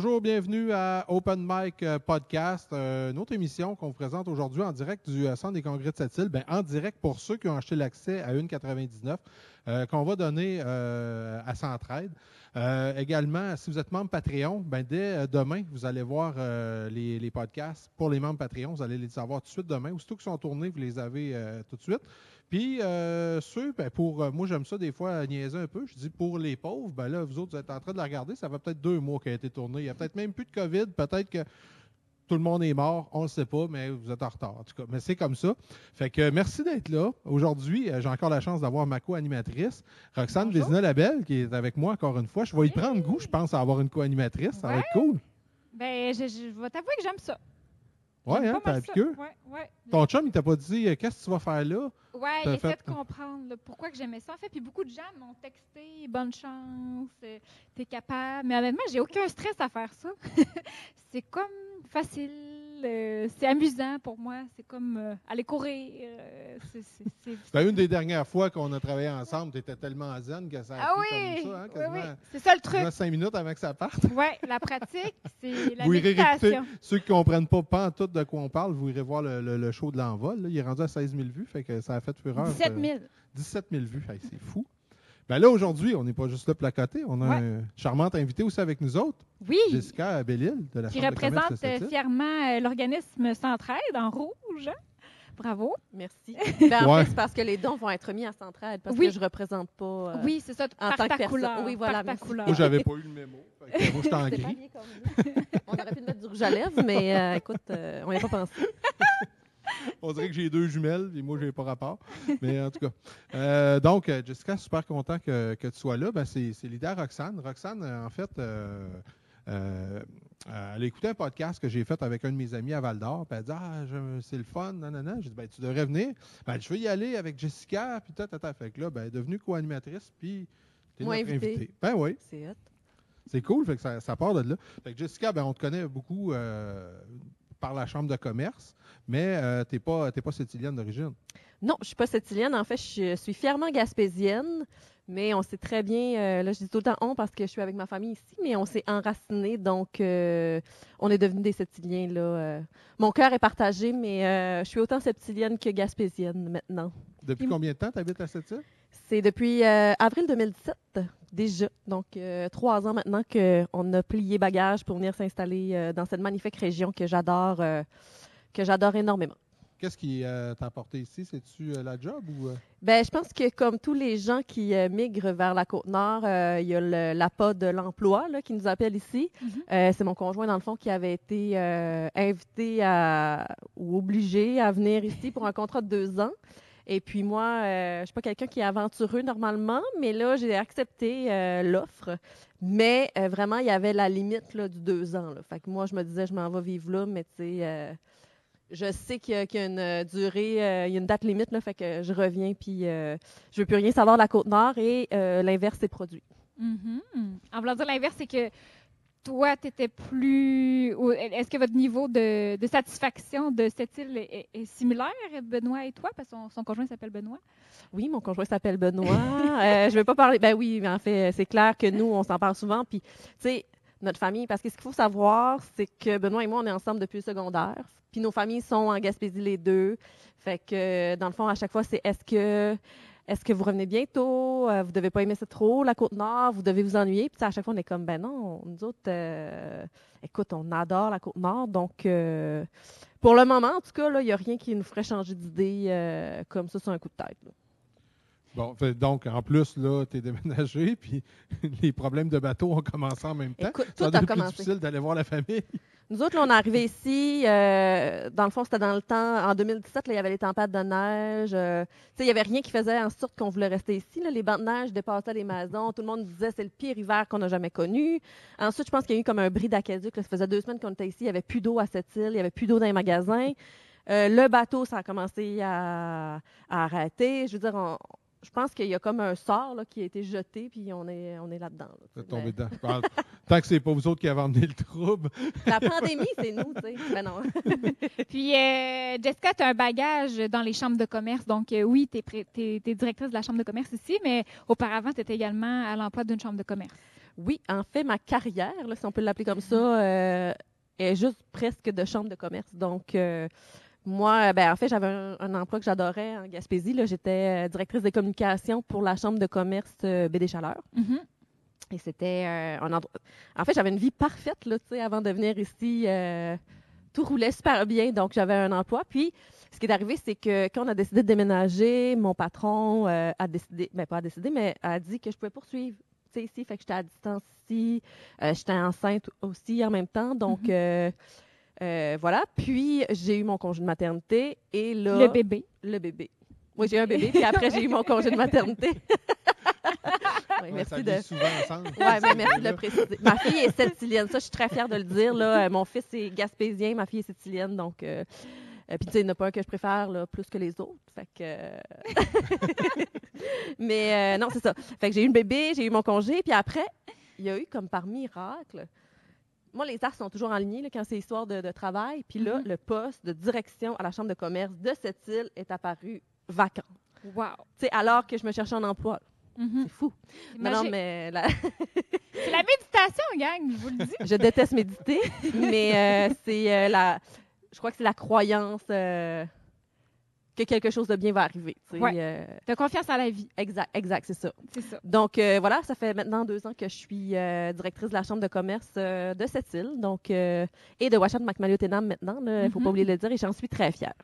bonjour, bienvenue à Open Mic euh, Podcast, euh, une autre émission qu'on vous présente aujourd'hui en direct du euh, Centre des congrès de Sept-Îles. Ben, en direct pour ceux qui ont acheté l'accès à 1,99 euh, qu'on va donner à Centraide. Également, si vous êtes membre Patreon, ben, dès demain, vous allez voir les, les podcasts pour les membres Patreon. Vous allez les savoir tout de suite demain. Aussitôt qu'ils sont tournés, vous les avez tout de suite. Puis euh, ceux, ben, pour euh, moi j'aime ça des fois niaiser un peu. Je dis pour les pauvres, ben là, vous autres, vous êtes en train de la regarder, ça fait peut-être deux mois qu'elle a été tournée. Il n'y a peut-être même plus de COVID, peut-être que tout le monde est mort, on ne le sait pas, mais vous êtes en retard. En tout cas, mais c'est comme ça. Fait que merci d'être là. Aujourd'hui, euh, j'ai encore la chance d'avoir ma co-animatrice, Roxane. Vézina-Labelle, qui est avec moi encore une fois. Je vais y prendre goût, je pense, à avoir une co-animatrice. Ça va être cool. Ben, je, je vais t'avouer que j'aime ça. Ouais, hein, t'as piqueux. Ouais, ouais. Ton chum, il t'a pas dit euh, qu'est-ce que tu vas faire là? Ouais, t'as il essaie de comprendre là, pourquoi que j'aimais ça. En fait, puis beaucoup de gens m'ont texté bonne chance, euh, t'es capable. Mais honnêtement, j'ai aucun stress à faire ça. c'est comme facile, euh, c'est amusant pour moi. C'est comme euh, aller courir. euh, c'est- Ben, une des dernières fois qu'on a travaillé ensemble, tu étais tellement zen que ça a Ah oui, comme ça, hein, oui, oui. C'est ça le truc. cinq minutes avant que ça parte. Ouais, la pratique, c'est la Vous irez méditation. Ceux qui ne comprennent pas, pas en tout de quoi on parle, vous irez voir le, le- le show de l'envol. Il est rendu à 16 000 vues, fait que ça a fait fureur. 17 euh, 000. 17 000 vues, Hey, c'est fou. Ben là, aujourd'hui, on n'est pas juste là placoté. On a Ouais. une charmante invitée aussi avec nous autres, Oui. Jessica Bellil de la qui Chambre de commerce de représente euh, fièrement euh, l'organisme Centraide en rouge. Bravo. Merci. Ben, en Ouais. fait, c'est parce que les dons vont être mis à Centraide parce Oui. que je représente pas. euh, oui, c'est ça, en par tant que ta personne. couleur. Oui, voilà, par ta couleur. Moi, j'avais pas eu le mémo. Moi, j'étais en gris. On aurait pu mettre du rouge à lèvres, mais euh, écoute, euh, on n'y a pas pensé. On dirait que j'ai deux jumelles, et moi, j'ai pas rapport. Mais en tout cas. Euh, donc, euh, Jessica, super content que, que tu sois là. Ben, c'est l'idée à Roxane. Roxane, euh, en fait, euh, euh, euh, elle a écouté un podcast que j'ai fait avec un de mes amis à Val d'Or. Puis elle dit Ah, c'est le fun, non, non, non. J'ai dit ben, Tu devrais venir. Ben, je veux y aller avec Jessica. Puis tata, tata. Fait que là, ben, elle est devenue co-animatrice. Puis t'es notre invitée. Ben oui. C'est hot. C'est cool, fait que ça, ça part de là. Fait que Jessica, ben, on te connaît beaucoup euh, par la chambre de commerce, mais euh, t'es pas t'es pas sétilienne d'origine. Non, je suis pas sétilienne. En fait, je suis fièrement gaspésienne, mais on sait très bien. euh, là, je dis tout le temps on parce que je suis avec ma famille ici, mais on s'est enracinés, donc euh, on est devenus des sétiliens. Là, euh. Mon cœur est partagé, mais je suis autant septilienne que gaspésienne maintenant. Depuis Puis- combien de temps tu habites à cette île? C'est depuis euh, avril 2017 déjà, donc euh, trois ans maintenant qu'on a plié bagage pour venir s'installer euh, dans cette magnifique région que j'adore, euh, que j'adore énormément. Qu'est-ce qui euh, t'a apporté ici? C'est-tu euh, la job ou. Ben, je pense que comme tous les gens qui euh, migrent vers la côte nord, euh, il y a le- l'appât de l'emploi là, qui nous appelle ici. Mhm. Euh, c'est mon conjoint dans le fond qui avait été euh, invité à, ou obligé à venir ici pour un contrat de deux ans. Et puis moi, euh, je suis pas quelqu'un qui est aventureux normalement, mais là j'ai accepté euh, l'offre. Mais euh, vraiment, il y avait la limite du deux ans. Fait que moi, je me disais, je m'en vais vivre là, mais tu sais, je sais qu'il y, a- une durée, il y a une date limite, fait que je reviens, puis euh, je veux plus rien savoir de la Côte-Nord et l'inverse s'est produit. Mhm. En voulant dire l'inverse, c'est que toi, plus. Est-ce que votre niveau de, satisfaction de cette île est, similaire, Benoît et toi? Parce que son, conjoint s'appelle Benoît. Oui, mon conjoint s'appelle Benoît. Euh, je vais pas parler. Ben oui, mais en fait, c'est clair que nous, on s'en parle souvent. Puis, tu sais, notre famille, parce que ce qu'il faut savoir, c'est que Benoît et moi, on est ensemble depuis le secondaire. Puis nos familles sont en Gaspésie les deux. Fait que, dans le fond, à chaque fois, c'est est-ce que. Est-ce que vous revenez bientôt? Euh, vous devez pas aimer ça trop, la Côte-Nord? Vous devez vous ennuyer? Puis à chaque fois, on est comme, ben non, nous autres, euh, écoute, on adore la Côte-Nord. Donc, euh, pour le moment, en tout cas, il n'y a rien qui nous ferait changer d'idée euh, comme ça sur un coup de tête. Bon, fait, donc, en plus, là, tu es déménagé, puis les problèmes de bateau ont commencé en même temps. Écoute, Ça tout a être plus commencé. difficile d'aller voir la famille. Nous autres, là, on est arrivés ici. euh, dans le fond, c'était dans le temps. En 2017, là, il y avait les tempêtes de neige. euh, tu sais, il n'y avait rien qui faisait en sorte qu'on voulait rester ici. là. Les bancs de neige dépassaient les maisons. Tout le monde disait c'est le pire hiver qu'on a jamais connu. Ensuite, je pense qu'il y a eu comme un bris d'aqueduc. là. Ça faisait deux semaines qu'on était ici. Il n'y avait plus d'eau à cette île. Il n'y avait plus d'eau dans les magasins. Euh, le bateau, ça a commencé à, à arrêter. Je veux dire, on- je pense qu'il y a comme un sort là, qui a été jeté, puis on est, on est là-dedans. là, tombé dedans. Tant que c'est pas vous autres qui avez emmené le trouble. La pandémie, c'est nous, tu sais. Ben non. Puis, euh, Jessica, tu as un bagage dans les chambres de commerce. Donc, euh, oui, tu es, directrice de la chambre de commerce ici, mais auparavant, tu étais également à l'emploi d'une chambre de commerce. Oui, en fait, ma carrière, là, si on peut l'appeler comme ça, euh, est juste presque de chambre de commerce. Donc, euh, moi, ben, en fait, j'avais un, un emploi que j'adorais en Gaspésie. là. J'étais euh, directrice des communications pour la chambre de commerce euh, BD Chaleur. Mhm. Et c'était euh, un endroit. En fait, j'avais une vie parfaite là, avant de venir ici. euh, tout roulait super bien, donc j'avais un emploi. Puis, ce qui est arrivé, c'est que quand on a décidé de déménager, mon patron euh, a décidé, ben pas a décidé, mais a dit que je pouvais poursuivre tu sais, ici. Fait que j'étais à distance ici. Euh, j'étais enceinte aussi en même temps. Donc, Mhm. euh, euh, voilà. Puis, j'ai eu mon congé de maternité. Et là, Le bébé. le bébé. Oui, j'ai eu un bébé, puis après, j'ai eu mon congé de maternité. Oui, Ouais, merci ça de. souvent ensemble. Oui, mais merci de le préciser. Ma fille est sept-tilienne. Ça, je suis très fière de le dire. Là. Euh, Mon fils est gaspésien, ma fille est sept-tilienne. Donc, euh, euh, puis, tu sais, il n'y en a pas un que je préfère là, plus que les autres. Fait que. mais euh, non, c'est ça. Fait que j'ai eu le bébé, j'ai eu mon congé. Puis après, il y a eu comme par miracle. Moi, les arts sont toujours en ligne là, quand c'est histoire de, de travail. Puis là, Mhm. le poste de direction à la Chambre de commerce de cette île est apparu vacant. Wow. Tu sais, alors que je me cherchais un emploi. Mhm. C'est fou. Non, non, mais la- C'est la méditation, gang, je vous le dis. je déteste méditer, mais euh, c'est euh, la. Je crois que c'est la croyance euh, que quelque chose de bien va arriver. tu Ouais. euh, T'as confiance en la vie, exact, exact, c'est ça. c'est ça. Donc euh, voilà, ça fait maintenant deux ans que je suis euh, directrice de la chambre de commerce de cette île, donc et de Ouachat McMalliotenam maintenant. Il ne faut pas oublier de le dire, et j'en suis très fière.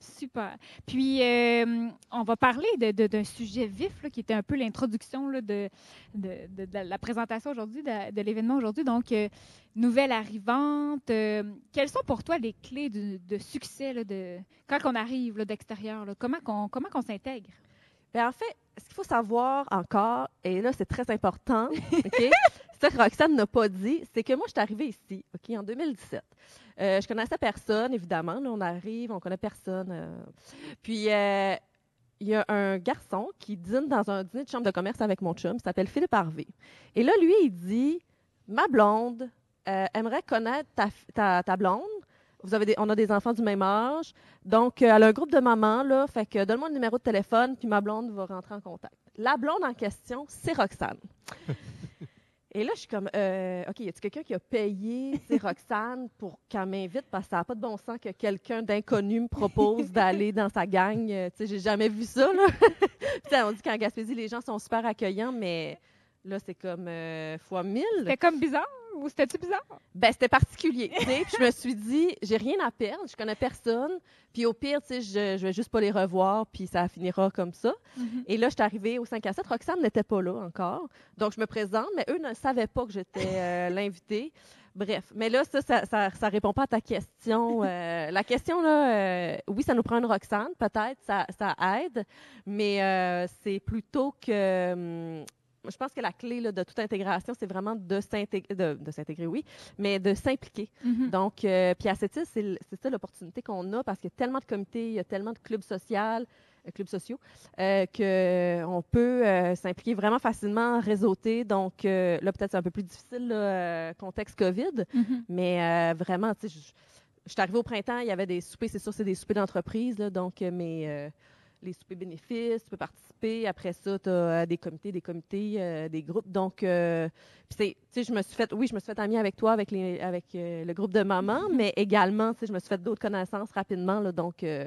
Super. Puis, euh, on va parler d'un sujet vif là, qui était un peu l'introduction de, de, de- de la présentation aujourd'hui, de, l'événement aujourd'hui. Donc, euh, nouvelle arrivante. euh, quelles sont pour toi les clés de, succès là, de, quand on arrive d'extérieur? Comment qu'on comment qu'on s'intègre? Ben, en fait, ce qu'il faut savoir encore, et là, c'est très important, OK? Ça que Roxane n'a pas dit, c'est que moi, je suis arrivée ici, OK, en 2017. Euh, je connaissais personne, évidemment. Là, on arrive, on connaît personne. euh. Puis, euh, il y a un garçon qui dîne dans un dîner de chambre de commerce avec mon chum, il s'appelle Philippe Harvey. Et là, lui, il dit Ma blonde euh, aimerait connaître ta, blonde. On a des enfants du même âge. Donc, elle a un groupe de mamans, là. Fait que donne-moi le numéro de téléphone, puis ma blonde va rentrer en contact. La blonde en question, c'est Roxane. Et là, je suis comme, euh, OK, y a-t-il quelqu'un qui a payé, c'est Roxane, pour qu'elle m'invite? Parce que ça n'a pas de bon sens que quelqu'un d'inconnu me propose d'aller dans sa gang. Euh, tu sais, j'ai jamais vu ça, là. Tu sais, on dit qu'en Gaspésie, les gens sont super accueillants, mais là, c'est comme euh, fois mille. C'était comme bizarre ou c'était-tu bizarre? Ben, c'était particulier. Puis je me suis dit, j'ai rien à perdre, je connais personne. Puis au pire, tu sais, je, je vais juste pas les revoir, puis ça finira comme ça. Et là, je suis arrivée au 5 à 7. Roxane n'était pas là encore. Donc, je me présente, mais eux ne savaient pas que j'étais euh, l'invitée. Bref, mais là, ça, ça, ça, ça répond pas à ta question. Euh, la question, là, euh, oui, ça nous prend une Roxane, peut-être, ça, ça aide, mais euh, c'est plutôt que... je pense que la clé là, de toute intégration, c'est vraiment de s'intégrer, de, de s'intégrer, oui, mais de s'impliquer. Mhm. Donc, euh, puis à cette île, c'est ça l'opportunité qu'on a parce qu'il y a tellement de comités, il y a tellement de clubs sociaux, euh, clubs sociaux, euh, qu'on peut euh, s'impliquer vraiment facilement, réseauter. Donc, euh, là, peut-être c'est un peu plus difficile, là, contexte COVID, Mhm. mais vraiment, tu sais, je suis arrivée au printemps, il y avait des soupers, c'est sûr, c'est des soupers d'entreprise, là, donc, mais les soupers bénéfices, tu peux participer. Après ça, tu as des comités, des comités, euh, des groupes. Donc, euh, c'est, je me suis fait, oui, je me suis fait amie avec toi, avec, les, avec euh, le groupe de mamans, mais également, je me suis fait d'autres connaissances rapidement, là, donc euh,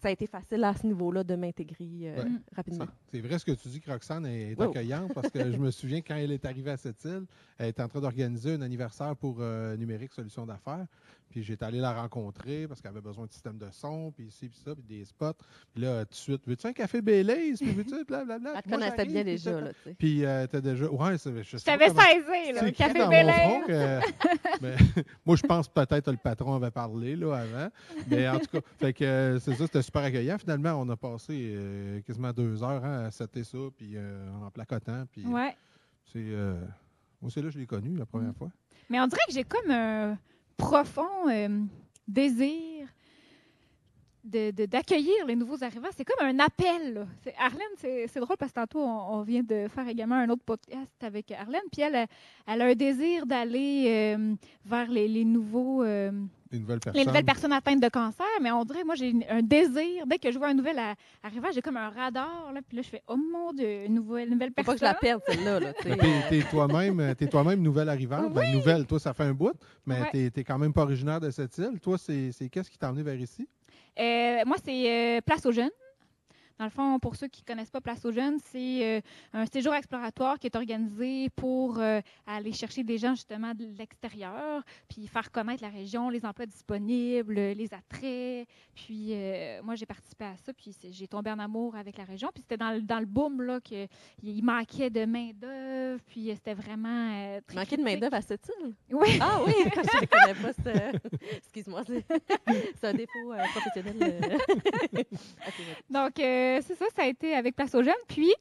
ça a été facile à ce niveau-là de m'intégrer euh, Ouais. rapidement. C'est vrai ce que tu dis que Roxane est, est Wow. accueillante parce que je me souviens quand elle est arrivée à cette île, elle était en train d'organiser un anniversaire pour euh, Numérique Solutions d'affaires. Puis j'étais allé la rencontrer parce qu'elle avait besoin de système de son, puis ici, puis ça, puis des spots. Puis là, tout de suite, veux-tu un café Baileys? Puis veux-tu blablabla? Elle te connaissait bien puis déjà, là, tu sais. Puis euh, t'as déjà. Ouais, c'est- je sais t'avais saisi, là, le café mais, moi, je pense peut-être que le patron avait parlé là, avant. Mais en tout cas, fait que, euh, c'est ça, c'était super accueillant. Finalement, on a passé euh, quasiment deux heures hein, à setter ça, puis euh, en placotant. Puis Ouais. c'est, moi, c'est là que je l'ai connu la première fois. Mais on dirait que j'ai comme un profond euh, désir d'accueillir les nouveaux arrivants. C'est comme un appel. là. Arlène, c'est drôle parce que tantôt, on, on vient de faire également un autre podcast avec Arlène. Puis elle, elle, a un désir d'aller euh, vers les, les nouveaux, euh, Une nouvelle les nouvelles personnes atteintes de cancer. Mais on dirait, moi, j'ai un désir. Dès que je vois un nouvel arrivant, j'ai comme un radar. Là, puis là, je fais, oh mon Dieu, une nouvelle, nouvelle Faut personne. pas que je la perde, celle-là. Là, T'es, toi-même, euh, t'es toi-même nouvelle arrivante. Ben, nouvelle, toi, ça fait un bout, mais Ouais. t'es, t'es quand même pas originaire de cette île. Toi, c'est, c'est qu'est-ce qui t'a emmené vers ici? Euh, moi, c'est euh, Place aux jeunes. Dans le fond, pour ceux qui ne connaissent pas Place aux jeunes, c'est euh, un séjour exploratoire qui est organisé pour euh, aller chercher des gens justement de l'extérieur, puis faire connaître la région, les emplois disponibles, les attraits. Puis euh, moi, j'ai participé à ça, puis j'ai tombé en amour avec la région. Puis c'était dans, le- dans le boom là qu'il manquait de main-d'œuvre, puis euh, c'était vraiment euh, très Manquer de critique. main-d'œuvre à cette île? Oui. Ah oui, je ne connais pas. ce- Excuse-moi, c'est un défaut euh, professionnel. euh. Donc, euh, c'est ça, ça a été avec Place aux jeunes. Puis,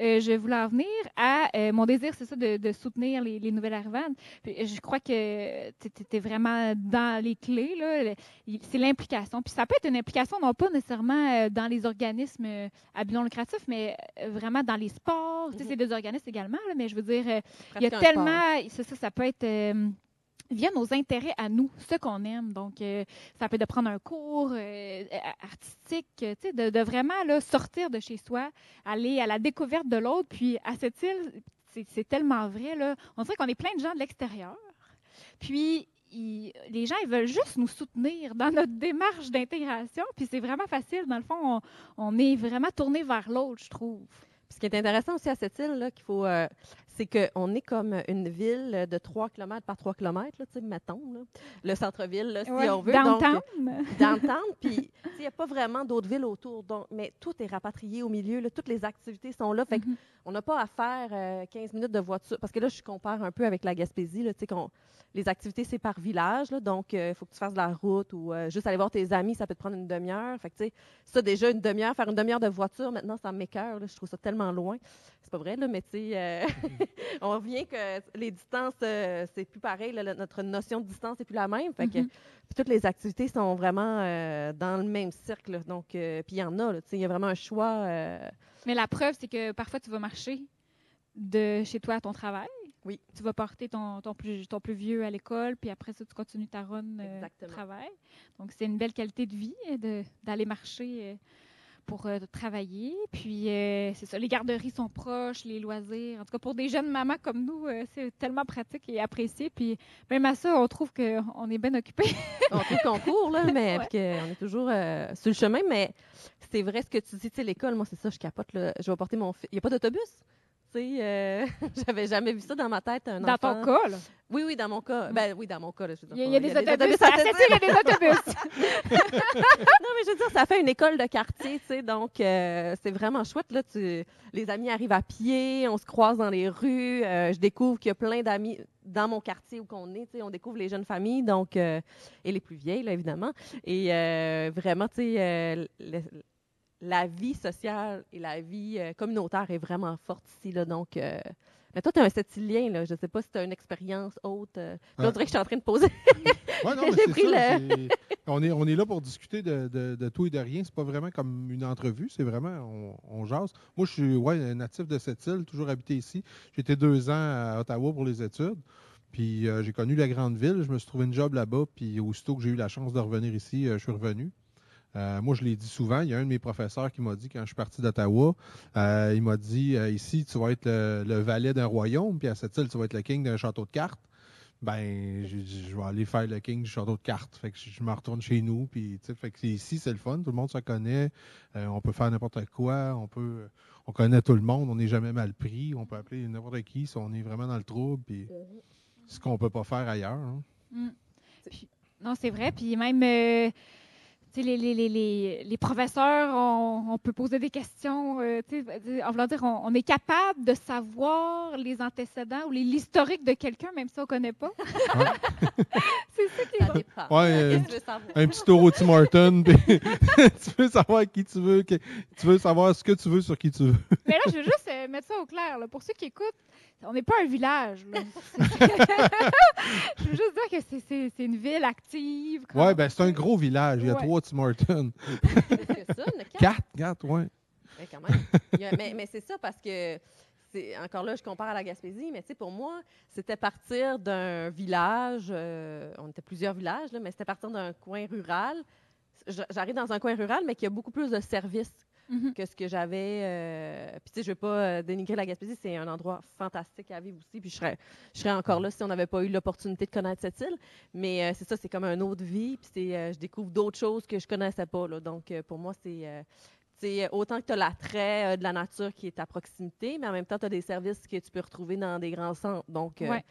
euh, je voulais en venir à euh, mon désir, c'est ça, de, de soutenir les, les nouvelles arrivantes. Puis, je crois que tu étais vraiment dans les clés. là. C'est l'implication. Puis, ça peut être une implication, non pas nécessairement dans les organismes à but non lucratif, mais vraiment dans les sports. Tu sais, Mhm. C'est des organismes également, là, mais je veux dire, il y a tellement. C'est ça, ça peut être. Via nos intérêts à nous, ce qu'on aime. Donc, euh, ça peut de prendre un cours euh, artistique, euh, tu sais, de, vraiment sortir de chez soi, aller à la découverte de l'autre. Puis, à cette île, c'est- tellement vrai. Là. On dirait qu'on est plein de gens de l'extérieur. Puis, les gens, ils veulent juste nous soutenir dans notre démarche d'intégration. Puis, c'est vraiment facile. Dans le fond, on, est vraiment tourné vers l'autre, je trouve. Puis ce qui est intéressant aussi à cette île, là, qu'il faut, c'est qu'on est comme une ville de 3 km par 3 km, là, tu sais, mettons, là. le centre-ville, là, si Ouais, on veut. Donc, downtown. downtown, puis tu sais, il n'y a pas vraiment d'autres villes autour. Donc, mais tout est rapatrié au milieu, là, toutes les activités sont là. Fait Mhm. on n'a pas à faire euh, 15 minutes de voiture. Parce que là, je compare un peu avec la Gaspésie. Là, tu sais, qu'on- les activités, c'est par village. là, donc, il faut que tu fasses de la route ou euh, juste aller voir tes amis, ça peut te prendre une demi-heure. Fait que, tu sais, ça, déjà, une demi-heure, faire une demi-heure de voiture, maintenant, ça m'écœure. Je trouve ça tellement loin. C'est pas vrai, là, mais tu sais, euh, on revient que les distances, euh, c'est plus pareil. là, notre notion de distance n'est plus la même. Fait que, Mhm. toutes les activités sont vraiment euh, dans le même cercle. là. Donc, euh, puis il y en a, il y a vraiment un choix. Mais la preuve, c'est que parfois, tu vas marcher de chez toi à ton travail. Oui. Tu vas porter ton, ton, plus, ton plus vieux à l'école, puis après ça, tu continues ta run au travail. Donc, c'est une belle qualité de vie de- d'aller marcher pour euh, travailler. Puis, euh, c'est ça, les garderies sont proches, les loisirs. En tout cas, pour des jeunes mamans comme nous, euh, c'est tellement pratique et apprécié. Puis, même à ça, on trouve qu'on est bien occupé. on trouve qu'on court, là, mais Ouais. puis qu'on est toujours sur le chemin. Mais c'est vrai ce que tu dis, tu sais, l'école, moi, c'est ça, je capote. Là. Je vais porter mon fils. Il n'y a pas d'autobus? Tu sais, euh, j'avais jamais vu ça dans ma tête. Un Dans enfant. ton cas, là? Oui, oui, dans mon cas. Ben oui, dans mon cas. là, je veux Il y a, dire, il y a pas- des autobus. À à cette cette île, il y a des autobus. Non, mais je veux dire, ça fait une école de quartier, tu sais, donc euh, c'est vraiment chouette. Là, tu, les amis arrivent à pied, on se croise dans les rues. euh, je découvre qu'il y a plein d'amis dans mon quartier où on est. Tu sais, on découvre les jeunes familles, donc euh, et les plus vieilles, là, évidemment. Et vraiment, tu sais, la vie sociale et la vie euh, communautaire est vraiment forte ici, là, donc. euh, mais toi, tu es un septilien, là. Je sais pas si tu as une expérience haute. euh, on dirait que je suis en train de poser. Ouais, non, mais J'ai c'est pris ça. c'est- On, est, on est là pour discuter de, de- de tout et de rien. C'est pas vraiment comme une entrevue, c'est vraiment, on, on jase. Moi, je suis ouais, natif de cette île, toujours habité ici. Été deux ans à Ottawa pour les études. Puis euh, j'ai connu la grande ville. Je me suis trouvé une job là-bas. Puis aussitôt que j'ai eu la chance de revenir ici, euh, je suis revenu. Euh, moi, je l'ai dit souvent. Il y a un de mes professeurs qui m'a dit, quand je suis parti d'Ottawa, euh, il m'a dit euh, ici, tu vas être le, le valet d'un royaume, puis à cette île, tu vas être le king d'un château de cartes. Ben, j'ai dit, je vais aller faire le king du château de cartes. Fait que je, je me retourne chez nous, puis tu sais, fait que c'est- ici, c'est le fun. Tout le monde se connaît. Euh, on peut faire n'importe quoi. On peut, on connaît tout le monde. On n'est jamais mal pris. On peut appeler n'importe qui si on est vraiment dans le trouble. Puis ce qu'on peut pas faire ailleurs. hein. Mm. Puis- non, c'est vrai. Puis même, euh, les, les, les, les, les professeurs, on, on peut poser des questions. euh, tu sais, en voulant dire, on, on est capable de savoir les antécédents ou les- l'historique de quelqu'un, même si on ne connaît pas. c'est ça qui est Ça dépend. Ouais, euh? Un petit tour au Tim Horton. tu veux savoir qui tu veux. que- tu veux savoir ce que tu veux sur qui tu veux. Mais là, je veux juste euh, euh, mettre ça au clair. là. Pour ceux qui écoutent, on n'est pas un village. là. Je veux juste dire que c'est- c'est c'est une ville active. Ouais, ben c'est un gros village. Il y a Ouais. trois Tim Hortons. C'est ça, carte. Quatre, quatre, ouais. Ben, quand même. Il y a- mais mais c'est ça parce que, c'est encore là, je compare à la Gaspésie, mais tu sais, pour moi, c'était partir d'un village, euh, on était plusieurs villages, là, mais c'était partir d'un coin rural. J'arrive dans un coin rural, mais qui a beaucoup plus de services Mhm. que ce que j'avais. euh, Puis, tu sais, je ne veux pas euh, dénigrer la Gaspésie, c'est un endroit fantastique à vivre aussi. Puis, je serais, je serais encore là si on n'avait pas eu l'opportunité de connaître cette île. Mais euh, c'est ça, c'est comme un autre vie. Puis, c'est, je découvre d'autres choses que je connaissais pas. Là. Donc, pour moi, c'est. sais, autant que tu as l'attrait euh, de la nature qui est à proximité, mais en même temps, tu as des services que tu peux retrouver dans des grands centres. Donc, euh, Ouais.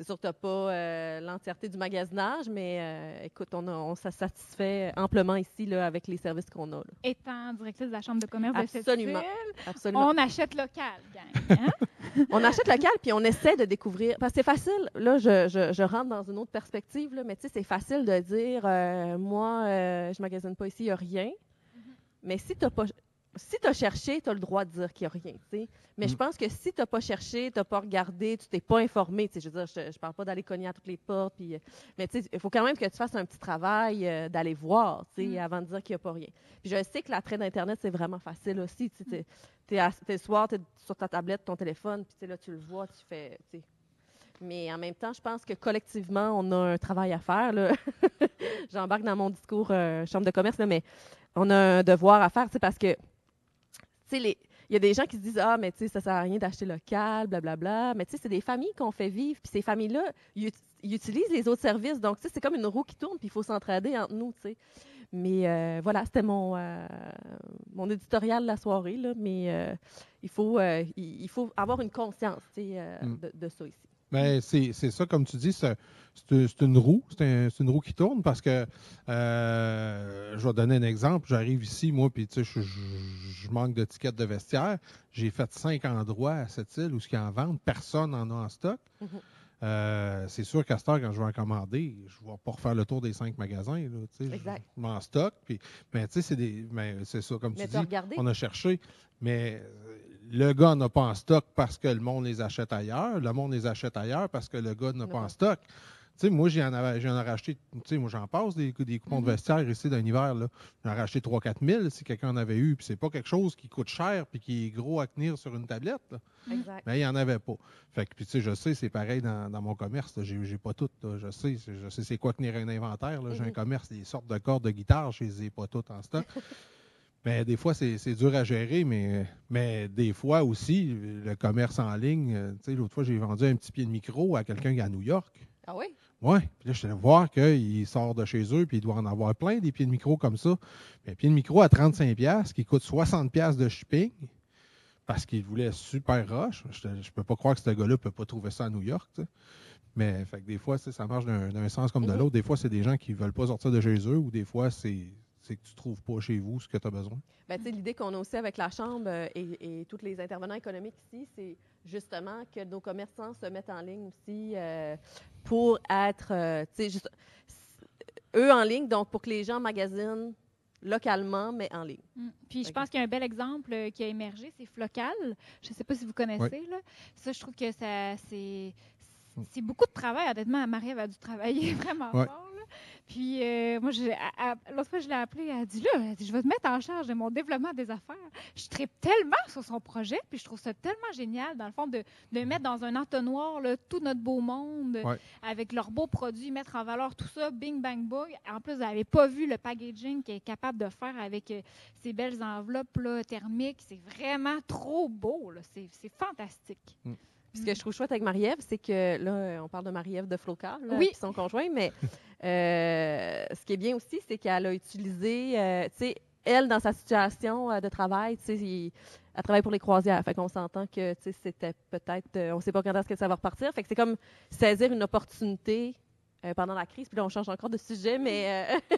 C'est sûr que tu n'as pas euh, l'entièreté du magasinage, mais euh, écoute, on, a- on se satisfait amplement ici là, avec les services qu'on a. là. Étant directrice de la Chambre de commerce Absolument. de cette Absolument. on achète local, gang. hein? On achète local, puis on essaie de découvrir. Parce que c'est facile, là, je, je- je rentre dans une autre perspective, là, mais tu sais, c'est facile de dire, euh, moi, je magasine pas ici, il n'y a rien. Mais si tu pas. Si tu as cherché, tu as le droit de dire qu'il n'y a rien. tu sais. Mais je Mm. pense que si tu n'as pas cherché, tu n'as pas regardé, tu t'es pas informé, tu sais, je veux dire, je ne parle pas d'aller cogner à toutes les portes, puis, euh, mais tu sais, il faut quand même que tu fasses un petit travail euh, d'aller voir tu sais, Mm. avant de dire qu'il n'y a pas rien. Puis je sais que l'attrait d'Internet, c'est vraiment facile aussi. Tu sais, t'es, es le soir, tu es sur ta tablette, ton téléphone, puis tu sais, là, tu le vois, tu fais. tu sais. Mais en même temps, je pense que collectivement, on a un travail à faire. là. J'embarque dans mon discours euh, chambre de commerce, là, mais on a un devoir à faire, tu sais, parce que, tu sais, les- il y a des gens qui se disent Ah, mais tu sais, ça sert à rien d'acheter local, blablabla. Mais tu sais, c'est des familles qu'on fait vivre. Puis ces familles-là, ils, ut- ils utilisent les autres services. Donc, tu sais, c'est comme une roue qui tourne, puis il faut s'entraider entre nous, tu sais. Mais euh, voilà, c'était mon, euh, mon éditorial de la soirée, là. Mais euh, il, faut, il, il faut avoir une conscience, tu sais, Mm. de, de ça ici. Mais c'est c'est ça, comme tu dis, c'est une roue. C'est un- une roue qui tourne parce que, euh, je vais donner un exemple. J'arrive ici, moi, puis tu sais, je, je- je manque de tickets de vestiaire. J'ai fait cinq endroits à cette île où ce qu'ils en vendent, personne n'en a en stock. Mhm. Euh, c'est sûr qu'à cette heure, quand je vais en commander, je ne vais pas refaire le tour des cinq magasins. Là, tu sais. Exact. Je m'en stock. Puis, mais tu sais, c'est des- mais c'est ça, comme Mais tu dis, regardé? on a cherché, mais euh, le gars n'a pas en stock parce que le monde les achète ailleurs. Le monde les achète ailleurs parce que le gars n'a pas en stock. Tu sais, moi, j'en avais, j'en ai racheté, tu sais, moi, j'en passe des, des coupons de vestiaire ici d'un hiver, là. J'en ai racheté 3-4 000 si quelqu'un en avait eu. Puis c'est pas quelque chose qui coûte cher puis qui est gros à tenir sur une tablette, là. Exact. Mais il n'y en avait pas. Fait que, puis tu sais, je sais, c'est pareil dans, dans mon commerce. J'ai, pas tout. là. Je sais, c'est- je sais c'est quoi tenir un inventaire. là. J'ai un Mhm. commerce, des sortes de cordes de guitare, je les ai pas toutes en stock. mais des fois, c'est, dur à gérer, mais, mais des fois aussi, le commerce en ligne, euh, tu sais, l'autre fois, j'ai vendu un petit pied de micro à quelqu'un qui est à New York. Ah oui? Ouais. Puis là, je suis allé voir qu'il sort de chez eux, puis il doit en avoir plein des pieds de micro comme ça. Mais un pied de micro à 35$, qui coûte 60$ de shipping, parce qu'il voulait super rush. Je, je peux pas croire que ce gars-là peut pas trouver ça à New York. Mais fait que des fois, ça marche d'un sens comme de Mhm. l'autre. Des fois, c'est des gens qui veulent pas sortir de chez eux, ou des fois, c'est c'est que tu trouves pas chez vous ce que tu as besoin? Ben, tu sais, L'idée qu'on a aussi avec la Chambre euh, et, et tous les intervenants économiques ici, c'est justement que nos commerçants se mettent en ligne aussi euh, pour être, euh, tu sais, juste- eux en ligne, donc pour que les gens magasinent localement, mais en ligne. Mm. Puis je pense qu'il y a un bel exemple euh, qui a émergé, c'est Flocal. Je ne sais pas si vous connaissez. Là. Ça, je trouve que ça, c'est, c'est beaucoup de travail. Honnêtement, Marie avait dû travailler vraiment Ouais. fort. là. Puis euh, moi, l'autre fois, je l'ai appelée. Elle a dit là, elle a dit, je vais te mettre en charge de mon développement des affaires. Je tripe tellement sur son projet, puis je trouve ça tellement génial, dans le fond, de, de mettre dans un entonnoir là, tout notre beau monde, Ouais. avec leurs beaux produits, mettre en valeur tout ça, bing, bang, boom. En plus, elle n'avait pas vu le packaging qu'elle est capable de faire avec euh, ces belles enveloppes là, thermiques. C'est vraiment trop beau. C'est c'est fantastique. Puis ce que je trouve chouette avec Marie-Ève, c'est que là, on parle de Marie-Ève de Flocal, là, Oui. qui sont conjoints, mais euh, ce qui est bien aussi, c'est qu'elle a utilisé, euh, tu sais, elle, dans sa situation euh, de travail, tu sais, elle travaille pour les croisières. Fait qu'on s'entend que, tu sais, c'était peut-être, on ne sait pas quand est-ce que ça va repartir. Fait que c'est comme saisir une opportunité pendant la crise. Puis là, on change encore de sujet, mais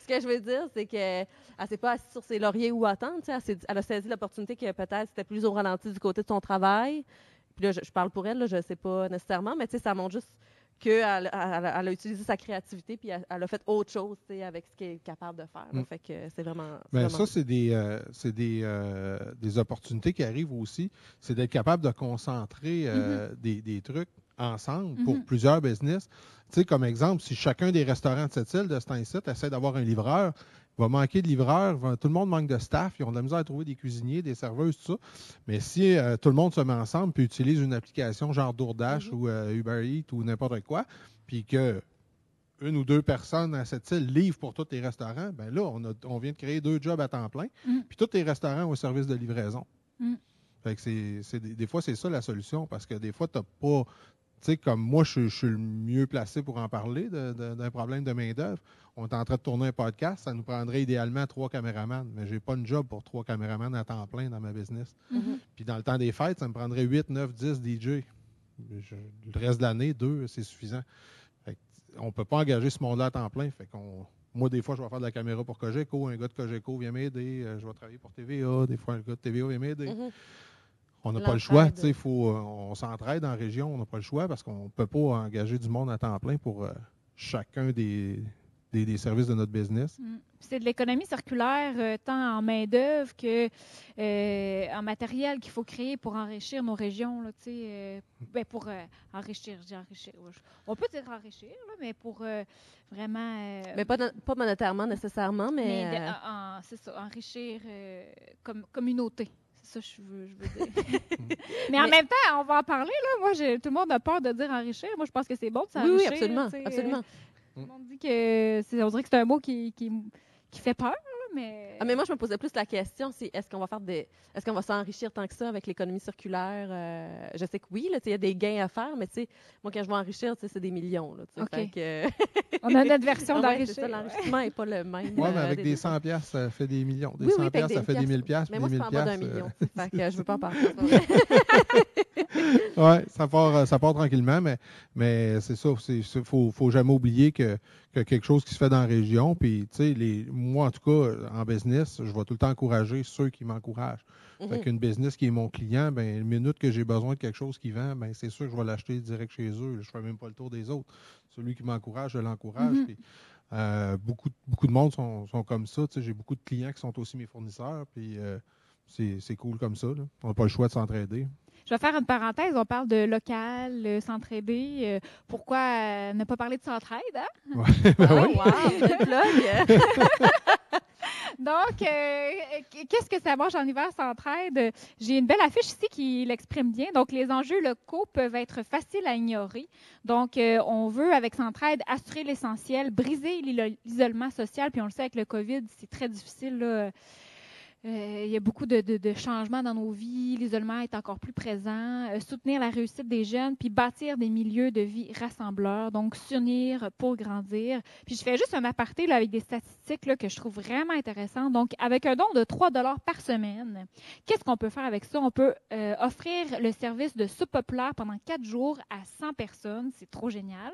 ce que je veux dire, c'est qu'elle ne s'est pas assise sur ses lauriers ou attendre. tu sais, Elle, elle a saisi l'opportunité que peut-être c'était plus au ralenti du côté de son travail. Puis là, je, je parle pour elle, là, je ne sais pas nécessairement, mais tu sais, ça montre juste qu'elle elle, a utilisé sa créativité puis elle, elle a fait autre chose tu sais, avec ce qu'elle est capable de faire. Mm. Fait que c'est vraiment. Ben, vraiment ça, c'est des, euh, des, euh, des opportunités qui arrivent aussi. C'est d'être capable de concentrer euh, des, des trucs ensemble pour Mhm. plusieurs business. Tu sais, comme exemple, si chacun des restaurants de cette île, de cet site, essaie d'avoir un livreur, va manquer de livreurs, va- tout le monde manque de staff, ils ont de la misère à trouver des cuisiniers, des serveuses, tout ça. Mais si euh, tout le monde se met ensemble puis utilise une application genre DoorDash Mhm. ou euh, Uber Eats ou n'importe quoi, puis que une ou deux personnes à cette île livrent pour tous les restaurants, ben là, on, a- on vient de créer deux jobs à temps plein. Mm. Puis tous les restaurants ont un service de livraison. Mm. Fait que c'est, des, des fois, c'est ça la solution, parce que des fois, tu n'as pas. Tu sais, comme moi, je, je suis le mieux placé pour en parler d'un problème de main-d'œuvre. On est en train de tourner un podcast, ça nous prendrait idéalement trois caméramans, mais j'ai pas une job pour trois caméramans à temps plein dans ma business. Mhm. Puis dans le temps des fêtes, ça me prendrait 8, 9, 10 DJ. Je- le reste de l'année, deux, c'est suffisant. Fait on peut pas engager ce monde-là à temps plein. Fait qu'on, moi, des fois, je vais faire de la caméra pour Cogeco. Un gars de Cogeco vient m'aider. Euh, Je vais travailler pour TVA. Des fois, un gars de TVA vient m'aider. Mhm. On n'a pas le choix. L'entraide. tu sais, Faut, euh, on s'entraide en région. On n'a pas le choix parce qu'on ne peut pas engager du monde à temps plein pour euh, chacun des, des, des services de notre business. Mm. C'est de l'économie circulaire, euh, tant en main-d'œuvre que euh, en matériel qu'il faut créer pour enrichir nos régions. Là, tu sais, euh, ben, pour euh, enrichir, je dis enrichir. On peut dire enrichir, là, mais pour euh, vraiment. euh, Mais pas, monétairement nécessairement, mais. mais de- euh, en- en- c'est ça, enrichir euh, comme communauté. C'est ça que je veux, je veux dire. mais en Mais- même temps, on va en parler. Là. Moi, j'ai- tout le monde a peur de dire enrichir. Moi, je pense que c'est bon de oui, s'enrichir. oui, absolument. sais, euh, absolument. Monde dit que c'est, on dirait que c'est un mot qui, qui, qui fait peur, mais. Ah, mais moi, je me posais plus la question, c'est est-ce qu'on va faire des. Est-ce qu'on va s'enrichir tant que ça avec l'économie circulaire? Euh, je sais que oui, là, tu sais, il y a des gains à faire, mais tu sais, moi, quand je vais enrichir, tu sais, c'est des millions. Là, fait que- On a notre version Ah ouais, d'enrichir. L'enrichissement n'est pas le même. Oui, euh, mais avec des deux. 100 pièces, ça fait des millions. Des Oui, 100 oui, pièces, ça des fait des 1000 pièces. Mais puis moi, des c'est 1000 pas en bas d'un euh, million. fait que je veux pas en parler. Oui, ça part, euh, ça part tranquillement, mais, mais c'est ça. Il ne faut, faut jamais oublier que, que quelque chose qui se fait dans la région, puis, tu sais, les- moi, en tout cas, en business, je vais tout le temps encourager ceux qui m'encouragent. Fait Mhm. qu'une business qui est mon client, ben, une minute que j'ai besoin de quelque chose qui vend, ben, c'est sûr que je vais l'acheter direct chez eux. Je ne fais même pas le tour des autres. Celui qui m'encourage, je l'encourage. Mhm. Euh, beaucoup, beaucoup de monde sont, sont comme ça. J'ai beaucoup de clients qui sont aussi mes fournisseurs, puis euh, c'est cool comme ça. là. On n'a pas le choix de s'entraider. Je vais faire une parenthèse. On parle de local, euh, s'entraider. euh, pourquoi euh, ne pas parler de s'entraide? Hein? Ben Ah, oui. wow, euh, qu'est-ce que ça mange en hiver s'entraide? J'ai une belle affiche ici qui l'exprime bien. Donc, les enjeux locaux peuvent être faciles à ignorer. Donc, euh, on veut, avec Centraide, assurer l'essentiel, briser l'isolement social. Puis, on le sait, avec le COVID, c'est très difficile. Euh, il y a beaucoup de, changements dans nos vies. L'isolement est encore plus présent. Euh, soutenir la réussite des jeunes, puis bâtir des milieux de vie rassembleurs. Donc, s'unir pour grandir. Puis, je fais juste un aparté là, avec des statistiques là, que je trouve vraiment intéressantes. Donc, avec un don de 3 par semaine, qu'est-ce qu'on peut faire avec ça? On peut euh, offrir le service de soupe populaire pendant 4 jours à 100 personnes. C'est trop génial.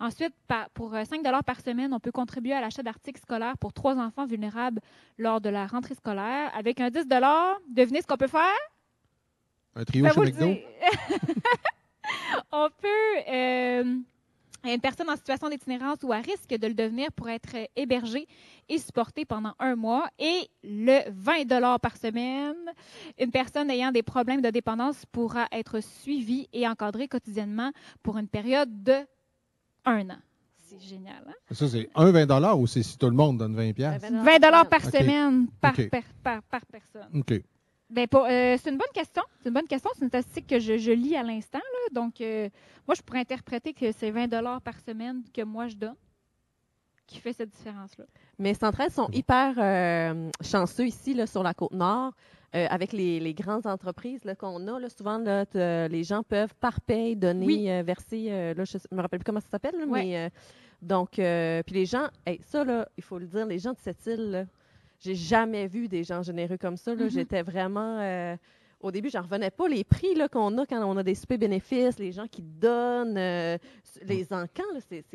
Ensuite, pour euh, 5 par semaine, on peut contribuer à l'achat d'articles scolaires pour trois enfants vulnérables lors de la rentrée scolaire. Avec un 10 devinez ce qu'on peut faire? Un trio vais chez McDo. on peut. euh, une personne en situation d'itinérance ou à risque de le devenir pour être euh, hébergée et supportée pendant un mois. Et le 20 par semaine, une personne ayant des problèmes de dépendance pourra être suivie et encadrée quotidiennement pour une période de un an. C'est génial. Hein? Ça, c'est un 20 ou c'est si tout le monde donne 20 pièces? 20 20 par semaine par, per- par, par personne. OK. Ben, pour- euh, c'est une bonne question. C'est une bonne question. C'est une statistique que je, je lis à l'instant. là. Donc, euh, moi, je pourrais interpréter que c'est 20 par semaine que moi, je donne qui fait cette différence-là. Mais Centraide sont hyper euh, chanceux ici, là, sur la côte nord. Euh, avec les, les grandes entreprises là, qu'on a, là, souvent, là, te- les gens peuvent par paye donner, Oui. euh, verser, euh, là, je ne me rappelle plus comment ça s'appelle, Ouais. mais euh, donc, euh, puis les gens, hey, ça, là, il faut le dire, les gens de cette île, j'ai jamais vu des gens généreux comme ça. là. Mhm. J'étais vraiment. Au début, j'en revenais pas. Les prix qu'on a quand on a des super bénéfices, les gens qui donnent, euh, les encans,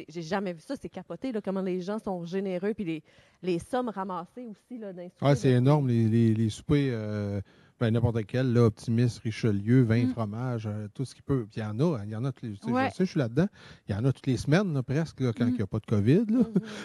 j'ai jamais vu ça. C'est capoté, là, comment les gens sont généreux. Puis les, les sommes ramassées aussi là, c'est énorme, les, les, les soupers. euh, Ben, n'importe quel, là, Optimis, Richelieu, vin, Mm. fromage, euh, tout ce qui peut. Puis il y en a, il y en a, tous les- tu sais, Ouais. je sais, je suis là-dedans. Il y en a toutes les semaines, là, presque, là, quand Mm. il n'y a pas de COVID. là.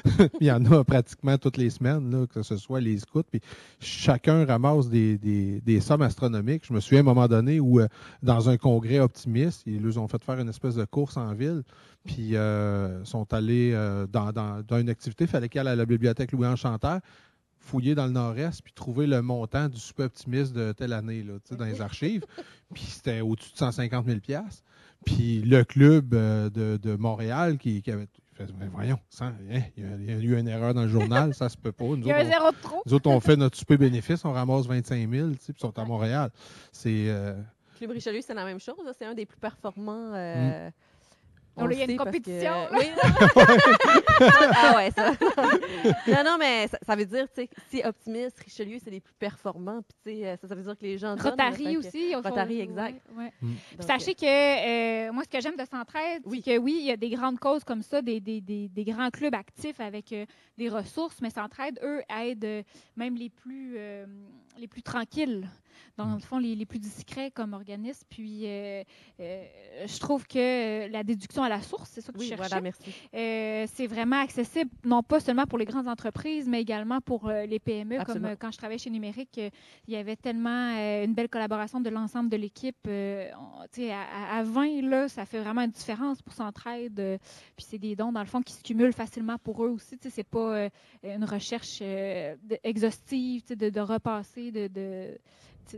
Mhm. il y en a pratiquement toutes les semaines, là, que ce soit les scouts. Puis chacun ramasse des, des, des sommes astronomiques. Je me souviens à un moment donné où, euh, dans un congrès optimiste, ils nous ont fait faire une espèce de course en ville. Puis euh, sont allés euh, dans, dans, dans une activité, il fallait qu'ils aillent à la bibliothèque Louis Enchanteur, fouiller dans le nord-est, puis trouver le montant du super optimiste de telle année là, dans les archives. puis c'était au-dessus de 150 000 Puis le club euh, de, de Montréal qui, qui avait fait, Ben voyons, ça, hein, il y, a- il y a eu une erreur dans le journal, ça se peut pas. Nous Il y a un autres, on- zéro de trop. nous autres, on fait notre super bénéfice, on ramasse 25 000, tu sais, puis ils sont à Montréal. C'est euh, Club Richelieu, c'est la même chose. là. C'est un des plus performants. euh, Oh, là, il y a une que- compétition. Oui. ah ouais, ça. non, non, mais ça, ça veut dire, tu sais, si Optimiste, Richelieu, c'est les plus performants. Puis, tu sais, euh, ça, ça veut dire que les gens. donnent, Rotary que- aussi. au fond, Rotary, ouais, exact. ouais. donc, Sachez que euh, moi, ce que j'aime de Centraide, Oui. c'est que oui, il y a des grandes causes comme ça, des, des, des, des grands clubs actifs avec euh, des ressources, mais Centraide, eux, aident euh, même les plus, euh, les plus tranquilles, dans le fond, les, les plus discrets comme organisme. Puis, euh, euh, je trouve que la déduction à la source, c'est ça que oui, tu cherchais. voilà, merci. Euh, c'est vraiment accessible, non pas seulement pour les grandes entreprises, mais également pour les PME. Comme Absolument. quand je travaillais chez Numérique, il y avait tellement une belle collaboration de l'ensemble de l'équipe. À, à- à 20, là, ça fait vraiment une différence pour Centraide. euh, puis c'est des dons, dans le fond, qui se cumulent facilement pour eux aussi. C'est pas une recherche exhaustive, de, de repasser, de,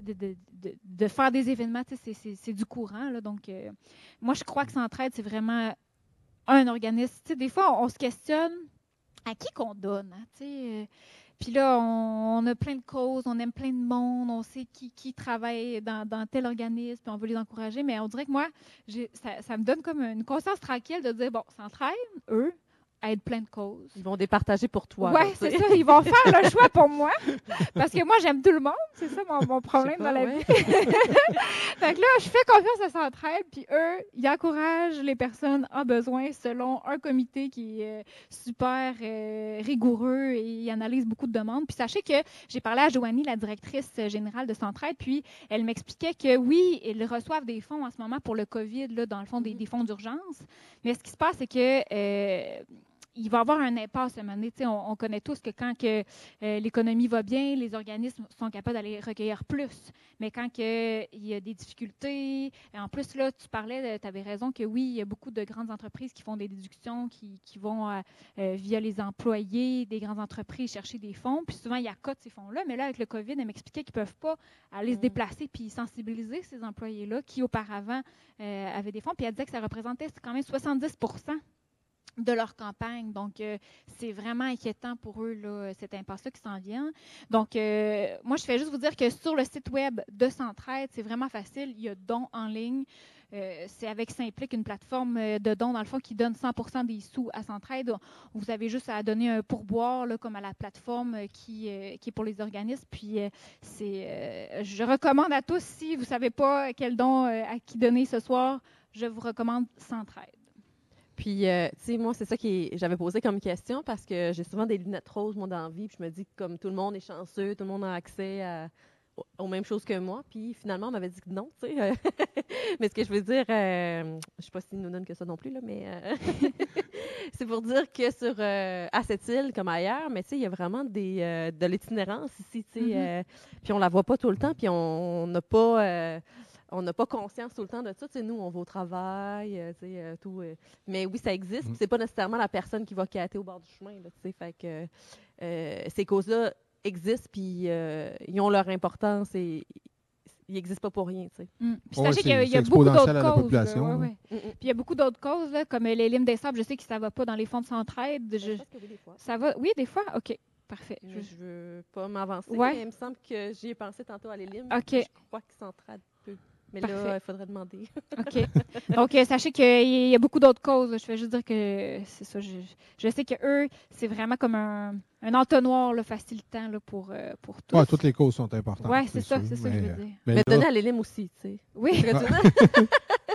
de, faire des événements. C'est du courant. Donc, euh, moi, je crois que Centraide, c'est vraiment un organisme. Des fois, on, se questionne à qui qu'on donne. hein, euh, puis là, on, a plein de causes, on aime plein de monde, on sait qui, qui travaille dans, tel organisme, puis on veut les encourager. Mais on dirait que moi, ça, ça me donne comme une conscience tranquille de dire, bon, Centraide, eux, aident plein de causes. Ils vont départager pour toi. Tu c'est ça. Ils vont faire le choix pour moi. Parce que moi, j'aime tout le monde. C'est ça mon, mon problème pas, dans la ouais. vie. fait que là, je fais confiance à Centraide, puis eux, ils encouragent les personnes en besoin selon un comité qui est euh, super euh, rigoureux et ils analysent beaucoup de demandes. Puis sachez que j'ai parlé à Joanie, la directrice générale de Centraide, puis elle m'expliquait que oui, ils reçoivent des fonds en ce moment pour le COVID, là, dans le fond, des, Mhm. des fonds d'urgence. Mais ce qui se passe, c'est que euh, il va y avoir un impasse à un moment donné. On, on connaît tous que quand que, euh, l'économie va bien, les organismes sont capables d'aller recueillir plus. Mais quand que, il y a des difficultés, en plus, là, tu parlais, tu avais raison que oui, il y a beaucoup de grandes entreprises qui font des déductions, qui, qui vont euh, euh, via les employés des grandes entreprises chercher des fonds. Puis souvent, il y a cote ces fonds-là. Mais là, avec le COVID, elle m'expliquait qu'ils ne peuvent pas aller se Mm. déplacer puis sensibiliser ces employés-là qui, auparavant, euh, avaient des fonds. Puis elle disait que ça représentait quand même 70 de leur campagne. Donc, euh, c'est vraiment inquiétant pour eux, là, cette impasse-là qui s'en vient. Donc, euh, moi, je fais juste vous dire que sur le site web de Centraide, c'est vraiment facile. Il y a dons en ligne. Euh, c'est avec Simplique, une plateforme de dons, dans le fond, qui donne 100% des sous à Centraide. Vous avez juste à donner un pourboire, comme à la plateforme qui, qui est pour les organismes. Puis, c'est, je recommande à tous, si vous ne savez pas quel don à qui donner ce soir, je vous recommande Centraide. Puis, euh, tu sais, moi, c'est ça que j'avais posé comme question parce que j'ai souvent des lunettes roses, moi, dans la vie. Puis je me dis que comme tout le monde est chanceux, tout le monde a accès à- aux- mêmes choses que moi. Puis finalement, on m'avait dit que non, tu sais. mais ce que je veux dire, euh, je sais pas s'ils nous donnent que ça non plus, là, mais euh, c'est pour dire que sur euh, à cette île comme ailleurs, mais tu sais, il y a vraiment des, euh, de l'itinérance ici, tu sais. Mhm. euh, puis on la voit pas tout le temps, puis on n'a pas. On n'a pas conscience tout le temps de ça. Tu sais, nous, on va au travail, euh, tu sais, euh, tout. euh, mais oui, ça existe. Mm. puis C'est pas nécessairement la personne qui va quêter au bord du chemin. Là, tu sais, fait que euh, ces causes-là existent, puis euh, ils ont leur importance et ils n'existent pas pour rien. Tu sais. Mm. Puis Ouais, sachez qu'il y a, il y c'est a beaucoup d'autres causes. là, ouais. Puis il y a beaucoup d'autres causes, là, comme les limes des sables. Je sais que ça va pas dans les fonds de centraide. Je- Je pense que oui, des fois. Ça va? Oui, des fois? OK. Parfait. Je, je veux pas m'avancer, Ouais. mais il me semble que j'y ai pensé tantôt à l'Élim. OK. Je crois qu'ils s'entraident peu. Mais Parfait. là, il faudrait demander. OK. Donc, euh, sachez qu'il y a beaucoup d'autres causes. Je vais juste dire que c'est ça. Je, je sais que eux, c'est vraiment comme un, un entonnoir là, facilitant là, pour, euh, pour tous. Ouais, toutes les causes sont importantes. Ouais, c'est ça, c'est ça que je mais, veux euh, dire. mais Mais là, donner à l'Élim aussi, tu sais. Oui. Ce dire?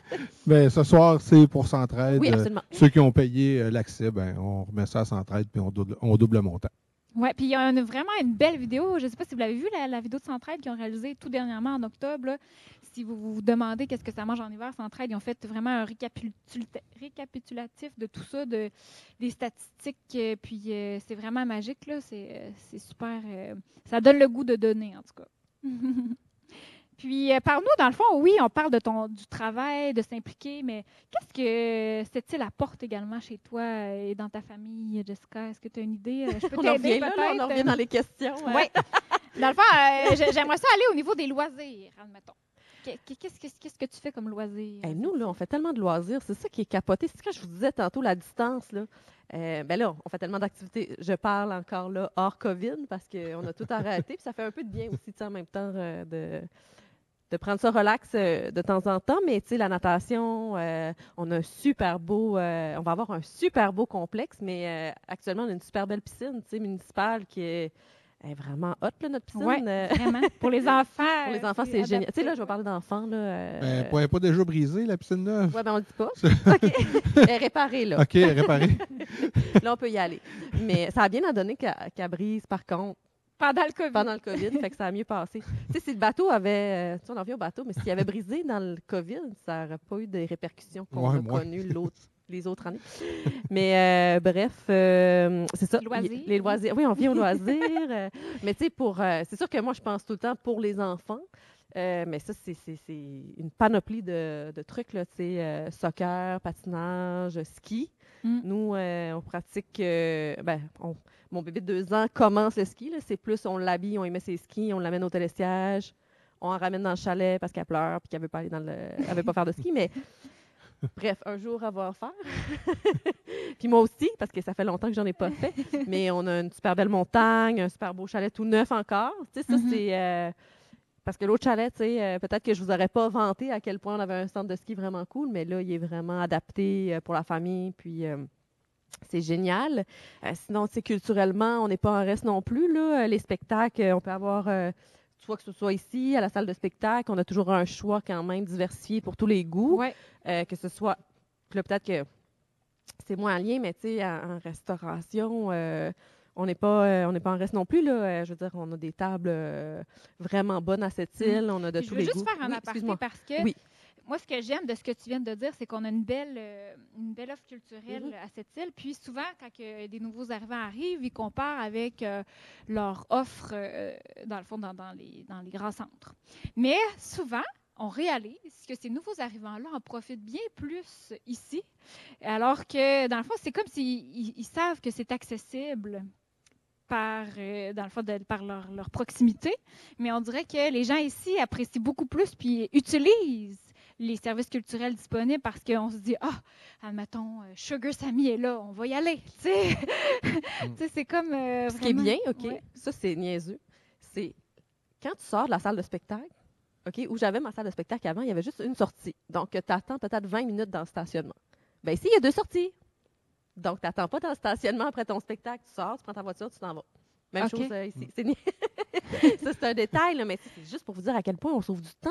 ben, ce soir, c'est pour Centraide. Oui, Euh, absolument. ceux qui ont payé euh, l'accès, ben, on remet ça à Centraide puis on double, on double le montant. Oui, puis il y a vraiment une belle vidéo. Je ne sais pas si vous l'avez vu, la, vidéo de Centraide qu'ils ont réalisée tout dernièrement en octobre. Si vous vous demandez qu'est-ce que ça mange en hiver, Centraide, ils ont fait vraiment un récapitulatif de tout ça, de, des statistiques. euh, puis euh, c'est vraiment magique. euh, c'est super. ça donne le goût de donner, en tout cas. Puis, euh, par nous, dans le fond, oui, on parle de ton, du travail, de s'impliquer, mais qu'est-ce que cette île apporte également chez toi et dans ta famille, Jessica? Est-ce que tu as une idée? Euh, Je peux On en revient là, là, on en revient dans les questions. hein. Oui. Dans le fond, euh, j'ai- j'aimerais ça aller au niveau des loisirs, admettons. Qu'est- Qu'est-ce que, qu'est-ce que tu fais comme loisir? Hey, nous, là, on fait tellement de loisirs. C'est ça qui est capoté. C'est ce que je vous disais tantôt, la distance. Là. Euh, ben là, on fait tellement d'activités. Je parle encore là hors COVID parce qu'on a tout arrêté. Puis ça fait un peu de bien aussi, en même temps, de, de prendre ça relax euh, de temps en temps. Mais tu sais, la natation, euh, on a un super beau, euh, on va avoir un super beau complexe. Mais euh, actuellement, on a une super belle piscine, tu sais, municipale qui est, est vraiment hot, là, notre piscine. Ouais. Vraiment. Pour les enfants. pour les enfants, c'est génial. Tu sais, là, je vais parler d'enfants. Là, euh, Ben, elle n'est pas déjà brisée, la piscine neuve? Ouais, ben on le dit pas. OK. Elle est réparée, là. OK, réparée. Là, on peut y aller. Mais ça a bien à donner qu'elle qu'elle brise, par contre, Pendant le COVID. pendant le COVID, fait que ça a mieux passé. Tu sais, si le bateau avait... euh, Tu sais, on en vient au bateau, mais s'il avait brisé dans le COVID, ça n'aurait pas eu des répercussions qu'on Ouais, a connues l'autre- les autres années. Mais euh, bref, euh, c'est ça. Loisirs. Les loisirs. Oui, on vient aux loisirs. euh, mais tu sais, pour... euh, c'est sûr que moi, je pense tout le temps pour les enfants. Euh, mais ça, c'est c'est- c'est une panoplie de, de trucs, là, tu sais, euh, soccer, patinage, ski. Mm. Nous, euh, on pratique, euh, ben, on- mon bébé de deux ans commence le ski, c'est plus, on l'habille, on y met ses skis, on l'amène au télésiège, on en ramène dans le chalet parce qu'elle pleure puis qu'elle veut pas aller dans le, elle veut pas faire de ski, mais bref, un jour, elle va en faire. puis moi aussi, parce que ça fait longtemps que j'en ai pas fait, mais on a une super belle montagne, un super beau chalet tout neuf encore. Tu sais, ça, Mhm. c'est... euh, parce que l'autre chalet, tu sais, euh, peut-être que je vous aurais pas vanté à quel point on avait un centre de ski vraiment cool, mais là, il est vraiment adapté euh, pour la famille, puis euh, c'est génial. Sinon, tu sais, culturellement, on n'est pas en reste non plus, là. Les spectacles, on peut avoir, soit que ce soit ici, à la salle de spectacle, on a toujours un choix quand même diversifié pour tous les goûts, Ouais. euh, que ce soit, là, peut-être que c'est moins en lien, mais tu sais, en, en restauration, euh, on n'est pas, euh, on n'est pas en reste non plus, là. Euh, je veux dire, on a des tables euh, vraiment bonnes à cette île, on a de je tous veux les juste goûts. faire un Oui, aparté excuse-moi. parce que Oui. moi, ce que j'aime de ce que tu viens de dire, c'est qu'on a une belle, une belle offre culturelle Mhm. à cette île. Puis souvent, quand des nouveaux arrivants arrivent, ils comparent avec leur offre, dans le fond, dans, dans les, dans les grands centres. Mais souvent, on réalise que ces nouveaux arrivants-là en profitent bien plus ici, alors que, dans le fond, c'est comme s'ils ils- ils savent que c'est accessible par, euh, dans le fond, de- par leur, leur proximité. Mais on dirait que les gens ici apprécient beaucoup plus puis utilisent les services culturels disponibles parce qu'on se dit ah admettons euh, Sugar Sammy est là on va y aller tu sais sais, c'est comme euh, Ce qui est bien, OK, Ouais. ça c'est niaiseux, c'est quand tu sors de la salle de spectacle, OK, où j'avais ma salle de spectacle avant, il y avait juste une sortie. Donc, tu attends peut-être 20 minutes dans le stationnement. Bien, ici, il y a deux sorties. Donc, tu n'attends pas le stationnement après ton spectacle, tu sors, tu prends ta voiture, tu t'en vas. Même chose euh, ici. C'est ni- ça, c'est un détail, là, mais c'est juste pour vous dire à quel point on sauve du temps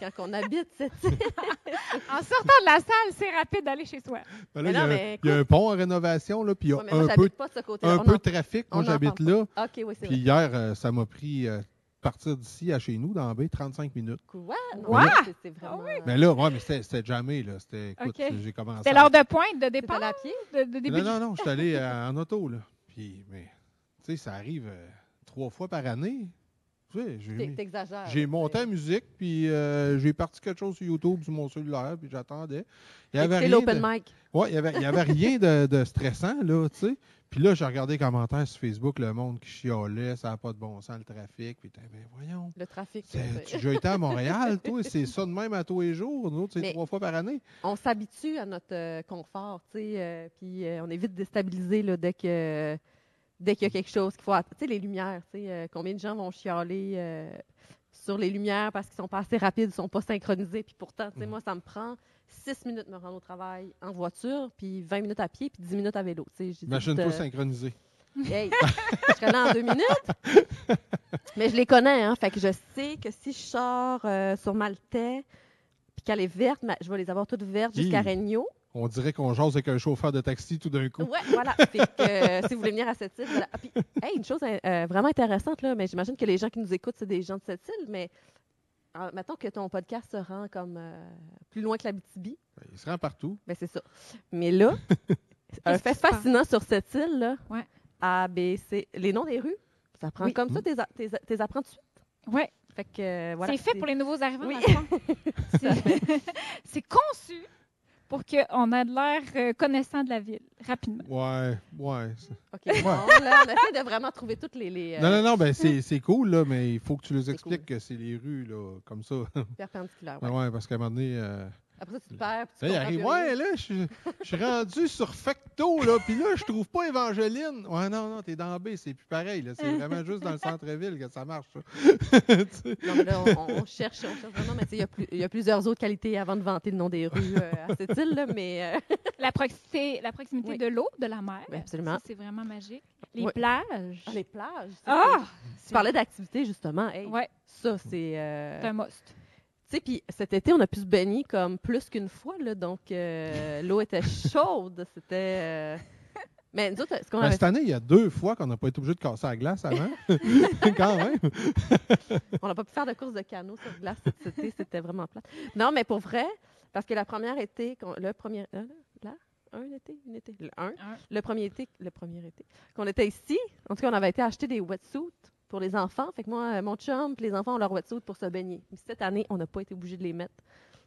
quand on habite cette île. en sortant de la salle c'est rapide d'aller chez soi Ben là, Mais il, y a un, mais il y a un pont en rénovation, là, puis il y a Ouais, mais moi, un peu, pas de ce un peu de trafic. Moi, j'habite là. OK, oui, c'est Puis vrai. hier, euh, ça m'a pris euh, partir d'ici à chez nous, dans baie, 35 minutes. Quoi? Non, Quoi? c'est- C'est vraiment... Mais là, ouais, mais c'était c'était jamais, là. C'était, écoute, OK. j'ai commencé. c'est à- l'heure de pointe de départ à la pied? de, de début Non, non, non, je suis allé euh, en auto, là. Puis, mais, tu sais, ça arrive euh, trois fois par année. Tu sais, j'ai T'exagères. J'ai monté la musique, puis euh, j'ai parti quelque chose sur YouTube sur mon cellulaire, puis j'attendais. Il y avait rien l'open de... mic. Ouais, il y avait, il y avait rien de, de stressant, là, tu sais. Puis là, j'ai regardé les commentaires sur Facebook, le monde qui chiolait, ça n'a pas de bon sens, le trafic. Puis, ben voyons, Le trafic. euh, tu as déjà été à Montréal, toi, c'est ça de même à tous les jours. Nous autres, c'est trois fois par année. on s'habitue à notre euh, confort, tu sais, euh, puis euh, on est vite déstabilisé là, dès que dès qu'il y a quelque chose qu'il faut, tu sais, les lumières, tu sais, euh, combien de gens vont chialer euh, sur les lumières parce qu'ils sont pas assez rapides, ils sont pas synchronisés, puis pourtant, tu sais, Mhm. moi, ça me prend six minutes de me rendre au travail en voiture, puis 20 minutes à pied, puis 10 minutes à vélo, tu sais. Imagine-toi euh, synchronisé. Hey, je serais là en deux minutes. Mais je les connais, hein. Fait que je sais que si je sors euh, sur Maltais, puis qu'elle est verte, ma- je vais les avoir toutes vertes jusqu'à. Regno. On dirait qu'on jase avec un chauffeur de taxi tout d'un coup. Ouais, voilà. Fait que, euh, si vous voulez venir à cette île, voilà. Ah, puis, hey, une chose euh, vraiment intéressante, là, mais j'imagine que les gens qui nous écoutent, c'est des gens de cette île, mais euh, mettons que ton podcast se rend comme euh, plus loin que la BTB, Ben, il se rend partout. ben c'est ça. Mais là, un fait fascinant sur cette île, là, Ouais. A, B, C, les noms des rues, ça prend Oui. comme ça, Mm. t'es t'es apprends tout de suite? Ouais. Fait que, euh, voilà. c'est fait pour les nouveaux arrivants, Oui. C'est conçu pour qu'on ait de l'air euh, connaissant de la ville, rapidement. Ouais, ouais. OK, bon, là, on essaie de vraiment trouver toutes les, les, euh, Non, non, non, ben c'est c'est cool, là, mais il faut que tu nous C'est expliques cool. que c'est les rues, là, comme ça. perpendiculaires. Ouais, ouais. parce qu'à un moment donné. euh, Après ça, tu te perds. puis tu Là, il comprends arrive, ouais, là, je suis- je suis rendu sur Fecto, là, puis là, je trouve pas Evangeline. Ouais, non, non, t'es dans B, c'est plus pareil, là. C'est vraiment juste dans le centre-ville que ça marche, ça. Non, mais là, on, on cherche, on cherche vraiment, mais tu sais, il y a y, plusieurs autres qualités avant de vanter le nom des rues euh, à cette île, là, mais euh, La proximité, la proximité Oui. de l'eau, de la mer. Oui, absolument. Ça, C'est vraiment magique. Les plages. les plages. Ah! c'est- Tu parlais d'activité, justement. Hey, Ouais, Ça, c'est... euh, c'est un must. Puis cet été, on a pu se baigner comme plus qu'une fois, là, donc euh, l'eau était chaude, c'était... euh, Mais nous autres, ce qu'on Ben, avait cette année, il y a deux fois qu'on n'a pas été obligé de casser la glace avant. Quand même. On n'a pas pu faire de course de canot sur glace cet été, c'était vraiment plat. Non, mais pour vrai, parce que la première été, qu'on- le premier, euh, là, un été, une été, le un, Un. le premier été, le premier été, qu'on était ici, en tout cas, on avait été acheter des wetsuits pour les enfants. Fait que moi, euh, mon chum, les enfants ont leur wetsuit pour se baigner. Mais cette année, on n'a pas été obligé de les mettre.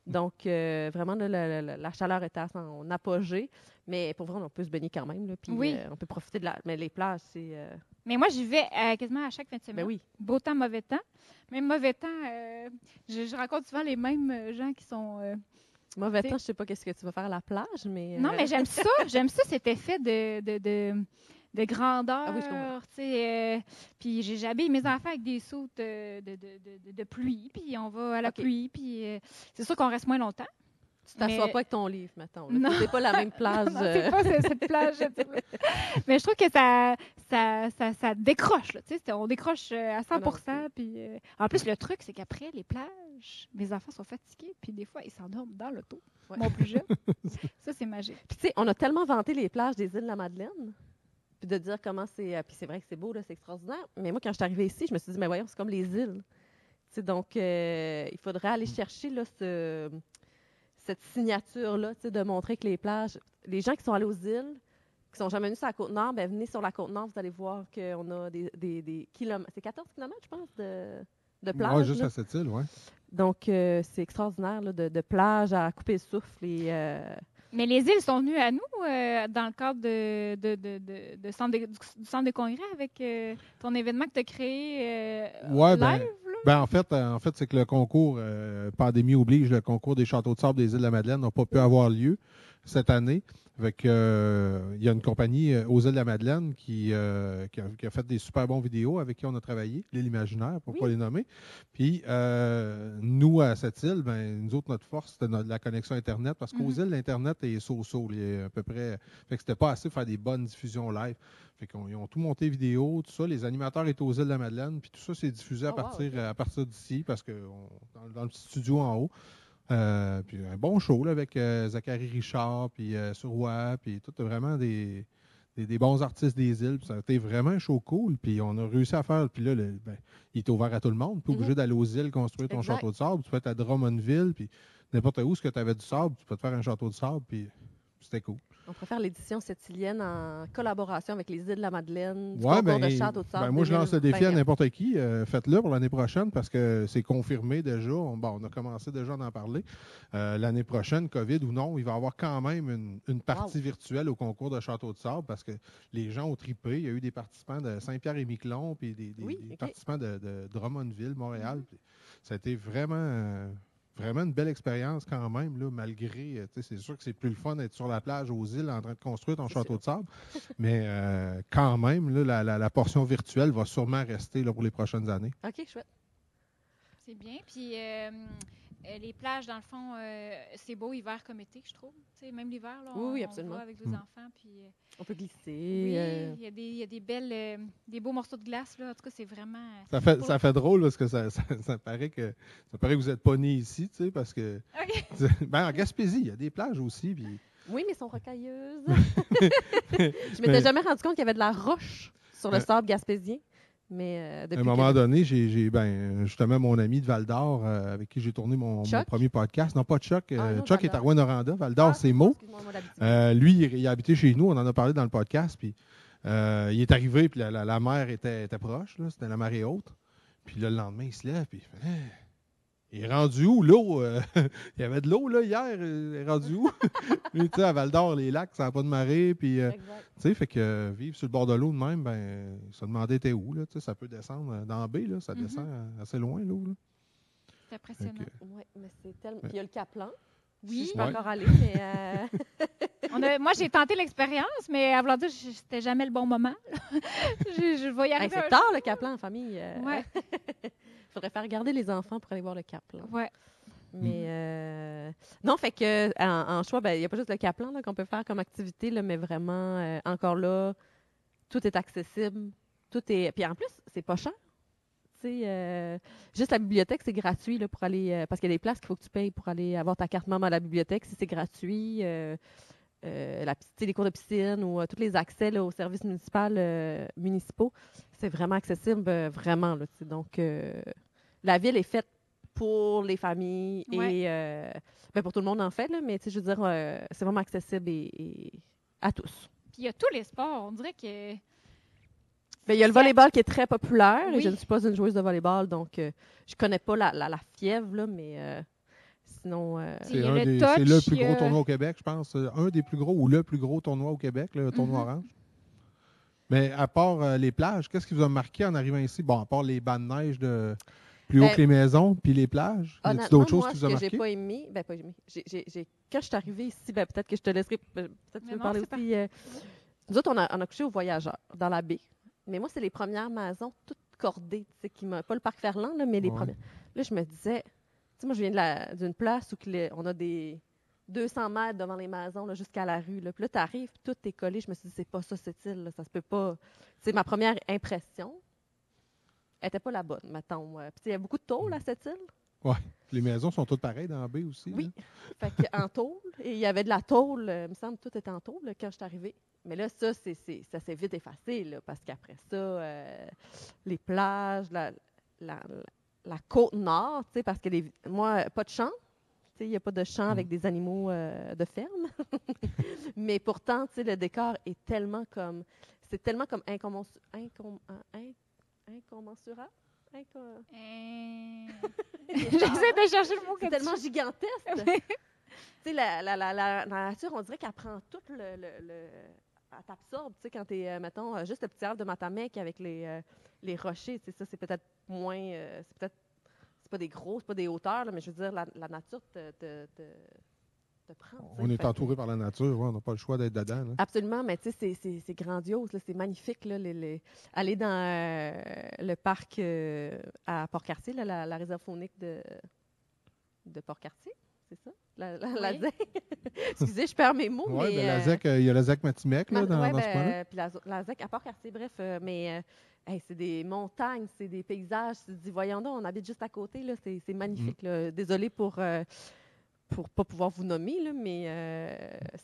Donc, euh, vraiment, là, la, la- la chaleur était à son apogée. Mais pour vrai, on peut se baigner quand même. Là, puis Oui. euh, on peut profiter de la. Mais les plages, c'est. euh, Mais moi, j'y vais quasiment à chaque fin de semaine. Ben oui. Beau temps, mauvais temps. Même mauvais temps, je, je rencontre souvent les mêmes gens qui sont. Mauvais temps, je sais pas qu'est-ce que tu vas faire à la plage, mais. Non, mais j'aime ça. J'aime ça, cet effet de, de, de, de grandeur. Ah oui, je euh, puis j'ai- j'habille mes enfants avec des sautes de, de, de, de, de pluie, puis on va à la pluie, puis euh, c'est sûr qu'on reste moins longtemps. Tu t'assois Mais- pas avec ton livre, mettons. Non. C'est pas la même plage. Non, c'est euh, pas ce- cette plage. Mais je trouve que ça, ça, ça, ça décroche. Là, tu sais, c'est- on décroche euh, à 100 non, c'est- puis, euh, En plus, le truc, c'est qu'après les plages, mes enfants sont fatigués, puis des fois, ils s'endorment dans l'auto. Ouais. Mon plus jeune. ça, c'est magique. Puis tu sais, on a tellement vanté les plages des îles de la Madeleine, puis de dire comment c'est. euh, puis c'est vrai que c'est beau, là, c'est extraordinaire. Mais moi, quand je suis arrivée ici, je me suis dit, mais voyons, c'est comme les îles. Donc, euh, il faudrait aller chercher là, ce- cette signature-là, de montrer que les plages. Les gens qui sont allés aux îles, qui sont jamais venus sur la côte nord, ben venez sur la côte nord, vous allez voir qu'on a des, des, des kilomètres. C'est 14 kilomètres, je pense, de, de plage. Ouais, juste là. à cette île, ouais. Donc, euh, c'est extraordinaire là, de, de plage à couper le souffle. Et, euh, Mais les îles sont venues à nous euh, dans le cadre de, de, de, de- centre du centre de congrès avec euh, ton événement que tu as créé euh, Ouais, live. ben. Ben, en fait, euh, en fait c'est que le concours, euh, pandémie oblige, le concours des châteaux de sable des îles de la Madeleine n'a pas pu avoir lieu cette année. Avec, euh, il y a une compagnie euh, aux îles de la Madeleine qui, euh, qui, a, qui a fait des super bons vidéos avec qui on a travaillé, l'île imaginaire, pour Oui. pas les nommer. Puis, euh, nous, à cette île, ben, nous autres, notre force, c'était notre- la connexion Internet, parce qu'aux Mhm. îles, l'Internet est so-so, il est à peu près... Fait que c'était pas assez pour faire des bonnes diffusions live. Fait qu'ils ont, ils ont tout monté vidéo, tout ça. Les animateurs étaient aux îles de la Madeleine, puis tout ça, c'est diffusé à Oh, wow, partir, à partir d'ici, parce que on- dans, dans le petit studio en haut. Euh, puis un bon show là, avec euh, Zachary Richard, puis euh, puis tout vraiment des, des, des bons artistes des îles. Puis ça a été vraiment un show cool. Puis on a réussi à faire. Puis là, le- ben, il est ouvert à tout le monde. Pas obligé d'aller aux îles construire ton Mhm. Exact. château de sable. Tu peux être à Drummondville, puis n'importe où, ce que tu avais du sable, tu peux te faire un château de sable, puis c'était cool. On préfère l'édition sétilienne en collaboration avec les îles de la Madeleine, du Ouais, ben, de château de sable. ben, moi, je lance le défi à 2021. n'importe qui. Euh, Faites-le pour l'année prochaine parce que c'est confirmé déjà. On, bon, on a commencé déjà d'en parler. Euh, l'année prochaine, COVID ou non, il va y avoir quand même une, une partie virtuelle au concours de Château de Sable parce que les gens ont tripé. Il y a eu des participants de Saint-Pierre-et-Miquelon puis des, des- Oui, des ok. participants de, de Drummondville, Montréal. Puis ça a été vraiment. Vraiment une belle expérience quand même, là, malgré, euh, c'est sûr que c'est plus le fun d'être sur la plage aux îles en train de construire ton château de sable. Mais euh, quand même, là, la, la- la portion virtuelle va sûrement rester là, pour les prochaines années. OK, chouette. C'est bien. Puis euh, euh, les plages, dans le fond, euh, c'est beau hiver comme été, je trouve. Tu sais, même l'hiver, là, Oui, on, oui, on absolument. va avec les Mm. enfants. Puis, euh, On peut glisser. oui, euh, il y, a des- il y a des belles, euh, des beaux morceaux de glace. Là. En tout cas, c'est vraiment. Ça fait, ça fait drôle parce que ça, ça, ça paraît que ça paraît que vous n'êtes pas né ici, tu sais, parce que OK. ben, en Gaspésie, il y a des plages aussi. Puis Oui, mais elles sont rocailleuses. je m'étais Mais- jamais rendu compte qu'il y avait de la roche sur le Euh, sable gaspésien. Mais euh, À un moment que- donné, j'ai, j'ai- ben, justement mon ami de Val d'Or, euh, avec qui j'ai tourné mon, premier podcast. Non, pas Chuck. Ah, euh, non, Chuck Val est à d'Or. Rouen-Noranda. Val d'Or, Ah, c'est Mo. Euh, lui, il, il a habité chez nous. On en a parlé dans le podcast. Puis il est arrivé, puis la, la- la mer était, était proche. là, C'était la marée haute. Puis là, le lendemain, il se lève, puis il fait Hein, Il est rendu où, l'eau Euh, Il y avait de l'eau, là, hier. Il est rendu où? Lui, tu sais, à Val d'Or, les lacs, ça n'a pas de marée. Puis, euh, tu sais, fait que euh, vivre sur le bord de l'eau de même, ben, il se demandait t'es où, là. Tu sais, ça peut descendre dans la baie, là. Ça Mhm. descend assez loin, l'eau, là. C'est impressionnant. Oui, mais c'est tellement. Puis il y a le Caplan. Oui. Je suis pas Ouais. encore allée, mais. euh, On a- moi, j'ai tenté l'expérience, mais à vouloir dire, c'était jamais le bon moment. je, je vais y hey, arriver. c'est tard, le Caplan en famille. Ouais, faudrait faire regarder les enfants pour aller voir le Caplan. ouais. Mais euh, non, fait que en, en choix, ben, il n'y a pas juste le Caplan qu'on peut faire comme activité, là, mais vraiment, euh, encore là, tout est accessible. Tout est. Puis en plus, c'est pas cher. Tu sais, euh, juste la bibliothèque, c'est gratuit là, pour aller. euh, parce qu'il y a des places qu'il faut que tu payes pour aller avoir ta carte membre à la bibliothèque. Si c'est gratuit, euh, la, les cours de piscine ou euh, tous les accès là, aux services municipaux, euh, municipaux, c'est vraiment accessible, vraiment. Là, donc, la ville est faite pour les familles et ben, pour tout le monde en fait, là, mais je veux dire, c'est vraiment accessible et, et à tous. Puis il y a tous les sports. On dirait que. Ben, il y a le volleyball qui est très populaire. et. Je ne suis pas une joueuse de volleyball, donc je connais pas la, la, la fièvre, là, mais sinon. euh, C'est le plus gros tournoi au Québec, je pense. Euh, Un des plus gros ou le plus gros tournoi au Québec, le tournoi Mhm. orange. Mais à part euh, les plages, qu'est-ce qui vous a marqué en arrivant ici? Bon, à part les bancs de neige de plus haut Ben, que les maisons, puis les plages. Y a d'autres choses qui vous a que marqué? j'ai pas aimé, ben pas aimé. Quand je suis arrivée ici, ben peut-être que je te laisserai, peut-être que tu veux non, parler aussi. euh, nous autres, on a, on a couché au voyageurs dans la baie. Mais moi, c'est les premières maisons toutes cordées, tu sais, qui m'a pas le parc Ferland, là, mais les Ouais. premières. Là, je me disais, sais, moi, je viens d'une place où que on a des 200 mètres devant les maisons jusqu'à la rue. Là. Puis là, tu arrives, tout est collé. Je me suis dit, c'est pas ça cette île, là, ça se peut pas. C'est ma première impression. Elle était pas la bonne, mettons. Puis il y a beaucoup de tôle à cette île. Les maisons sont toutes pareilles dans la baie aussi. Oui. là. Fait que en tôle, et il y avait de la tôle, euh, il me semble, tout était en tôle là, quand je suis arrivée. Mais là, ça, c'est, c'est- ça s'est vite effacé, là, parce qu'après ça, euh, les plages, la, la, la côte nord, tu sais, parce que les, moi, pas de champ. Tu sais, Il n'y a pas de champ avec des animaux euh, de ferme. Mais pourtant, tu sais, le décor est tellement comme. C'est tellement comme incommensu- incom- in- incommensurable. Incom- Euh, J'essaie de chercher le mot C'est tu- tellement gigantesque. tu sais, la, la, la, la, la nature, on dirait qu'elle prend tout le. le, le elle t'absorbe, tu sais, quand tu es, mettons, euh, juste le petit havre de Matamec avec les, euh, les rochers, tu sais, ça, c'est peut-être moins. euh, c'est peut-être. C'est pas des gros, c'est pas des hauteurs, là, mais je veux dire, la, la nature te, te, te, te prend. tu sais. On est Fait entouré par la nature, ouais, on n'a pas le choix d'être dedans. là. Absolument, mais tu sais, c'est- grandiose, c'est magnifique. Là, les- les- Aller dans euh, le parc euh, à Port-Cartier, la, la réserve faunique de, de Port-Cartier, c'est ça? La, la, la Oui. ZEC. Excusez, je perds mes mots, Ouais, mais... ben, la euh, ZEC, euh, il y a la ZEC Matimec là, dans, ouais, dans ce ben, coin-là. euh, puis la, ZEC à Port-Cartier, bref, euh, mais euh, hey, c'est des montagnes, c'est des paysages. Tu te dis, voyons donc, on habite juste à côté, là, c'est c'est magnifique. Mm. là. Désolée pour euh, pour pas pouvoir vous nommer, là, mais euh,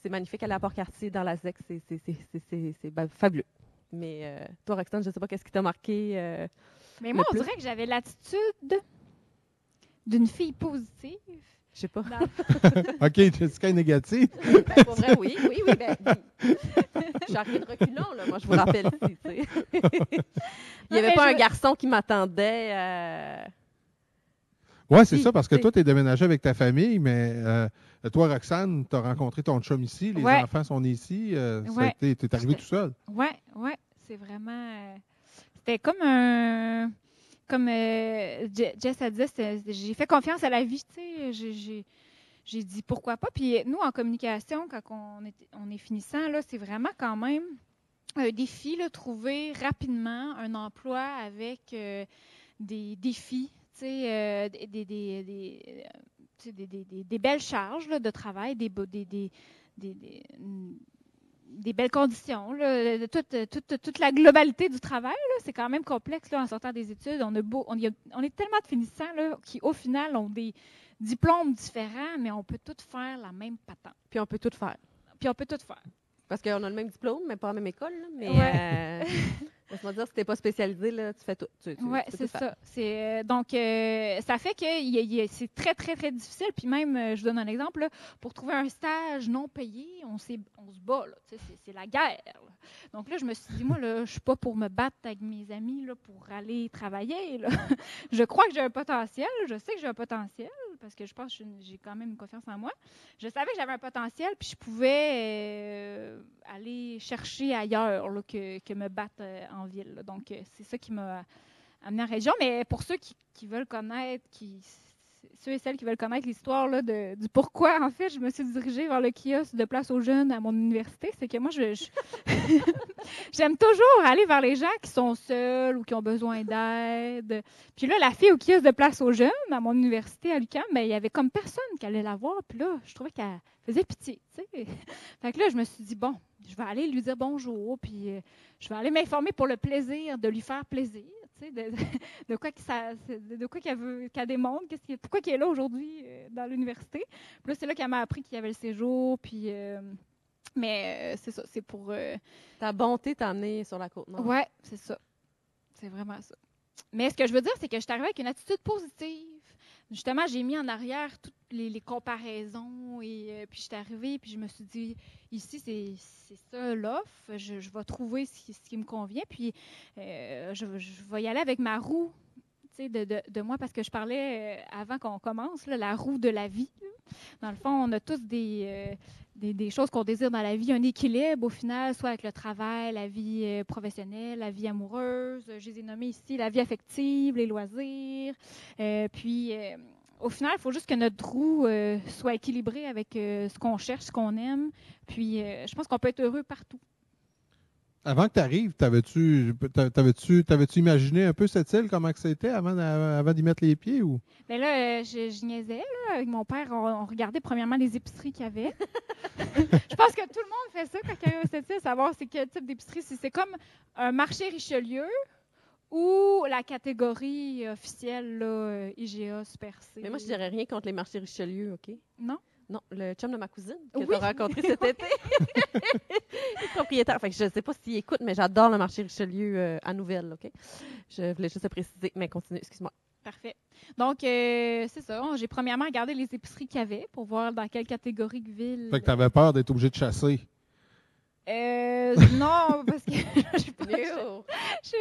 c'est magnifique aller à Port-Cartier dans la ZEC, c'est- c'est- c'est c'est- c'est- c'est ben, fabuleux. Mais euh, toi, Roxane, je ne sais pas qu'est-ce qui t'a marqué. euh, Mais moi, Le on plus? dirait que j'avais l'attitude d'une fille positive. Je sais pas. OK, Jessica est négative. Ben, pour vrai, oui, oui, oui. Ben, oui. arrivée de reculons, là, moi, je vous rappelle ici. tu. Il n'y avait pas je- un garçon qui m'attendait. euh, Oui, c'est ça, parce que toi, tu es déménagé avec ta famille, mais euh, toi, Roxane, tu as rencontré ton chum ici, les Ouais. enfants sont nés ici. euh, Ouais. été- t'es arrivé tout seul. Ouais, ouais, c'est vraiment. euh, c'était comme un. Comme euh, Je- Jess a dit, j'ai fait confiance à la vie, tu sais. J'ai- dit pourquoi pas. Puis nous, en communication, quand on est, finissant, c'est vraiment quand même un défi, là, trouver rapidement un emploi avec euh, des défis, tu sais, euh, des, euh, belles charges de travail, des, des, des- belles conditions. là, de toute, toute, toute la globalité du travail, c'est quand même complexe là, en sortant des études. On, a beau, on, y a- on est tellement de finissants là, qui, au final, ont des diplômes différents, mais on peut tous faire la même patente. Puis on peut tout faire. puis on peut tout faire. Parce qu'on a le même diplôme, mais pas la même école. là. Mais Ouais. euh, laisse-moi dire, si t'es pas spécialisé, là, tu fais tout. Oui, c'est ça. C'est, euh, donc, euh, ça fait que c'est très, très, très difficile. Puis même, euh, je vous donne un exemple, là, pour trouver un stage non payé, on, s'est- on se bat. C'est, c'est la guerre. là. Donc là, je me suis dit, moi, là, je suis pas pour me battre avec mes amis là, pour aller travailler. là. je crois que j'ai un potentiel. Je sais que j'ai un potentiel parce que je pense que j'ai quand même une confiance en moi. Je savais que j'avais un potentiel, puis je pouvais euh, aller chercher ailleurs que, que me battre euh, en ville. Donc, euh, c'est ça qui m'a amené en région. Mais pour ceux qui veulent connaître, qui, ceux et celles qui veulent connaître l'histoire du pourquoi, en fait, je me suis dirigée vers le kiosque de Place aux Jeunes à mon université, c'est que moi, je, j'aime toujours aller vers les gens qui sont seuls ou qui ont besoin d'aide. Puis là, la fille au kiosque de Place aux Jeunes à mon université à l'UQAM, ben, il y avait comme personne qui allait la voir. Puis là, je trouvais qu'elle faisait pitié. Fait que là, je me suis dit, bon, je vais aller lui dire bonjour, puis euh, je vais aller m'informer pour le plaisir de lui faire plaisir. Sais, De, de quoi que ça, de quoi qu'elle veut, qu'elle démontre, qu'est-ce qui, pourquoi qu'elle est là aujourd'hui euh, dans l'université. Puis là, c'est là qu'elle m'a appris qu'il y avait le séjour, puis euh, mais euh, c'est ça, c'est pour euh, Ta bonté t'a amené sur la côte nord. Ouais, c'est ça. C'est vraiment ça. Mais ce que je veux dire, c'est que je suis arrivée avec une attitude positive. Justement, j'ai mis en arrière toutes les, comparaisons et euh, puis je suis arrivée puis je me suis dit ici c'est ça l'offre, je, vais trouver ce qui, ce qui me convient puis euh, je, je vais y aller avec ma roue de, de, de moi parce que je parlais euh, avant qu'on commence la roue de la vie. Dans le fond, on a tous des, euh, des, choses qu'on désire dans la vie, un équilibre au final, soit avec le travail, la vie euh, professionnelle, la vie amoureuse, euh, je les ai nommés ici, la vie affective, les loisirs. Puis, au final, il faut juste que notre roue soit équilibrée avec ce qu'on cherche, ce qu'on aime. Puis, je pense qu'on peut être heureux partout. Avant que tu arrives, t'avais-tu, t'avais-tu, t'avais-tu imaginé un peu cette île, comment que c'était avant, avant d'y mettre les pieds ou? Mais là, euh, je, je niaisais là, avec mon père. On, on regardait premièrement les épiceries qu'il y avait. je pense que tout le monde fait ça quand il y a un cette île, savoir c'est quel type d'épicerie. Si c'est comme un marché Richelieu ou la catégorie officielle là, euh, IGA Super C. Mais moi, je dirais rien contre les marchés Richelieu, OK? Non? Non, le chum de ma cousine que Oui. tu as rencontré cet été. Il est propriétaire. Fait que je ne sais pas s'il écoute, mais j'adore le marché Richelieu euh, à Nouvelle, OK? Je voulais juste le préciser, mais continue, excuse-moi. Parfait. Donc, euh, c'est ça. J'ai premièrement regardé les épiceries qu'il y avait pour voir dans quelle catégorie de ville. Fait que t'avais peur d'être obligé de chasser. Euh, non, parce que je suis pas, je, Mais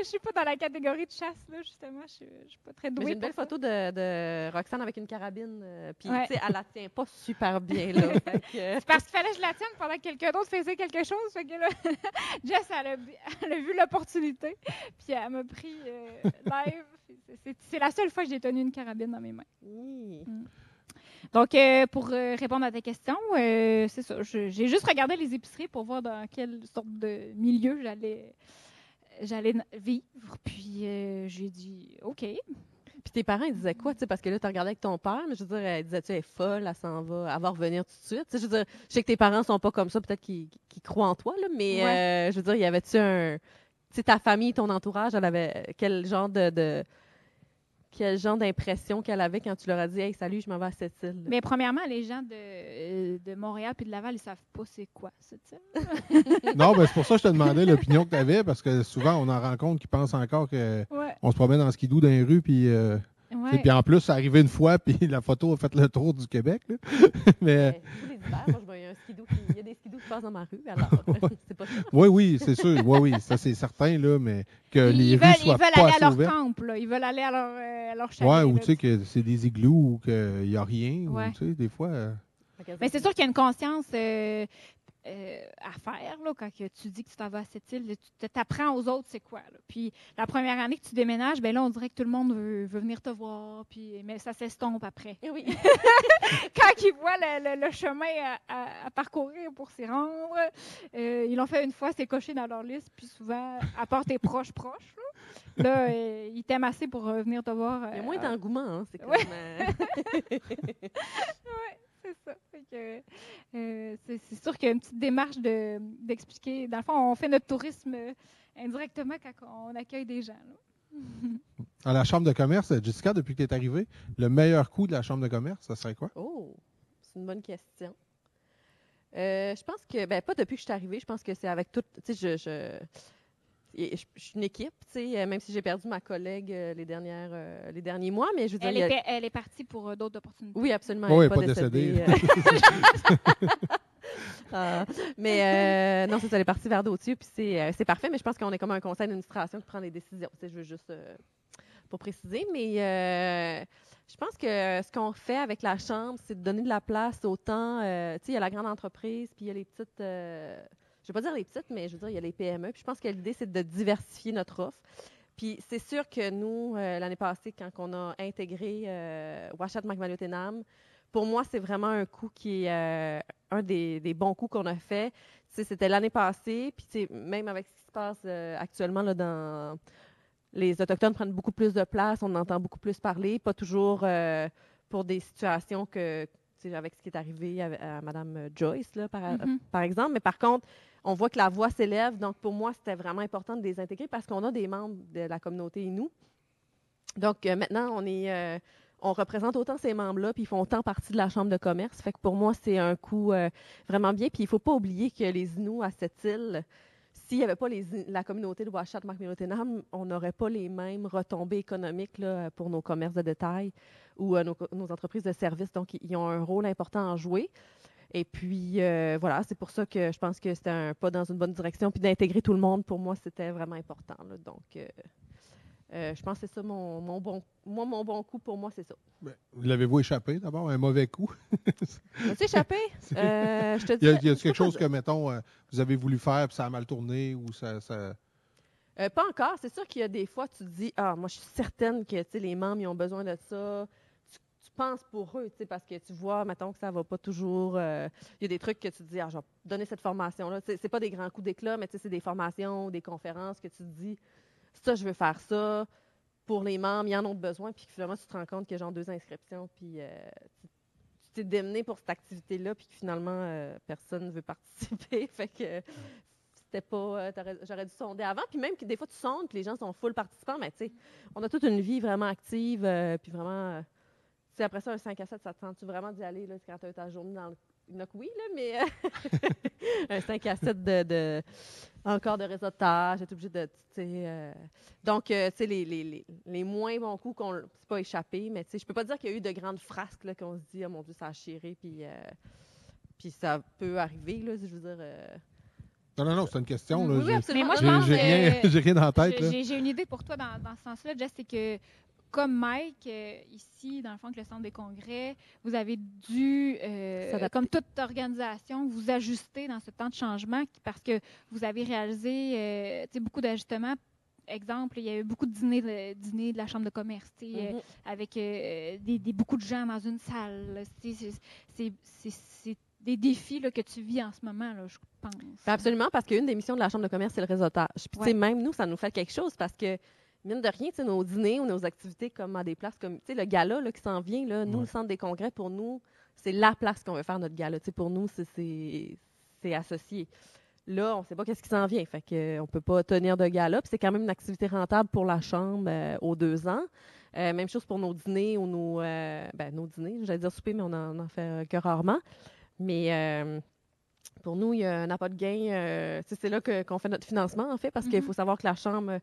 je suis pas dans la catégorie de chasse, là, justement. Je, je suis pas très douée. j'ai une belle ça. photo de, de Roxane avec une carabine. euh, Puis, Ouais. tu sais, elle la tient pas super bien, là. Euh, C'est parce qu'il fallait que je la tienne pendant que quelqu'un d'autre faisait quelque chose. Fait que là, Jess, elle a, elle a vu l'opportunité. Puis elle m'a pris euh, live. C'est- la seule fois que j'ai tenu une carabine dans mes mains. Donc, euh, pour euh, répondre à ta question, euh, c'est ça. J'ai juste regardé les épiceries pour voir dans quelle sorte de milieu j'allais vivre. Puis euh, j'ai dit OK. Puis tes parents, ils disaient quoi, tu sais, parce que là, tu regardais avec ton père, mais je veux dire, elle disait, tu est folle, elle s'en va, elle va revenir tout de suite. Tu sais, je veux dire, je sais que tes parents sont pas comme ça, peut-être qu'ils croient en toi, là, mais euh, je veux dire, y avait-tu un. Tu sais, ta famille, ton entourage, elle avait quel genre de. de- quel genre d'impression qu'elle avait quand tu leur as dit, hey, salut, je m'en vais à cette île. Mais premièrement, les gens de, euh, de Montréal puis de Laval, ils savent pas c'est quoi cette île. non, ben c'est pour ça que je te demandais l'opinion que tu avais, parce que souvent, on en rencontre qui pensent encore qu'on Ouais. se promène en skidoo dans les rues, puis, euh, sais, ouais. puis en plus, c'est arrivé une fois, puis la photo a fait le tour du Québec. là. Mais Mais tous les hivers, moi, je vois, il y a un skidoo qui- il y a des skidoo qui passent dans ma rue, alors, c'est pas ça. oui, oui, c'est sûr. Oui, oui, ça c'est certain, là, mais que Ils, les ils rues veulent, ils soient veulent pas aller à leur camp, là. Ils veulent aller à leur, euh, à leur chalet. Ouais, ou tu sais que c'est des igloos ou qu'il n'y a rien. ou, tu sais, des fois. euh, Mais c'est sûr qu'il y a une conscience euh, euh, à faire là, quand tu dis que tu t'en vas à cette île. Tu t'apprends aux autres c'est quoi. là. Puis la première année que tu déménages, ben là, on dirait que tout le monde veut, veut venir te voir. Puis, mais ça s'estompe après. Eh oui. Quand ils voient le, le- le chemin à, à- à parcourir pour s'y rendre, euh, ils l'ont fait une fois, c'est coché dans leur liste. Puis souvent, à part tes proches proches, là, là, euh, ils t'aiment assez pour venir te voir. Il y a moins d'engouement, hein, c'est comme... Ouais. C'est ça. Euh, c'est sûr qu'il y a une petite démarche de- d'expliquer. Dans le fond, on fait notre tourisme euh, indirectement quand on accueille des gens. là. À la chambre de commerce, Jessica, depuis que tu es arrivée, le meilleur coup de la chambre de commerce, ça serait quoi? Oh, c'est une bonne question. Euh, je pense que, ben, pas depuis que je suis arrivée, je pense que c'est avec tout. Tu sais, je, je, je, je suis une équipe, tu sais, euh, même si j'ai perdu ma collègue euh, les, dernières, euh, les derniers mois, mais je veux dire. Elle, a- est, pa- elle est partie pour euh, d'autres opportunités. Oui, absolument. Elle est pas décédée. euh. Ah, mais euh, non, c'est ça, elle est partie vers d'autres puis c'est euh, c'est parfait, mais je pense qu'on est comme un conseil d'administration qui prend des décisions. Tu sais, je veux juste euh, pour préciser, mais euh, je pense que ce qu'on fait avec la Chambre, c'est de donner de la place autant, euh, tu sais, il y a la grande entreprise, puis il y a les petites, je vais pas dire les petites, mais je veux dire, il y a les PME, puis je pense que l'idée, c'est de diversifier notre offre. Puis c'est sûr que nous, euh, l'année passée, quand on a intégré euh, Washat McMallotenam, pour moi, c'est vraiment un coup qui est euh, un des, des bons coups qu'on a fait. Tu sais, C'était l'année passée, puis tu sais, même avec ce qui se passe euh, actuellement là, dans les Autochtones prennent beaucoup plus de place, on entend beaucoup plus parler, pas toujours pour des situations que, tu sais, avec ce qui est arrivé à, à Mme Joyce, là, par, Mhm. par exemple. Mais par contre, on voit que la voix s'élève. Donc, pour moi, c'était vraiment important de les intégrer parce qu'on a des membres de la communauté Inou. Donc, euh, maintenant, on est, euh, on représente autant ces membres-là, puis ils font autant partie de la Chambre de commerce. Fait que pour moi, c'est un coup euh, vraiment bien. Puis il ne faut pas oublier que les Inuits à cette île, s'il n'y avait pas la communauté de Ouachat Macmillotenam, on n'aurait pas les mêmes retombées économiques là, pour nos commerces de détail ou nos, nos entreprises de services. Donc, ils ont un rôle important à jouer. Et puis, euh, voilà, c'est pour ça que je pense que c'était un pas dans une bonne direction. Puis d'intégrer tout le monde, pour moi, c'était vraiment important. là. Donc, euh, euh, je pense que c'est ça mon, mon bon... Moi, mon bon coup, pour moi, c'est ça. Ben, L'avez-vous échappé d'abord? Un mauvais coup? As-tu échappé? Euh, je te dis... Y a- y a quelque chose que, mettons, euh, vous avez voulu faire puis ça a mal tourné ou ça. ça- pas encore. C'est sûr qu'il y a des fois, tu te dis, ah, moi, je suis certaine que les membres, ils ont besoin de ça. Penses pour eux, parce que tu vois, mettons que ça va pas toujours. euh, Il y a des trucs que tu te dis, ah, je vais donner cette formation-là. C'est pas des grands coups d'éclat, mais c'est des formations, des conférences que tu te dis, ça, je veux faire ça. Pour les membres, ils en ont besoin. Puis finalement, tu te rends compte qu'il y a genre deux inscriptions. Puis euh, tu t'es démené pour cette activité-là. Puis que finalement, euh, personne ne veut participer. fait que c'était pas. J'aurais dû sonder avant. Puis même que des fois, tu sondes, puis les gens sont full participants, mais tu sais, on a toute une vie vraiment active, puis vraiment. Sais, après ça, un 5 à 7, ça te tente-tu vraiment d'y aller là, quand tu as ta journée dans le. Donc, oui, là, mais euh, un 5 à 7 de, de- encore de réseautage, être obligé de. euh, donc, euh, tu sais, les, les, les, les moins bons coups, qu'on c'est pas échappé, mais tu sais, je peux pas dire qu'il y a eu de grandes frasques, là, qu'on se dit, oh mon Dieu, ça a chiré, puis. euh, puis ça peut arriver, là, je veux dire. euh, Non, non, non, c'est une question. là. Oui, oui, J'ai- absolument. Mais moi, je J'ai pense j'ai rien, rien en tête. J'ai- là. J'ai j'ai une idée pour toi dans, dans ce sens-là, Jess, c'est que comme Mike, euh, ici, dans le fond, avec le centre des congrès, vous avez dû, euh, comme toute organisation, vous ajuster dans ce temps de changement parce que vous avez réalisé euh, beaucoup d'ajustements. Exemple, il y a eu beaucoup de dîners de, dîners de la Chambre de commerce, euh, Mhm. avec des, des- beaucoup de gens dans une salle. C'est- des défis là, que tu vis en ce moment, là, je pense. Absolument, parce qu'une des missions de la Chambre de commerce, c'est le réseautage. Puis, Ouais. même nous, ça nous fait quelque chose parce que, mine de rien, tu sais, nos dîners ou nos activités comme à des places comme, tu sais, le gala là, qui s'en vient, là, nous, Ouais. le centre des congrès, pour nous, c'est la place qu'on veut faire notre gala. Pour nous, c'est- associé. Là, on ne sait pas qu'est-ce qui s'en vient. Fait que, euh, on peut pas tenir de gala. C'est quand même une activité rentable pour la Chambre euh, aux deux ans. Euh, même chose pour nos dîners ou nos, euh, ben, nos dîners. J'allais dire souper, mais on en, en fait que rarement. Mais pour nous, il y a un appât de gain. c'est là qu'on fait notre financement, en fait, parce qu'il Mhm. faut savoir que la Chambre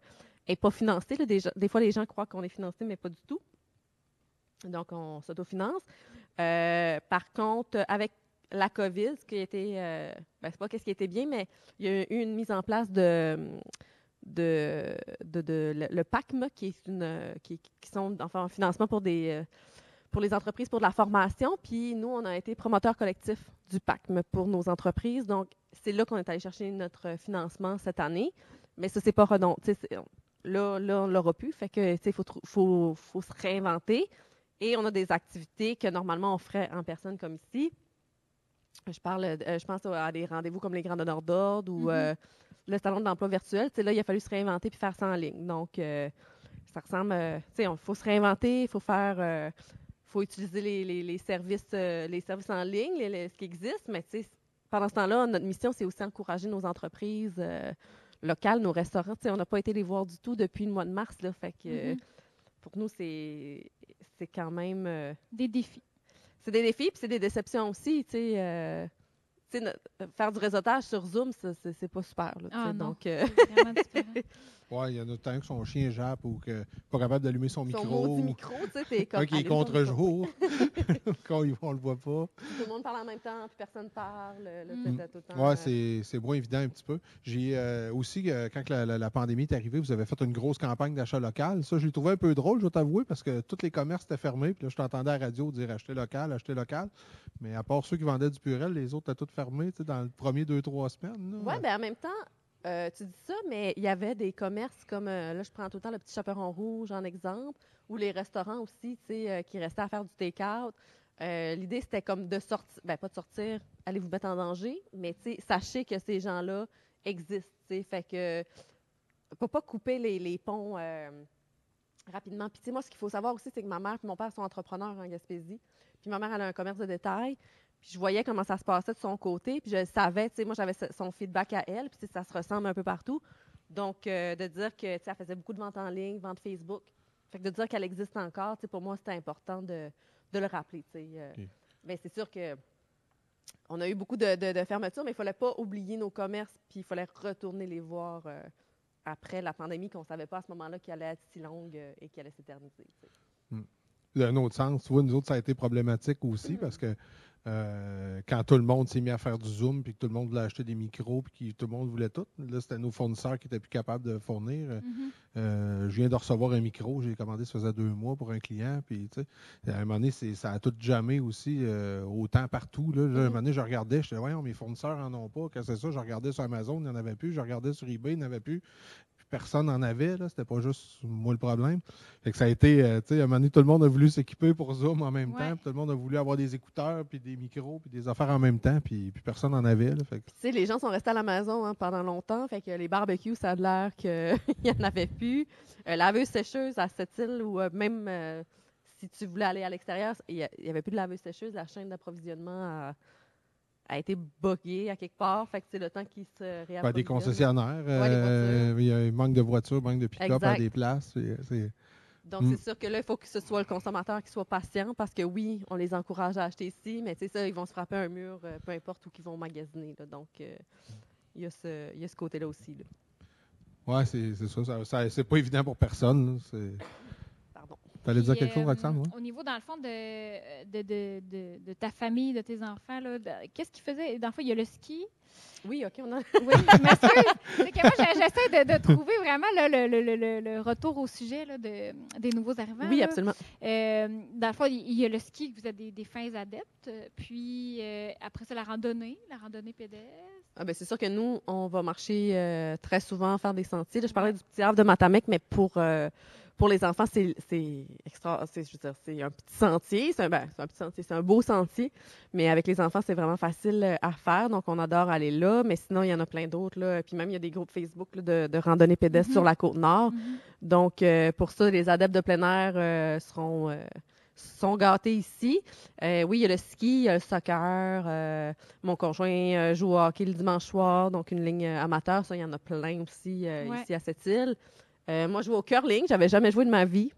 n'est pas financée. là. Des, fois, les gens croient qu'on est financé, mais pas du tout. Donc, on s'autofinance. Euh, par contre, avec la COVID, ce qui a été, euh, ben, pas qu'est-ce qui était bien, mais il y a eu une mise en place de, le, le qui est une, qui, sont enfin en financement euh, pour les entreprises pour de la formation. Puis nous, on a été promoteur collectif du PACMA pour nos entreprises. Donc, c'est là qu'on est allé chercher notre financement cette année. Mais ça, c'est pas redond. Là, là, on l'aura plus. Fait que, tu sais, il faut, faut, faut se réinventer. Et on a des activités que normalement on ferait en personne comme ici. Je parle, euh, je pense à des rendez-vous comme les grands donneurs d'ordre ou Mhm. euh, le salon de l'emploi virtuel. Tu sais, là, il a fallu se réinventer puis faire ça en ligne. Donc, euh, ça ressemble, tu sais, il faut se réinventer, il faut faire, faut utiliser les, les- les services, les services en ligne, les- ce qui existe. Mais pendant ce temps-là, notre mission, c'est aussi encourager nos entreprises locales, nos restaurants. On n'a pas été les voir du tout depuis le mois de mars. Là, fait que euh, Mhm. pour nous, c'est quand même. euh, Des défis. c'est des défis, puis c'est des déceptions aussi, euh, no- faire du réseautage sur Zoom, c'est pas super. Là, Ah, non. donc, euh. Ouais, il y en a tant que son chien jappe ou que pas capable d'allumer son son micro. maudit micro, tu sais, t'es comme. Qui est contre-jour. Quand il- on le voit pas. Tout le monde parle en même temps, puis personne parle. Là, Mm. t'as- t'as tout le temps, Ouais, euh, c'est c'est moins évident un petit peu. J'ai euh, aussi, euh, quand que la, la- la pandémie est arrivée, vous avez fait une grosse campagne d'achat local. Ça, je l'ai trouvé un peu drôle, je dois t'avouer, parce que tous les commerces étaient fermés. Puis là, je t'entendais à la radio dire acheter local, acheter local. Mais à part ceux qui vendaient du purel, les autres étaient tous fermés tu sais, dans le premier deux, trois semaines. Oui, ben en même temps, euh, tu dis ça, mais il y avait des commerces comme, euh, là, je prends tout le temps le petit chaperon rouge en exemple, ou les restaurants aussi, tu sais, euh, qui restaient à faire du take-out. L'idée, c'était comme de sortir, ben pas de sortir, allez vous mettre en danger, mais tu sais, sachez que ces gens-là existent, tu sais, fait que faut pas couper les, les ponts rapidement. Puis tu sais, moi, ce qu'il faut savoir aussi, c'est que ma mère et mon père sont entrepreneurs en Gaspésie, puis ma mère, elle a un commerce de détail, puis je voyais comment ça se passait de son côté, puis je savais, tu sais, moi, j'avais son feedback à elle, puis ça se ressemble un peu partout. Donc, euh, de dire que, tu sais, elle faisait beaucoup de ventes en ligne, ventes Facebook. Fait que de dire qu'elle existe encore, tu sais, pour moi, c'était important de, de le rappeler, tu sais. euh. OK. Mais c'est sûr que on a eu beaucoup de, de- de fermetures, mais il ne fallait pas oublier nos commerces, puis il fallait retourner les voir euh, après la pandémie, qu'on ne savait pas à ce moment-là qu'elle allait être si longue euh, et qu'elle allait s'éterniser. sais. D'un autre sens, tu vois, nous autres, ça a été problématique aussi parce que euh, quand tout le monde s'est mis à faire du Zoom, puis que tout le monde voulait acheter des micros, puis que tout le monde voulait tout, là, c'était nos fournisseurs qui étaient plus capables de fournir. Euh, Mhm. Euh, je viens de recevoir un micro, j'ai commandé, ça faisait deux mois pour un client, puis tu sais, à un moment donné, c'est- ça a tout jamais aussi, euh, autant partout. Là. À un Mhm. moment donné, je regardais, je disais, voyons, mes fournisseurs en ont pas, que c'est ça? Je regardais sur Amazon, il n'y en avait plus, je regardais sur eBay, il n'y en avait plus. Personne n'en avait, c'était pas juste moi le problème. Fait que ça a été, euh, tu sais, à un moment donné, tout le monde a voulu s'équiper pour Zoom en même Ouais. temps, tout le monde a voulu avoir des écouteurs, puis des micros, puis des affaires en même temps, puis, puis personne n'en avait. Là, fait que- les gens sont restés à la maison hein, pendant longtemps, fait que les barbecues, ça a l'air qu'il n'y en avait plus. Euh, laveuse sécheuse à cette île, ou euh, même si tu voulais aller à l'extérieur, il n'y avait plus de laveuse sécheuse, la chaîne d'approvisionnement a, a été buggée à quelque part, fait que c'est le temps qu'ils se réapprovisionnent. des concessionnaires, Ouais, euh, il y a un manque de voitures, manque de pick-up à des places. c'est- c'est- Donc, Mm. c'est sûr que là, il faut que ce soit le consommateur qui soit patient parce que oui, on les encourage à acheter ici, mais tu sais, ça, ils vont se frapper un mur, euh, peu importe où ils vont magasiner. là. Donc, euh, il y, a ce- y a ce côté-là aussi. Ouais, c'est c'est ça. ça, ça- c'est pas évident pour personne. c'est-. T'allais dire quelque chose, euh, Roxane? ouais? Au niveau, dans le fond, de, de, de, de, de ta famille, de tes enfants, qu'est-ce qu'ils faisaient? Dans le fond, il y a le ski. Oui, OK, on a. Oui, je m'excuse. C'est que moi, j'essaie de, de trouver vraiment là, le, le, le, le retour au sujet là, de, des nouveaux arrivants. Oui, absolument. Euh, dans le fond, il y a le ski, que vous êtes des, des fins adeptes. euh, Puis, euh, après ça, la randonnée, la randonnée pédestre. Ah, ben, c'est sûr que nous, on va marcher euh, très souvent, faire des sentiers. Là, je parlais du petit havre de Matamec, mais pour, euh, pour les enfants, c'est extra. c'est- Je veux dire, c'est un petit sentier. C'est un, ben, c'est un petit sentier, c'est un beau sentier. Mais avec les enfants, c'est vraiment facile euh, à faire. Donc, on adore aller là. Mais sinon, il y en a plein d'autres. là. Puis même, il y a des groupes Facebook là, de, de randonnée pédestre Mhm. sur la côte nord. Mhm. Donc, euh, pour ça, les adeptes de plein air euh, seront, euh, sont gâtés ici. Euh, oui, il y a le ski, il y a le soccer. euh, mon conjoint joue au hockey le dimanche soir, donc une ligne amateur. Ça, il y en a plein aussi euh, Ouais. ici à cette île. Euh, moi, je joue au curling. J'avais jamais joué de ma vie.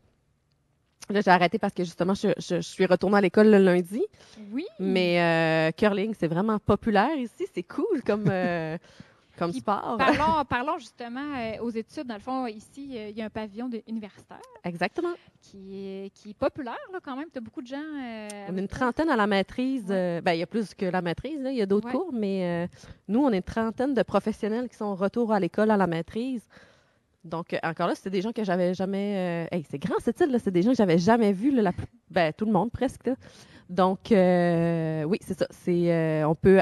Là, j'ai arrêté parce que justement, je, je- je suis retournée à l'école le lundi. Oui. Mais euh, curling, c'est vraiment populaire ici. C'est cool comme, euh, comme Puis, sport. Parlons, parlons justement euh, aux études. Dans le fond, ici, euh, il y a un pavillon de- universitaire Exactement. qui est, qui est populaire là, quand même. Tu as beaucoup de gens. euh, On est avec une toi. trentaine à la maîtrise. Euh, ben, il y a plus que la maîtrise, là, il y a d'autres Ouais. cours, mais euh, nous, on est une trentaine de professionnels qui sont au retour à l'école à la maîtrise. Donc, euh, encore là, c'est des gens que j'avais jamais. euh, hey, c'est grand cette île, c'est des gens que j'avais jamais vus, là, ben, tout le monde presque. Donc, euh, oui, c'est ça. C'est, on peut.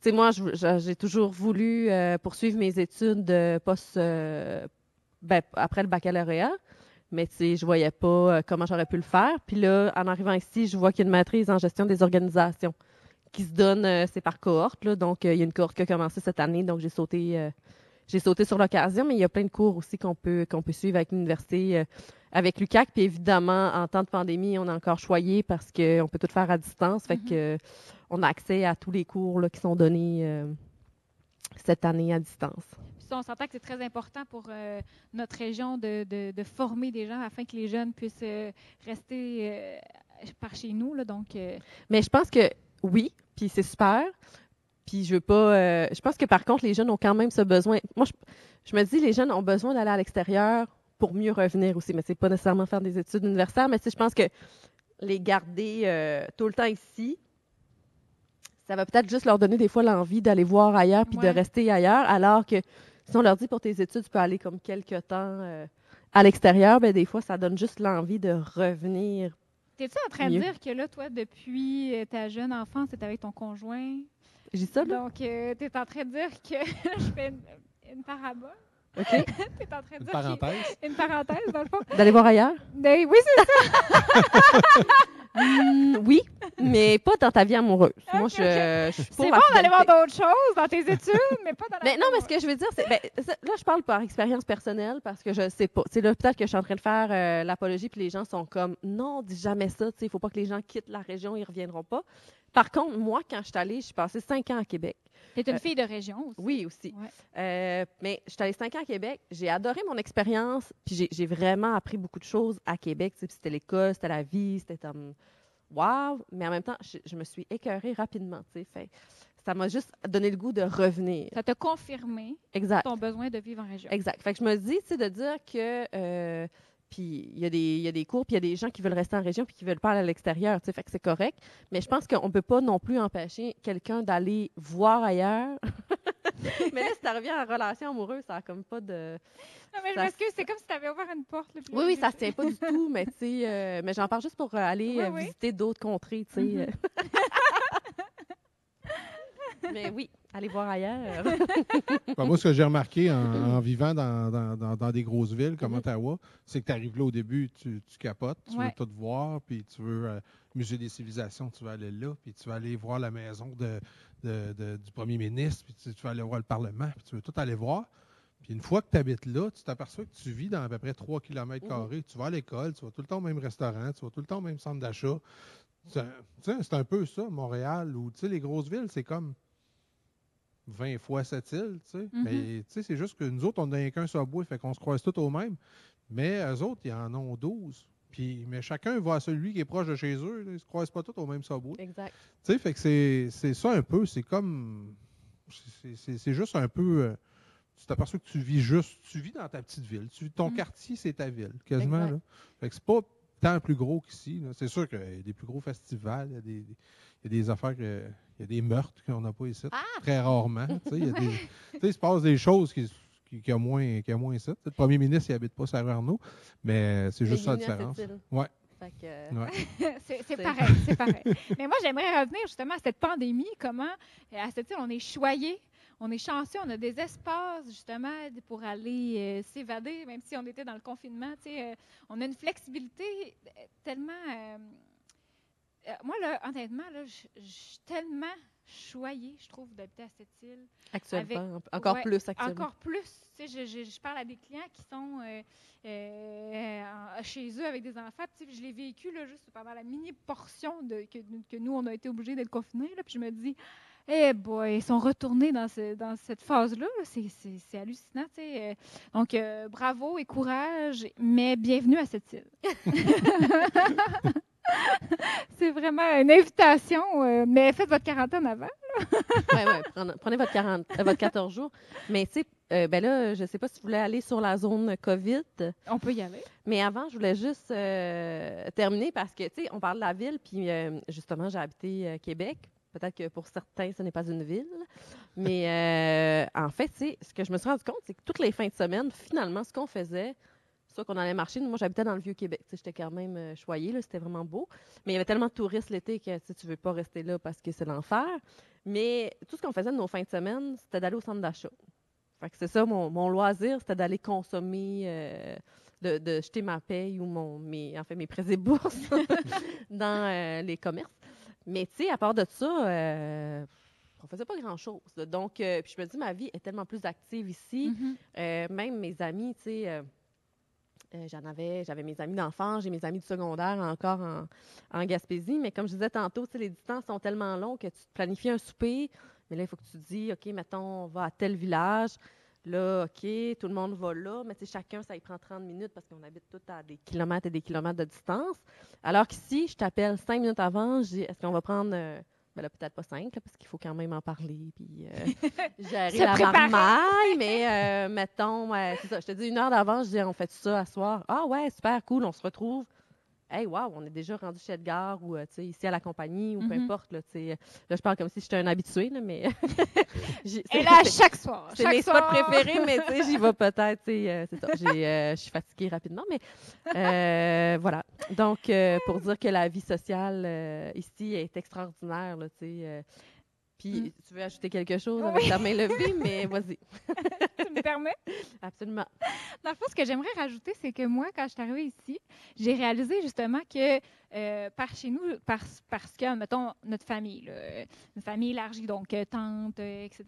Tu sais, moi, j'ai toujours voulu poursuivre mes études post, ben, après le baccalauréat. Mais tu sais, je voyais pas comment j'aurais pu le faire. Puis là, en arrivant ici, je vois qu'il y a une maîtrise en gestion des organisations qui se donne, c'est par cohorte. là. Donc, il y a une cohorte qui a commencé cette année. Donc, j'ai sauté, j'ai sauté sur l'occasion. Mais il y a plein de cours aussi qu'on peut, qu'on peut suivre avec l'université, euh, avec l'UQAC. Puis évidemment, en temps de pandémie, on a encore choyé parce qu'on peut tout faire à distance. Fait que on a accès à tous les cours là, qui sont donnés euh, cette année à distance. Ça, on s'entend que c'est très important pour euh, notre région de, de- de former des gens afin que les jeunes puissent euh, rester euh, par chez nous. Là, donc, Mais je pense que oui, puis c'est super. Puis je veux pas. euh, je pense que par contre, les jeunes ont quand même ce besoin. Moi, je, je me dis, les jeunes ont besoin d'aller à l'extérieur pour mieux revenir aussi. Mais c'est pas nécessairement faire des études universitaires, mais sais, je pense que les garder euh, tout le temps ici, ça va peut-être juste leur donner des fois l'envie d'aller voir ailleurs puis Ouais. de rester ailleurs, alors que si on leur dit pour tes études, tu peux aller comme quelque temps euh, à l'extérieur, ben des fois, ça donne juste l'envie de revenir. T'es-tu en train de dire que là, toi, depuis ta jeune enfance, t'es avec ton conjoint? J'ai dit ça, là? Donc, euh, t'es en train de dire que je fais une, une parabole? OK? T'es en train de Une dire parenthèse. une parenthèse, dans le fond? D'aller voir ailleurs? Ben oui, c'est ça. Hmm, oui, mais pas dans ta vie amoureuse. Moi, je, je suis pour C'est bon d'aller voir d'autres choses dans tes études, mais pas dans la Mais non, mais ce que je veux dire, c'est. ben, là, je parle par expérience personnelle parce que je sais pas. Tu sais, là, peut-être que je suis en train de faire euh, l'apologie, puis les gens sont comme non, dis jamais ça. Tu sais, il faut pas que les gens quittent la région, ils reviendront pas. Par contre, moi, quand je suis allée, je suis passée cinq ans à Québec. T'es une euh, fille de région aussi. Oui, aussi. Ouais. Euh, mais je suis allée cinq ans à Québec. J'ai adoré mon expérience, puis j'ai- vraiment appris beaucoup de choses à Québec. Tu C'était l'école, c'était la vie, c'était comme wow. Mais en même temps, je, je me suis écœurée rapidement. tu. Fait, ça m'a juste donné le goût de revenir. Ça t'a confirmé Exact. ton besoin de vivre en région. Exact. Fait que je me dis, tu sais, de dire que. euh, puis il y, a des- il y a des cours, puis il y a des gens qui veulent rester en région, puis qui veulent pas aller à l'extérieur, tu sais, fait que c'est correct. Mais je pense qu'on peut pas non plus empêcher quelqu'un d'aller voir ailleurs. mais là, si ça revient en relation amoureuse, ça a comme pas de. Non, mais je Ça- m'excuse, c'est comme si t'avais ouvert une porte. là, Oui, oui, ça se tient pas du tout, mais tu sais, euh, mais j'en parle juste pour euh, aller Oui, euh, oui. visiter d'autres contrées, tu sais. Mhm. mais oui, aller voir ailleurs. Ben, moi, ce que j'ai remarqué en, en vivant dans, dans- dans- dans des grosses villes comme Mhm. Ottawa, c'est que tu arrives là au début, tu, tu capotes, tu Ouais. veux tout voir, puis tu veux euh, Musée des civilisations, tu vas aller là, puis tu vas aller voir la maison de, de- de- du premier ministre, puis tu, tu vas aller voir le Parlement, puis tu veux tout aller voir. Puis une fois que tu habites là, tu t'aperçois que tu vis dans à peu près 3 km. Mhm. Tu vas à l'école, tu vas tout le temps au même restaurant, tu vas tout le temps au même centre d'achat. C'est un- tu sais, c'est un peu ça, Montréal, où tu sais, les grosses villes, c'est comme 20 fois cette île, tu sais. Mais tu sais, c'est juste que nous autres, on n'a qu'un subway, fait qu'on se croise tous au même. Mais eux autres, ils en ont 12. Puis, mais chacun va à celui qui est proche de chez eux. là. Ils se croisent pas tous au même subway. exact. Tu sais, fait que c'est ça un peu. C'est comme. c'est- juste un peu. euh, tu t'aperçois que tu vis juste. Tu vis dans ta petite ville. Tu, ton Mm. quartier, c'est ta ville, quasiment. Là. Fait que c'est pas tant plus gros qu'ici. C'est sûr qu'il y a des plus gros festivals. Il y a des, des- il y a des affaires que. Il y a des meurtres qu'on n'a pas ici. Ah! Très rarement. tu sais, il y a des- tu sais, il se passe des choses qui. qui, qui a moins, qui a moins ici. Le premier ministre, il habite pas sur Arnaud, mais c'est juste ça la différence. Ouais. Euh, Ouais. c'est pareil, c'est pareil. Mais moi, j'aimerais revenir justement à cette pandémie, comment, euh, à cette île, on est choyé, on est chanceux, on a des espaces justement pour aller euh, s'évader, même si on était dans le confinement. tu sais, euh, on a une flexibilité tellement. euh, euh, moi, là, honnêtement, là, je je suis tellement choyée, je trouve, d'habiter à cette île. actuellement, encore ouais, plus actuellement. Encore plus. Tu sais, je, je- je parle à des clients qui sont euh, euh, chez eux avec des enfants. puis tu sais, je l'ai vécu là, juste pendant la mini portion de, que, que nous, on a été obligés d'être confinés. Là, puis je me dis, eh boy, ils sont retournés dans, ce- dans cette phase-là. là. C'est, hallucinant. tu sais. Euh, Donc, euh, bravo et courage, mais bienvenue à cette île. c'est vraiment une invitation, euh, mais faites votre quarantaine avant. ouais, ouais, prenez, prenez votre, 40, euh, votre 14 jours. Mais tu sais, euh, ben là, je sais pas si vous voulez aller sur la zone COVID, On peut y aller. mais avant, je voulais juste euh, terminer parce que, tu sais, on parle de la ville, puis justement, j'ai habité Québec. Peut-être que pour certains, ce n'est pas une ville. Mais en fait, ce que je me suis rendu compte, c'est que toutes les fins de semaine, finalement, ce qu'on faisait, soit qu'on allait marcher, moi j'habitais dans le Vieux-Québec, j'étais quand même euh, choyée, c'était vraiment beau. Mais il y avait tellement de touristes l'été que tu tu veux pas rester là parce que c'est l'enfer. Mais tout ce qu'on faisait de nos fins de semaine, c'était d'aller au centre d'achat. C'est ça, mon, mon loisir, c'était d'aller consommer, euh, de, de jeter ma paye ou mon, mes, en fait, mes prêts et bourses dans euh, les commerces. Mais tu sais, à part de ça, on faisait pas grand-chose. là. Donc, euh, puis je me dis, ma vie est tellement plus active ici. Mhm. Euh, même mes amis, tu sais, euh, euh, j'en avais, j'avais mes amis d'enfance, j'ai mes amis du secondaire encore en, en Gaspésie, mais comme je disais tantôt, les distances sont tellement longues que tu te planifies un souper, mais là, il faut que tu te dis, OK, mettons, on va à tel village, là, OK, tout le monde va là, mais chacun, ça y prend 30 minutes parce qu'on habite tous à des kilomètres et des kilomètres de distance. Alors qu'ici, je t'appelle cinq minutes avant, je est-ce qu'on va prendre euh, ben là, peut-être pas cinq, là, parce qu'il faut quand même en parler, puis euh, la préparer. marmaille, mais euh, mettons, c'est ça, je te dis une heure d'avance, je dis, on fait ça à soir. Ah ouais, super, cool, on se retrouve. Hey, wow, on est déjà rendu chez Edgar ou, euh, tu sais, ici à la compagnie, ou peu Mhm. importe, là, tu sais. Là, je parle comme si j'étais un habitué, là, mais... Et là, chaque soir. c'est mes spots soir. préférés, mais tu sais, j'y vais peut-être. tu sais, euh, c'est ça. Euh, Je suis fatiguée rapidement, mais euh, voilà. Donc, euh, pour dire que la vie sociale euh, ici est extraordinaire, là, tu sais. Puis, Mm. tu veux ajouter quelque chose Oui. avec ta main levée, mais vas-y. tu me permets? Absolument. Dans le fond, ce que j'aimerais rajouter, c'est que moi, quand je suis arrivée ici, j'ai réalisé justement que euh, par chez nous, parce, parce que, mettons, notre famille, là, euh, une famille élargie, donc euh, tante, etc.,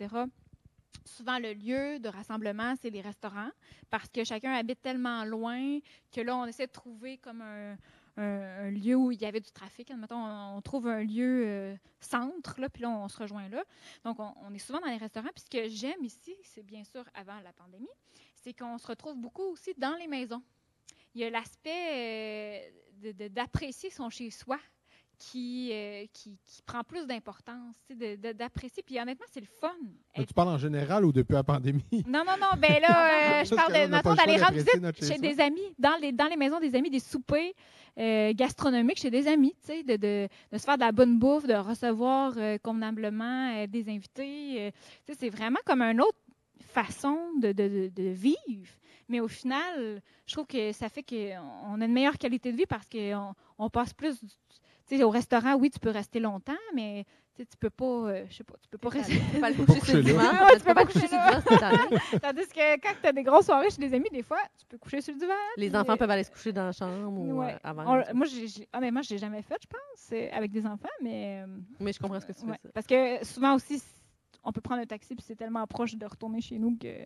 souvent le lieu de rassemblement, c'est les restaurants, parce que chacun habite tellement loin que là, on essaie de trouver comme un, un- lieu où il y avait du trafic. Mettons, on, on trouve un lieu euh, centre, puis là, on se rejoint là. Donc, on, est souvent dans les restaurants. Puis ce que j'aime ici, c'est bien sûr avant la pandémie, c'est qu'on se retrouve beaucoup aussi dans les maisons. Il y a l'aspect euh, d'apprécier son chez-soi qui, euh, qui, qui prend plus d'importance, d'apprécier. Puis honnêtement, c'est le fun. Mais tu parles en général ou depuis la pandémie? Non, non, non. Ben là, euh, je parle de, d'aller rendre visite chez des amis, dans les, dans les maisons des amis, des soupers euh, gastronomiques chez des amis, tu sais, de, de, de se faire de la bonne bouffe, de recevoir convenablement des invités. c'est vraiment comme une autre façon de, de, de- de vivre. Mais au final, je trouve que ça fait qu'on a une meilleure qualité de vie parce qu'on on passe plus. Sais, au restaurant, oui, tu peux rester longtemps, mais tu peux pas, euh, je sais pas, tu peux pas rester. Tu peux pas coucher sur le divan. Tu peux pas coucher sur le divan. Tandis que quand tu as des grosses soirées chez des amis, des fois, tu peux coucher sur le divan. Les puis, enfants peuvent aller se coucher dans la chambre ou euh, avant. On- moi, j'ai, j'ai- honnêtement, je l'ai jamais fait, je pense, euh, avec des enfants, mais. euh, Mais je comprends ce que tu veux ouais. dire. Parce que souvent aussi, on peut prendre un taxi, puis c'est tellement proche de retourner chez nous que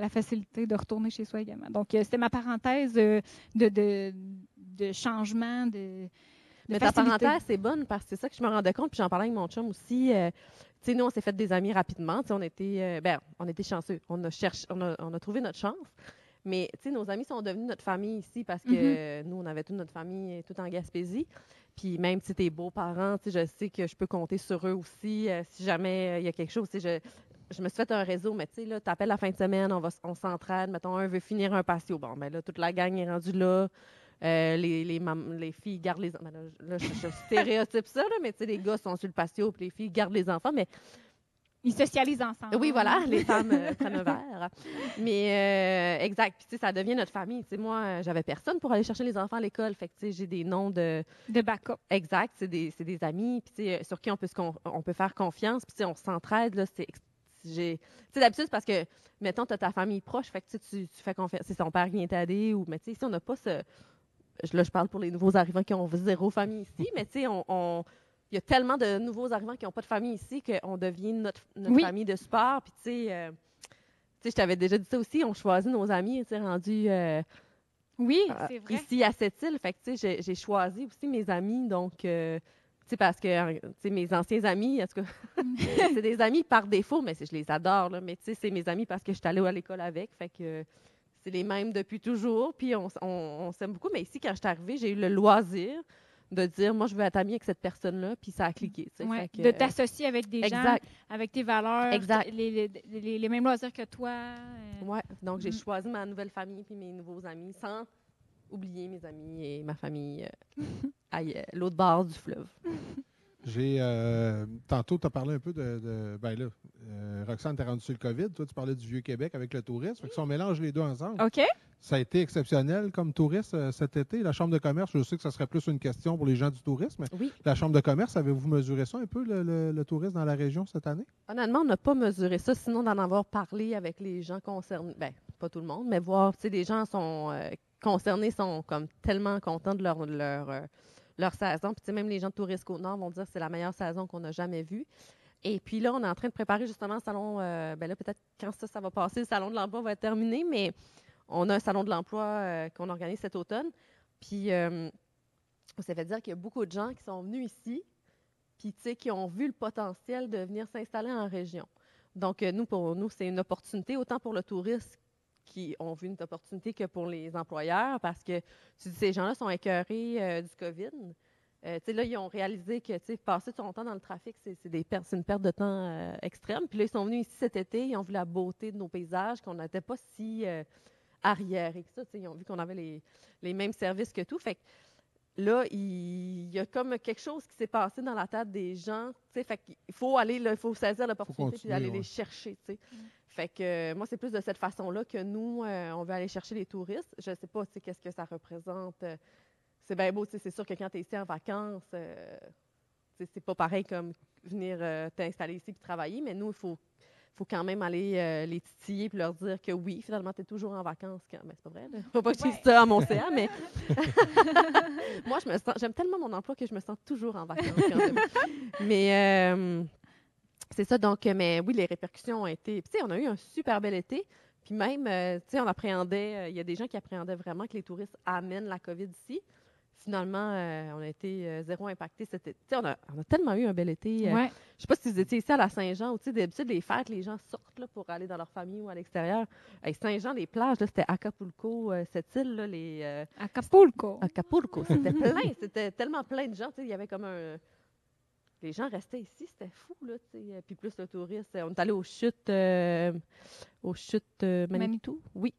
la facilité de retourner chez soi également. Donc, c'était ma parenthèse de, de, de changement, de. Mais ta parenthèse, c'est bonne parce que c'est ça que je me rendais compte, puis j'en parlais avec mon chum aussi. euh, tu sais, nous, on s'est fait des amis rapidement. Tu sais, on était, euh, ben, on était chanceux. On a cherché, on a, on a trouvé notre chance. Mais, tu sais, nos amis sont devenus notre famille ici parce que Mhm. euh, nous, on avait toute notre famille euh, tout en Gaspésie. Puis même si tes beaux-parents, tu sais, je sais que je peux compter sur eux aussi si jamais il y a quelque chose. Tu sais, je, je me suis fait un réseau, mais tu sais, là, t'appelles la fin de semaine, on, va, on s'entraide. Mettons, un veut finir un patio. Bon, ben là, toute la gang est rendue là. Euh, les, les, mam- les filles gardent les enfants. là, je- là, je, je stéréotype ça, là, mais tu sais, les gars sont sur le patio, puis les filles gardent les enfants. Mais Ils socialisent ensemble. oui, voilà, les femmes euh, prennent un verre. Mais euh, exact. Puis tu sais, ça devient notre famille. Tu sais, moi, euh, j'avais personne pour aller chercher les enfants à l'école. Fait que tu sais, j'ai des noms de De backup. exact. C'est des, c'est des amis. Puis tu sais, sur qui on peut, on peut faire confiance. Puis tu sais, on s'entraide. Là, c'est j'ai- tu d'habitude, c'est parce que, mettons, tu as ta famille proche. Fait que tu, tu, fais confiance. Si son père vient t'aider ou, mais tu sais, ici, on n'a pas ce. Là, je parle pour les nouveaux arrivants qui ont zéro famille ici, mais tu sais, on. on- il y a tellement de nouveaux arrivants qui n'ont pas de famille ici qu'on devient notre, notre Oui. famille de sport. Puis, tu sais, euh, tu sais, je t'avais déjà dit ça aussi, on choisit nos amis, tu sais, rendus euh, Oui, euh, vrai. ici à cette île. Fait que, tu sais, j'ai- choisi aussi mes amis, donc, euh, tu sais, parce que, tu sais, mes anciens amis, en tout cas, c'est des amis par défaut, mais je les adore, là, mais tu sais, c'est mes amis parce que je suis allée à l'école avec, fait que c'est les mêmes depuis toujours, puis on, s- on, on s'aime beaucoup. Mais ici, quand je suis arrivée, j'ai eu le loisir de dire, moi, je veux être amie avec cette personne-là, puis ça a cliqué. Ouais, que, de t'associer avec des gens, avec tes valeurs, Exact. les, les, les- les mêmes loisirs que toi. euh, Ouais, donc j'ai Mhm. choisi ma nouvelle famille puis mes nouveaux amis sans oublier mes amis et ma famille euh, à euh, l'autre bord du fleuve. J'ai euh, tantôt, tu as parlé un peu de. de- ben là, euh, Roxane, t'es rendu sur le COVID. Toi, tu parlais du Vieux-Québec avec le tourisme. Fait que si on mélange les deux ensemble, OK. ça a été exceptionnel comme touriste euh, cet été. La Chambre de commerce, je sais que ça serait plus une question pour les gens du tourisme. mais Oui. La Chambre de commerce, avez-vous mesuré ça un peu, le, le- le tourisme dans la région cette année? Honnêtement, on n'a pas mesuré ça, sinon d'en avoir parlé avec les gens concernés. Ben, pas tout le monde, mais voir, tu sais, les gens sont euh, concernés sont comme tellement contents de leur, leur, euh, leur saison. Puis, même les gens de Tourisme Côte-Nord vont dire que c'est la meilleure saison qu'on a jamais vue. Et puis là, on est en train de préparer justement le salon. euh, ben là, peut-être quand ça, ça va passer, le salon de l'emploi va être terminé, mais on a un salon de l'emploi euh, qu'on organise cet automne. Puis, euh, on s'est fait dire qu'il y a beaucoup de gens qui sont venus ici, puis qui ont vu le potentiel de venir s'installer en région. Donc, euh, nous, pour nous, c'est une opportunité, autant pour le touriste qui ont vu une opportunité que pour les employeurs, parce que tu dis, ces gens-là sont écœurés euh, du COVID. Euh, là, ils ont réalisé que passer son temps dans le trafic, c'est une perte de temps euh, extrême. Puis là, ils sont venus ici cet été, ils ont vu la beauté de nos paysages, qu'on n'était pas si euh, arriérés que ça. Ils ont vu qu'on avait les, les mêmes services que tout. Fait que là, il, il y a comme quelque chose qui s'est passé dans la tête des gens. tu sais, Fait qu'il faut aller, il faut saisir l'opportunité continuer, aller ouais. les chercher. tu sais. Fait que euh, moi, c'est plus de cette façon-là que nous, euh, on veut aller chercher les touristes. Je ne sais pas tu sais, qu'est-ce que ça représente. euh, c'est bien beau, tu sais, c'est sûr que quand tu es ici en vacances, euh, c'est pas pareil comme venir euh, t'installer ici puis travailler, mais nous, il faut, faut quand même aller euh, les titiller puis leur dire que oui, finalement, tu es toujours en vacances. Quand... Ben, c'est pas vrai, là. Faut pas que je dise Ouais. ça à mon CA, mais moi, je me sens, j'aime tellement mon emploi que je me sens toujours en vacances quand même. mais euh, c'est ça, donc, mais oui, les répercussions ont été. Puis, tu sais, on a eu un super bel été. Puis même, euh, tu sais, on appréhendait, il y a des gens qui appréhendaient vraiment que les touristes amènent la COVID ici. Finalement, euh, on a été euh, zéro impacté cet été. On a, on a tellement eu un bel été. euh, Ouais. Je sais pas si vous étiez ici à la Saint-Jean ou, tu sais, d'habitude, les fêtes, les gens sortent là, pour aller dans leur famille ou à l'extérieur. Hey, Saint-Jean, les plages, c'était Acapulco, euh, cette île, là, les... Acapulco. Acapulco. C'était plein, c'était tellement plein de gens. Il y avait comme un. Les gens restaient ici, c'était fou, là. tu sais. Puis plus le touriste. On est allé aux chutes, aux chutes Manitou? Oui.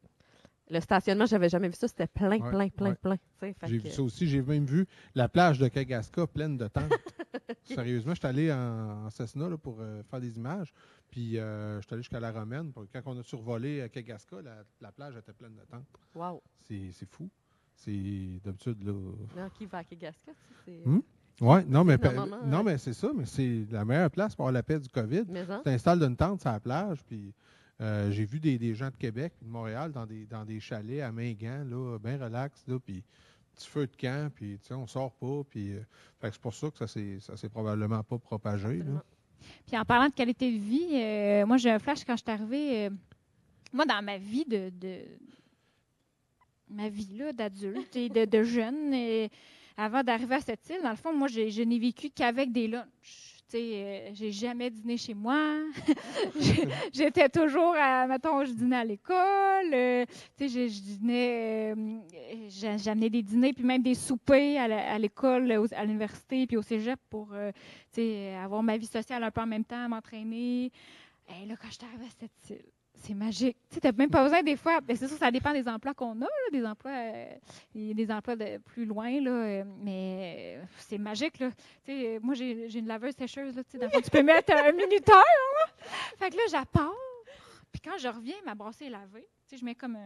Le stationnement, j'avais jamais vu ça. C'était plein, Ouais, plein, plein, ouais. plein. J'ai que- vu ça aussi. J'ai même vu la plage de Kagaska pleine de tentes. Sérieusement, je suis allé en, en Cessna là, pour euh, faire des images. Puis euh, je suis allé jusqu'à la Romaine. Quand on a survolé euh, Kagaska, la, la plage était pleine de tentes. Wow. C'est fou. C'est d'habitude là. Non, qui va à c'est- Hmm? Ouais, non, mais, Normalement, non, ouais. mais c'est ça, mais c'est la meilleure place pour avoir la paix du COVID. Mais hein? Tu t'installes d'une tente sur la plage, puis euh, j'ai vu des, gens de Québec, de Montréal, dans des, dans des chalets à Mingan, là, bien relax, là, puis petit feu de camp, puis on sort pas, puis euh, c'est pour ça que ça s'est ça s'est probablement pas propagé. Puis en parlant de qualité de vie, euh, moi j'ai un flash quand je suis arrivée. moi, dans ma vie de, de- ma vie là, d'adulte et de, de jeune, euh, avant d'arriver à cette île, dans le fond, moi, j'ai- je n'ai vécu qu'avec des lunchs. Tu euh, j'ai jamais dîné chez moi. J'étais toujours à, mettons, je dînais à l'école. euh, je, dînais, euh, j'a- j'amenais des dîners, puis même des soupers à l'école, à l'université, puis au cégep pour, avoir ma vie sociale un peu en même temps, m'entraîner. Et là, quand je suis arrivée à cette île, c'est magique. Tu t'as même pas besoin des fois. ben, c'est sûr, ça dépend des emplois qu'on a, des emplois, euh, des emplois plus loin, euh, mais c'est magique, là. Euh, moi, j'ai une laveuse sécheuse, là, dans fond, tu peux mettre un minuteur. Fait que là, j'apporte. Puis quand je reviens, ma brassée est lavée. Je mets comme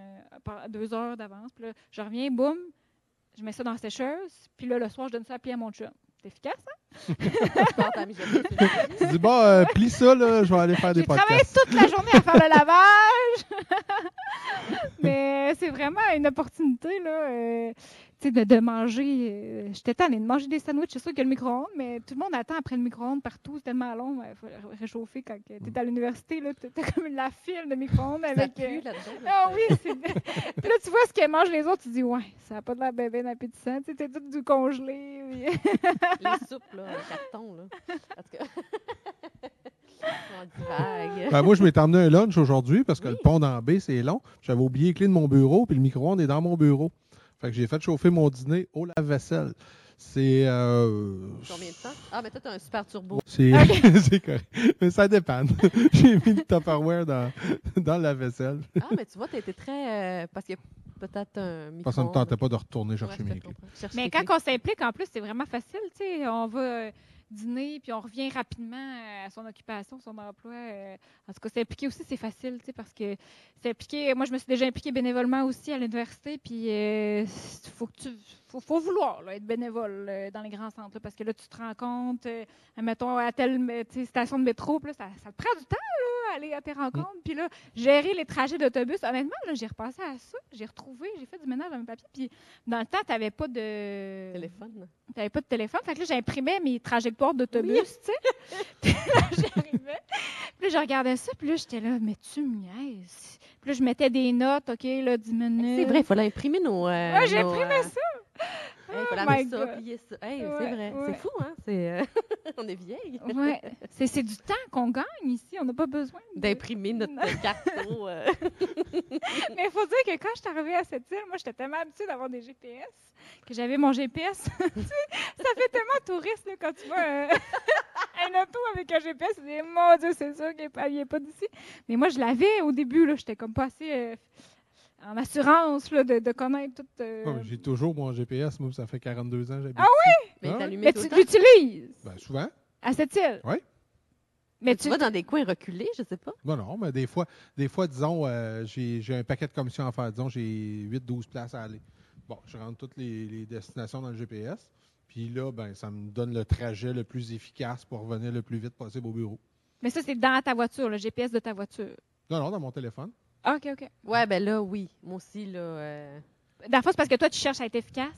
deux heures d'avance. Puis là, je reviens, boum, je mets ça dans la sécheuse. Puis là, le soir, je donne ça à pied à mon chum. C'est efficace, hein? Tu dis, bon, euh, plie ça, là, je vais aller faire des J'ai travaillé podcasts. toute la journée à faire le lavage. Mais c'est vraiment une opportunité, là, euh, de, de manger. euh, J'étais tannée de manger des sandwichs. C'est sûr qu'il y a le micro-ondes, mais tout le monde attend après le micro-ondes partout. C'est tellement long. Il faut réchauffer quand tu es à l'université. Tu as comme la file de micro-ondes Ça avec. pue euh, là-dedans. là. ah oui, c'est. Puis là, tu vois ce que mangent les autres, tu dis, ouais, ça n'a pas de l'air bébé appétissant. Tu sais, t'es tout du congelé. puis- Les soupes, là, en carton, là. En tout cas. On divague. Ben, moi, je m'étais emmené un lunch aujourd'hui parce que Oui. le pont d'en B, c'est long. J'avais oublié les clés de mon bureau, puis le micro-ondes est dans mon bureau. Fait que j'ai fait chauffer mon dîner au lave-vaisselle. C'est. euh, Combien de temps? Ah, mais toi, t'as un super turbo. C'est correct. Mais ça dépend. J'ai mis le Tupperware dans, dans la vaisselle. Ah, mais tu vois, t'as été très. euh, parce qu'il y a peut-être un micro. Parce que ça ne tentait pas de retourner chercher mes clés. Mais quand on s'implique, en plus, c'est vraiment facile. Tu sais, on va dîner, puis on revient rapidement euh, à son occupation, son emploi. euh. en tout cas, s'impliquer aussi, c'est facile, tu sais, parce que s'impliquer. Moi, je me suis déjà impliquée bénévolement aussi à l'université, puis il faut que tu. Faut, faut vouloir là, être bénévole euh, dans les grands centres, là, parce que là, tu te rends compte, euh, mettons, à telle euh, tu station de métro, puis ça, ça te prend du temps, là, aller à tes rencontres. Puis là, gérer les trajets d'autobus. Honnêtement, là, j'ai repassé à ça. J'ai retrouvé, j'ai fait du ménage dans mes papiers. Puis dans le temps, tu n'avais pas de Téléphone. T'avais pas de téléphone. Fait que là, j'imprimais mes trajectoires d'autobus, tu sais. J'arrivais. Puis là, je regardais ça. Puis là, j'étais là, mais tu me niaises. Puis là, je mettais des notes, OK, là, 10 minutes. C'est vrai, il fallait imprimer nos. euh, Ouais, j'ai imprimé euh, ça. Hey, Oh laver my ça, God. plier ça. Hey, Ouais, c'est vrai. ouais. C'est fou, hein? Euh, on est vieilles. Ouais. C'est du temps qu'on gagne ici. On n'a pas besoin de- D'imprimer notre carton. euh. Mais il faut dire que quand je suis arrivée à cette île, moi, j'étais tellement habituée d'avoir des GPS que j'avais mon GPS. Tu sais, ça fait tellement touriste là, quand tu vois euh, un auto avec un GPS. Tu dis, mon Dieu, c'est sûr qu'il n'est pas, pas d'ici. Mais moi, je l'avais au début. J'étais comme pas assez euh, en assurance là, de, de connaître tout. euh, Ouais, mais J'ai toujours mon GPS, moi, ça fait 42 ans. j'habite Ah ici. Mais Ah ouais? Mais tout tu l'utilises? Ben, souvent. à cette île? Oui. Mais Tu tu. vas dans des coins reculés, je sais pas. Non, non, mais des fois, des fois disons, euh, j'ai j'ai un paquet de commissions à faire. Disons, j'ai 8-12 places à aller. Bon, je rentre toutes les, les destinations dans le GPS. Puis là, ben, ça me donne le trajet le plus efficace pour revenir le plus vite possible au bureau. Mais ça, c'est dans ta voiture, le GPS de ta voiture. Non, non, dans mon téléphone. Ah, OK, OK. Ouais, ben là, oui. Moi aussi, là. euh, Dans le fond, c'est parce que toi, tu cherches à être efficace.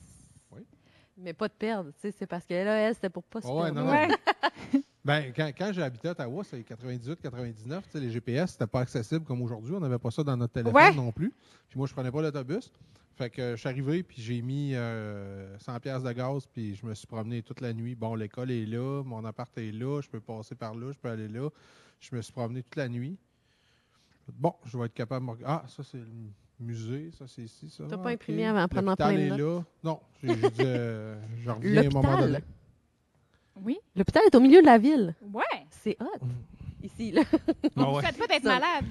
Mais pas de perdre, tu sais. C'est parce que là, elle, c'était pour pas se Ouais, perdre. non, non. Ouais. Ben, quand, quand j'ai habité à Ottawa, c'est 98, 99, tu sais, les GPS, c'était pas accessible comme aujourd'hui. On n'avait pas ça dans notre téléphone Ouais. non plus. Puis moi, je prenais pas l'autobus. Fait que je suis arrivé, puis j'ai mis euh, 100 pièces de gaz, puis je me suis promené toute la nuit. Bon, l'école est là, mon appart est là, je peux passer par là, je peux aller là. Je me suis promené toute la nuit. Bon, je vais être capable de me... Ah, ça, c'est le musée, ça, c'est ici, ça. T'as pas ok. imprimé avant, prendre en L'hôpital plein est de là. Non, j'ai j'ai dit, euh, je reviens à un moment donné. Oui. L'hôpital est au milieu de la ville. Ouais. C'est hot. Ici, là. Ah ouais. Faites pas d'être malade.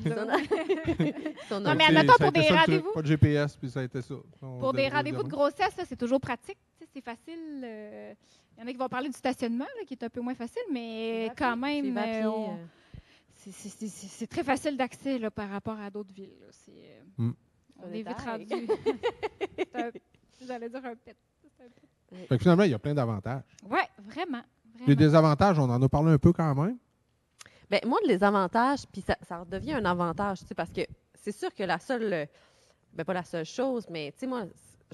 Son Non, mais admettons, pour des rendez-vous-. Pas de GPS, puis ça a été ça. On Pour des rendez-vous de grossesse, c'est toujours pratique. C'est facile. euh, Il y en a qui vont parler du stationnement, là, qui est un peu moins facile, mais quand même, C'est très facile d'accès par rapport à d'autres villes. là. C'est, euh, Mm. On Un est vite rendu. J'allais dire un pet. Un finalement, il y a plein d'avantages. Ouais, vraiment. vraiment. Les désavantages, on en a parlé un peu quand même. Ben, moi, les avantages, puis ça, ça redevient un avantage, tu sais, parce que c'est sûr que la seule, euh, ben pas la seule chose, mais tu sais, moi,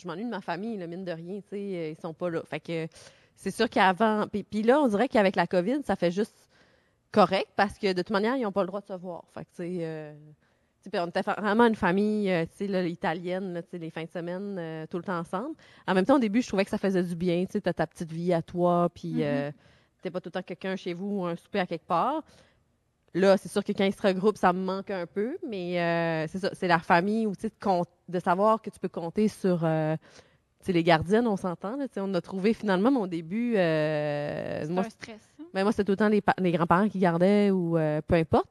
je m'ennuie de ma famille, là, mine de rien, tu sais, euh, ils sont pas là. Fait que c'est sûr qu'avant, puis, puis là, on dirait qu'avec la COVID, ça fait juste correct, parce que de toute manière, ils n'ont pas le droit de se voir. Fait que, euh, on était vraiment une famille, euh, là, italienne, là, les fins de semaine, euh, tout le temps ensemble. En même temps, au début, je trouvais que ça faisait du bien, tu t'as ta petite vie à toi, puis Mhm. euh, t'es pas tout le temps quelqu'un chez vous ou un souper à quelque part. Là, c'est sûr que quand ils se regroupent, ça me manque un peu, mais euh, c'est ça, c'est la famille ou de, compte- de savoir que tu peux compter sur les gardiennes, on s'entend. On a trouvé finalement mon début. C'est un stress. Hein. ben, moi, c'était tout le temps les, les grands-parents qui gardaient ou euh, peu importe.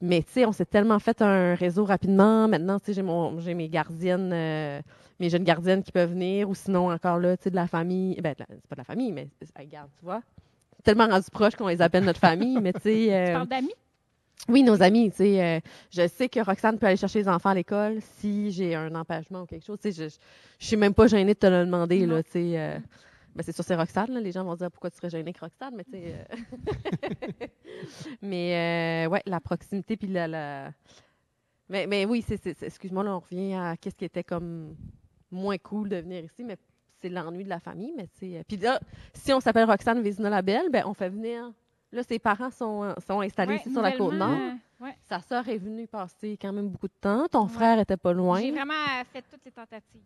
Mais tu sais, on s'est tellement fait un réseau rapidement. Maintenant, tu sais, j'ai mon, j'ai mes gardiennes, euh, mes jeunes gardiennes qui peuvent venir, ou sinon encore là, tu sais, de la famille. Ben, la- c'est pas de la famille, mais hey, regarde, tu vois, tellement rendu proche qu'on les appelle notre famille. mais tu sais, Tu euh, parles d'amis? oui, nos amis, tu sais, euh, je sais que Roxane peut aller chercher les enfants à l'école si j'ai un empêchement ou quelque chose. Tu sais, je, je suis même pas gênée de te le demander, Non. là, tu sais. Ben, c'est sûr, c'est Roxane, là. Les gens vont dire pourquoi tu serais gênée avec Roxane, mais tu sais. euh, mais, euh, ouais, la proximité, puis la. la- Mais, mais oui, c'est, c'est- c'est- excuse-moi, là, on revient à qu'est-ce qui était comme moins cool de venir ici, mais c'est l'ennui de la famille, mais sais. euh, Puis là, si on s'appelle Roxane Vézina Labelle, ben, on fait venir. Là, ses parents sont, sont installés Ouais, ici sur la côte nord. ouais. Sa sœur est venue passer quand même beaucoup de temps. Ton Ouais. frère était pas loin. J'ai vraiment fait toutes les tentatives.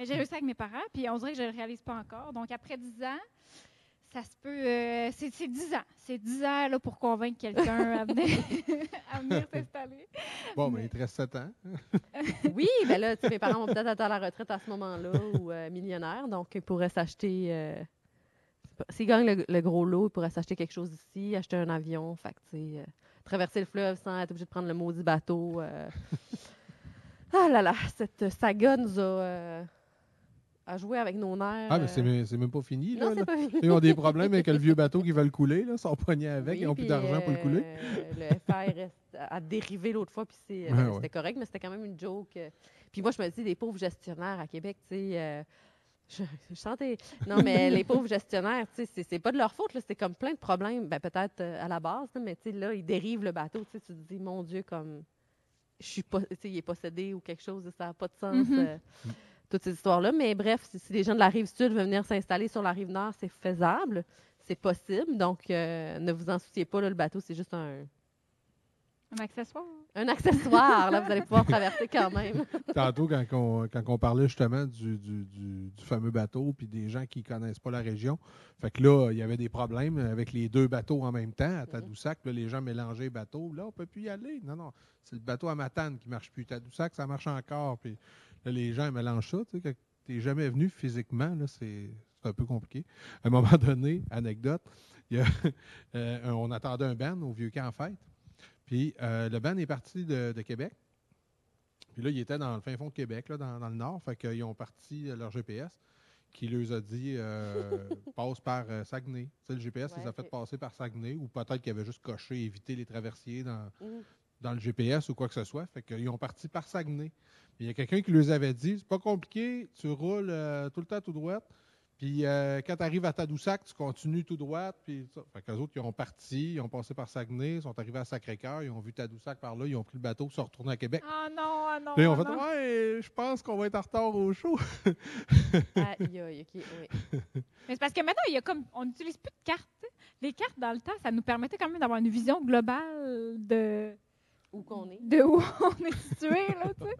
Mais j'ai réussi avec mes parents, puis on dirait que je ne le réalise pas encore. Donc, après 10 ans, ça se peut. euh, c'est c'est 10 ans. C'est 10 ans là, pour convaincre quelqu'un à venir, à venir s'installer. Bon, mais il te reste 7 ans. Oui, ben là, tu mes parents vont peut-être être à la retraite à ce moment-là ou euh, millionnaires, donc ils pourraient s'acheter. euh, S'ils gagnent le, le gros lot, ils pourraient s'acheter quelque chose ici, acheter un avion, fait que, tu sais, euh, traverser le fleuve sans être obligé de prendre le maudit bateau. euh. Ah là là, cette saga nous a, euh, a joué avec nos nerfs. Ah, mais euh. c'est même, c'est même pas fini. Là, Non, là. c'est pas Ils ont des problèmes avec le vieux bateau qui veulent couler. Là. Ils sont pognés avec, Oui, ils n'ont plus d'argent pour le couler. euh, le FR a dérivé l'autre fois, puis c'est- euh, Ouais, ouais. c'était correct, mais c'était quand même une joke. euh. Puis moi, je me dis, les pauvres gestionnaires à Québec, tu sais, euh, je, je sentais... Non, mais les pauvres gestionnaires, tu sais, c'est- pas de leur faute, là, c'est comme plein de problèmes, ben, peut-être euh, à la base, là, mais tu sais, là, ils dérivent le bateau, tu sais, tu te dis, mon Dieu, comme, je suis pas, tu sais, il est possédé ou quelque chose, ça n'a pas de sens. Mhm. euh, toutes ces histoires-là. Mais bref, si, si les gens de la rive sud veulent venir s'installer sur la rive nord, c'est faisable, c'est possible. Donc, euh, ne vous en souciez pas, là, le bateau, c'est juste un, Un accessoire. Un accessoire, là, vous allez pouvoir traverser quand même. Tantôt, quand on, quand on parlait justement du, du, du- du fameux bateau, puis des gens qui connaissent pas la région, fait que là, il y avait des problèmes avec les deux bateaux en même temps à Tadoussac. Là, les gens mélangeaient les bateaux. Là, on peut plus y aller. Non, non, c'est le bateau à Matane qui marche plus. Tadoussac, ça marche encore. Puis là, les gens mélangent ça. Tu sais, jamais venu physiquement, c'est un peu compliqué. À un moment donné, anecdote, il y a, euh, on attendait un ban au Vieux Camp en fête. Puis euh, le ban est parti de, de Québec. Puis là, ils étaient dans le fin fond de Québec, là, dans, dans le nord. Fait qu'ils ont parti euh, leur GPS qui leur a dit euh, passe par euh, Saguenay. Tu sais, le GPS les a fait passer par Saguenay ou peut-être qu'ils avaient juste coché éviter les traversiers dans, Mhm. Dans le GPS ou quoi que ce soit. Fait qu'ils ont parti par Saguenay. Il y a quelqu'un qui leur avait dit c'est pas compliqué, tu roules euh, tout le temps tout droit. Puis euh, quand tu arrives à Tadoussac, tu continues tout droit. Puis ça. Fait qu'eux autres, ils ont parti, ils ont passé par Saguenay, ils sont arrivés à Sacré-Cœur, ils ont vu Tadoussac par là, ils ont pris le bateau, ils sont retournés à Québec. Ah non, ah non. Puis ils ont ah fait non. Ouais, je pense qu'on va être en retard au show. OK, oui. Mais c'est parce que maintenant, il y a comme, on n'utilise plus de cartes. Les cartes, dans le temps, ça nous permettait quand même d'avoir une vision globale de, Où qu'on est. de où on est situé. Là, tu sais.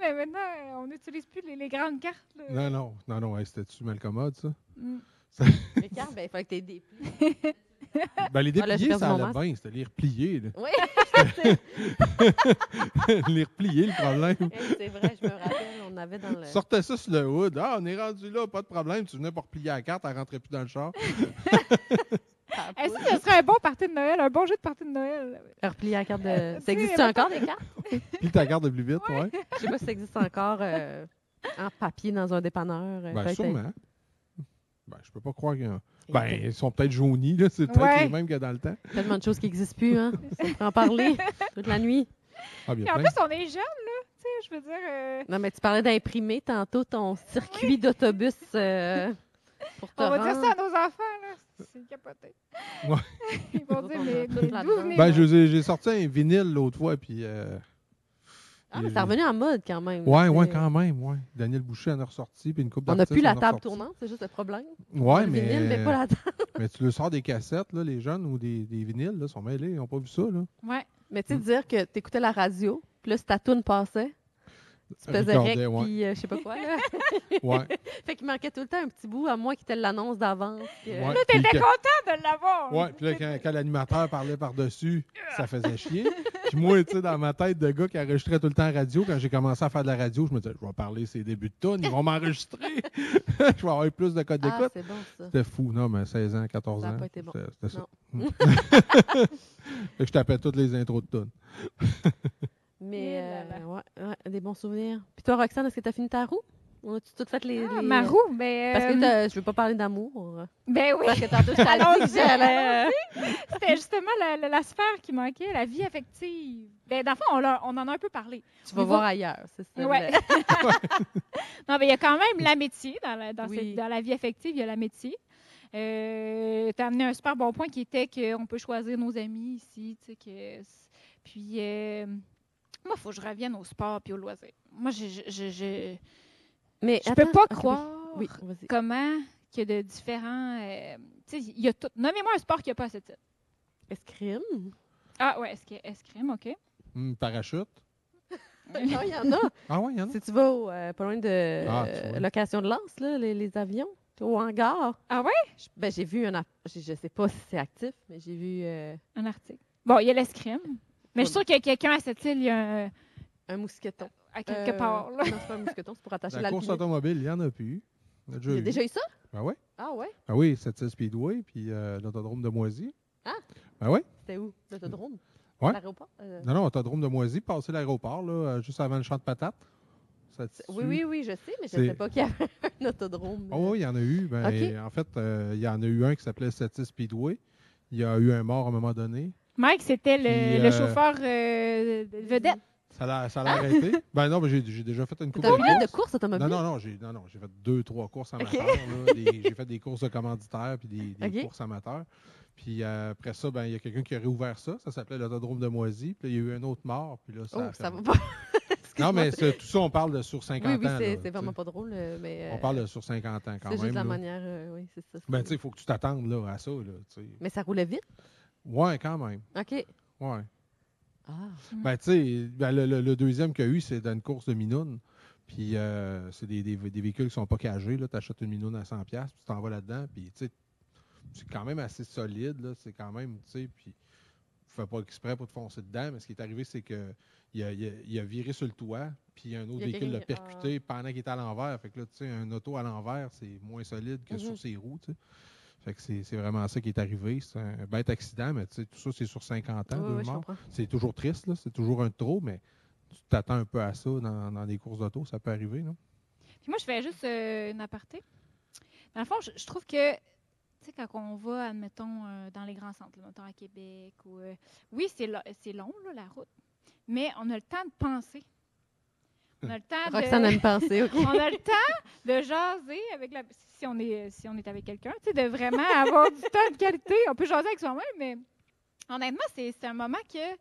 Mais maintenant, euh, on n'utilise plus les, les grandes cartes. là. Non, non, non, non, hey, c'était-tu mal commode, ça? Mm. Les cartes, ben, il fallait que tu aies des plis. Ben, les Ah, perdu ça allait bien, c'était les replier. là. Oui, les replier, le problème. Hey, c'est vrai, je me rappelle, on avait dans le. Sortais ça sur le hood. Ah, on est rendu là, pas de problème. Tu venais pour replier la carte, elle rentrait plus dans le char. Eh, ça, ce serait un bon party de Noël, un bon jeu de party de Noël. Replier la carte de. Euh, Ça existe encore, des cartes? Puis ta carte de plus vite, ouais. Je sais pas si ça existe encore euh, en papier dans un dépanneur. euh, Ben, sûrement. Ben, je peux pas croire qu'il y a... Ben, ils sont peut-être jaunis, là. C'est peut-être Ouais. les mêmes que dans le temps. Tellement de choses qui n'existent plus, hein? En parler toute la nuit. Ah, bien Puis en plein. plus, on est jeunes, là. Tu sais, je veux dire. euh, Non, mais tu parlais d'imprimer tantôt ton circuit d'autobus euh, pour te on va dire ça à nos enfants, là. C'est capoté. Ouais. Ils vont dire, mais, mais là-dedans. d'où venez Ben, j'ai sorti un vinyle l'autre fois, puis... euh, Ah, mais c'est revenu en mode quand même. Ouais, C'est- ouais, quand même, ouais. Daniel Boucher en a ressorti, puis une coupe On n'a plus la table tournante, c'est juste le problème. Ouais, le mais, vinyle, mais pas la table. mais tu le sors des cassettes, là, les jeunes, ou des, des vinyles, là, sont mêlés, ils n'ont pas vu ça, là. Ouais. Mais tu sais, Mm. dire que tu écoutais la radio, puis là, si ta toune passait, tu faisais rec, ouais. puis euh, je sais pas quoi. Là. Ouais. fait qu'il manquait tout le temps un petit bout, à moins qu'il te l'annonce d'avance. que- Ouais. Là, t'étais que- content de l'avoir. Ouais, puis là, quand, quand l'animateur parlait par-dessus, ça faisait chier. Puis moi, tu sais, dans ma tête de gars qui enregistrait tout le temps radio, quand j'ai commencé à faire de la radio, je me disais, je vais parler ces débuts de tonnes, ils vont m'enregistrer. je vais avoir plus de codes Ah, d'écoute. c'est bon ça. C'était fou, non, mais 16 ans, 14 Ça a ans. pas été bon. C'était ça. Mm. fait que je tapais toutes les intros de tonnes. Mais euh, ouais, des bons souvenirs. Puis toi, Roxane, est-ce que tu as fini ta roue? On a-tu tout fait les. Ah, les- ma roue, ben. Parce que euh, t'as- je veux pas parler d'amour. Ben oui. Parce que tantôt, je j'allais. euh, C'était justement la, la- la sphère qui manquait, la vie affective. Ben, dans le fond, on, en a un peu parlé. Tu vas voir ailleurs, c'est ça. Ouais. Non, mais il y a quand même l'amitié dans la, dans, Oui. cette- dans la vie affective, il y a l'amitié. Euh, tu as amené un super bon point qui était qu'on peut choisir nos amis ici. tu sais, Que... Puis, euh, moi, il faut que je revienne au sport puis au loisir. Moi, je je, je, je, Mais je attends, peux pas croire Oui, comment qu'il y a de différents. euh, tu sais, il y a tout. Nommez-moi un sport qui n'a pas à ce titre. Escrime? Ah, ouais, est-ce escrime, OK. Hum, parachute. non, il y en a. Ah ouais, il y en a. Si tu vas au, euh, pas loin de Ah, euh, location de lance, là, les, les avions, au hangar. Ah ouais? Je- Ben, j'ai vu un. Je, je sais pas si c'est actif, mais j'ai vu euh, Un article. Bon, il y a l'escrime. Mais je suis sûre qu'il y a quelqu'un à cette île, il y a un- un mousqueton. à quelque Euh, part. là. Non, c'est pas un mousqueton, c'est pour attacher La la course automobile, il y en a plus. On a déjà Il y a eu. déjà eu ça? Ben ouais. Ah ouais? Ben oui, cette île Speedway, puis euh, l'autodrome de Moisy. Ah. Ben oui. C'était où? L'autodrome? Ouais. L'aéroport? Euh, Non, non, autodrome de Moisy, passer l'aéroport, là, euh, juste avant le champ de patates. Ça te Oui, oui, oui, je sais, mais je ne savais pas qu'il y avait un autodrome. Ah oui, il y en a eu. Ben, Ok. En fait, euh, il y en a eu un qui s'appelait Sept Speedway. Il y a eu un mort à un moment donné. Mike, c'était le, Puis, le euh, chauffeur euh, de vedette. Ça l'a, ça l'a arrêté. Ben non, mais j'ai, j'ai déjà fait une coupe T'as de fait de courses. course automobile? Non, non, non, j'ai, non, non, j'ai fait deux, trois courses amateurs. là. Des- j'ai fait des courses de commanditaires puis des, des Ok. courses amateurs. Puis euh, après ça, ben il y a quelqu'un qui a réouvert ça. Ça s'appelait l'autodrome de Moisy. Puis là, il y a eu un autre mort. Puis là, ça Oh, ça fermé. va pas. Non, Excuse-moi. mais c'est- tout ça, on parle de sur 50 Oui, oui, ans. c'est vraiment pas drôle, euh, mais. On euh, parle de sur 50 ans quand C'est même. juste la là. manière, euh, oui, c'est ça. Ben, tu sais, il faut que tu t'attendes là, à ça. Là, tu sais. Mais ça roulait vite? Ouais, quand même. OK. Ouais. Ah. Ben, tu sais, ben, le, le- le deuxième qu'il y a eu, c'est dans une course de minoune. Puis, euh, c'est des, des- des véhicules qui sont pas cagés. Tu achètes une minoune à 100$, puis tu t'en vas là-dedans. Puis, tu sais, c'est quand même assez solide. là. C'est quand même, tu sais, puis fais pas exprès pour te foncer dedans. Mais ce qui est arrivé, c'est que il a, il a- il a viré sur le toit, puis un autre véhicule l'a percuté pendant qu'il était à l'envers. Fait que là, tu sais, un auto à l'envers, c'est moins solide que Mhm. sur ses roues, tu sais. C'est vraiment ça qui est arrivé. C'est un bête accident, mais tout ça, c'est sur 50 ans, Oui, deux oui, je morts. comprends. C'est toujours triste. C'est toujours un trop, mais tu t'attends un peu à ça dans, dans des courses d'auto. Ça peut arriver, non? Puis moi, je fais juste euh, une aparté. Dans le fond, je, je trouve que, tu sais, quand on va, admettons, euh, dans les grands centres, mettons à Québec, ou, euh, oui, c'est long, là, la route, mais on a le temps de penser. On a le temps Roxane de... on a le temps de jaser avec la si on est si on est avec quelqu'un, tu sais de vraiment avoir du temps de qualité. On peut jaser avec soi-même mais honnêtement, c'est c'est un moment que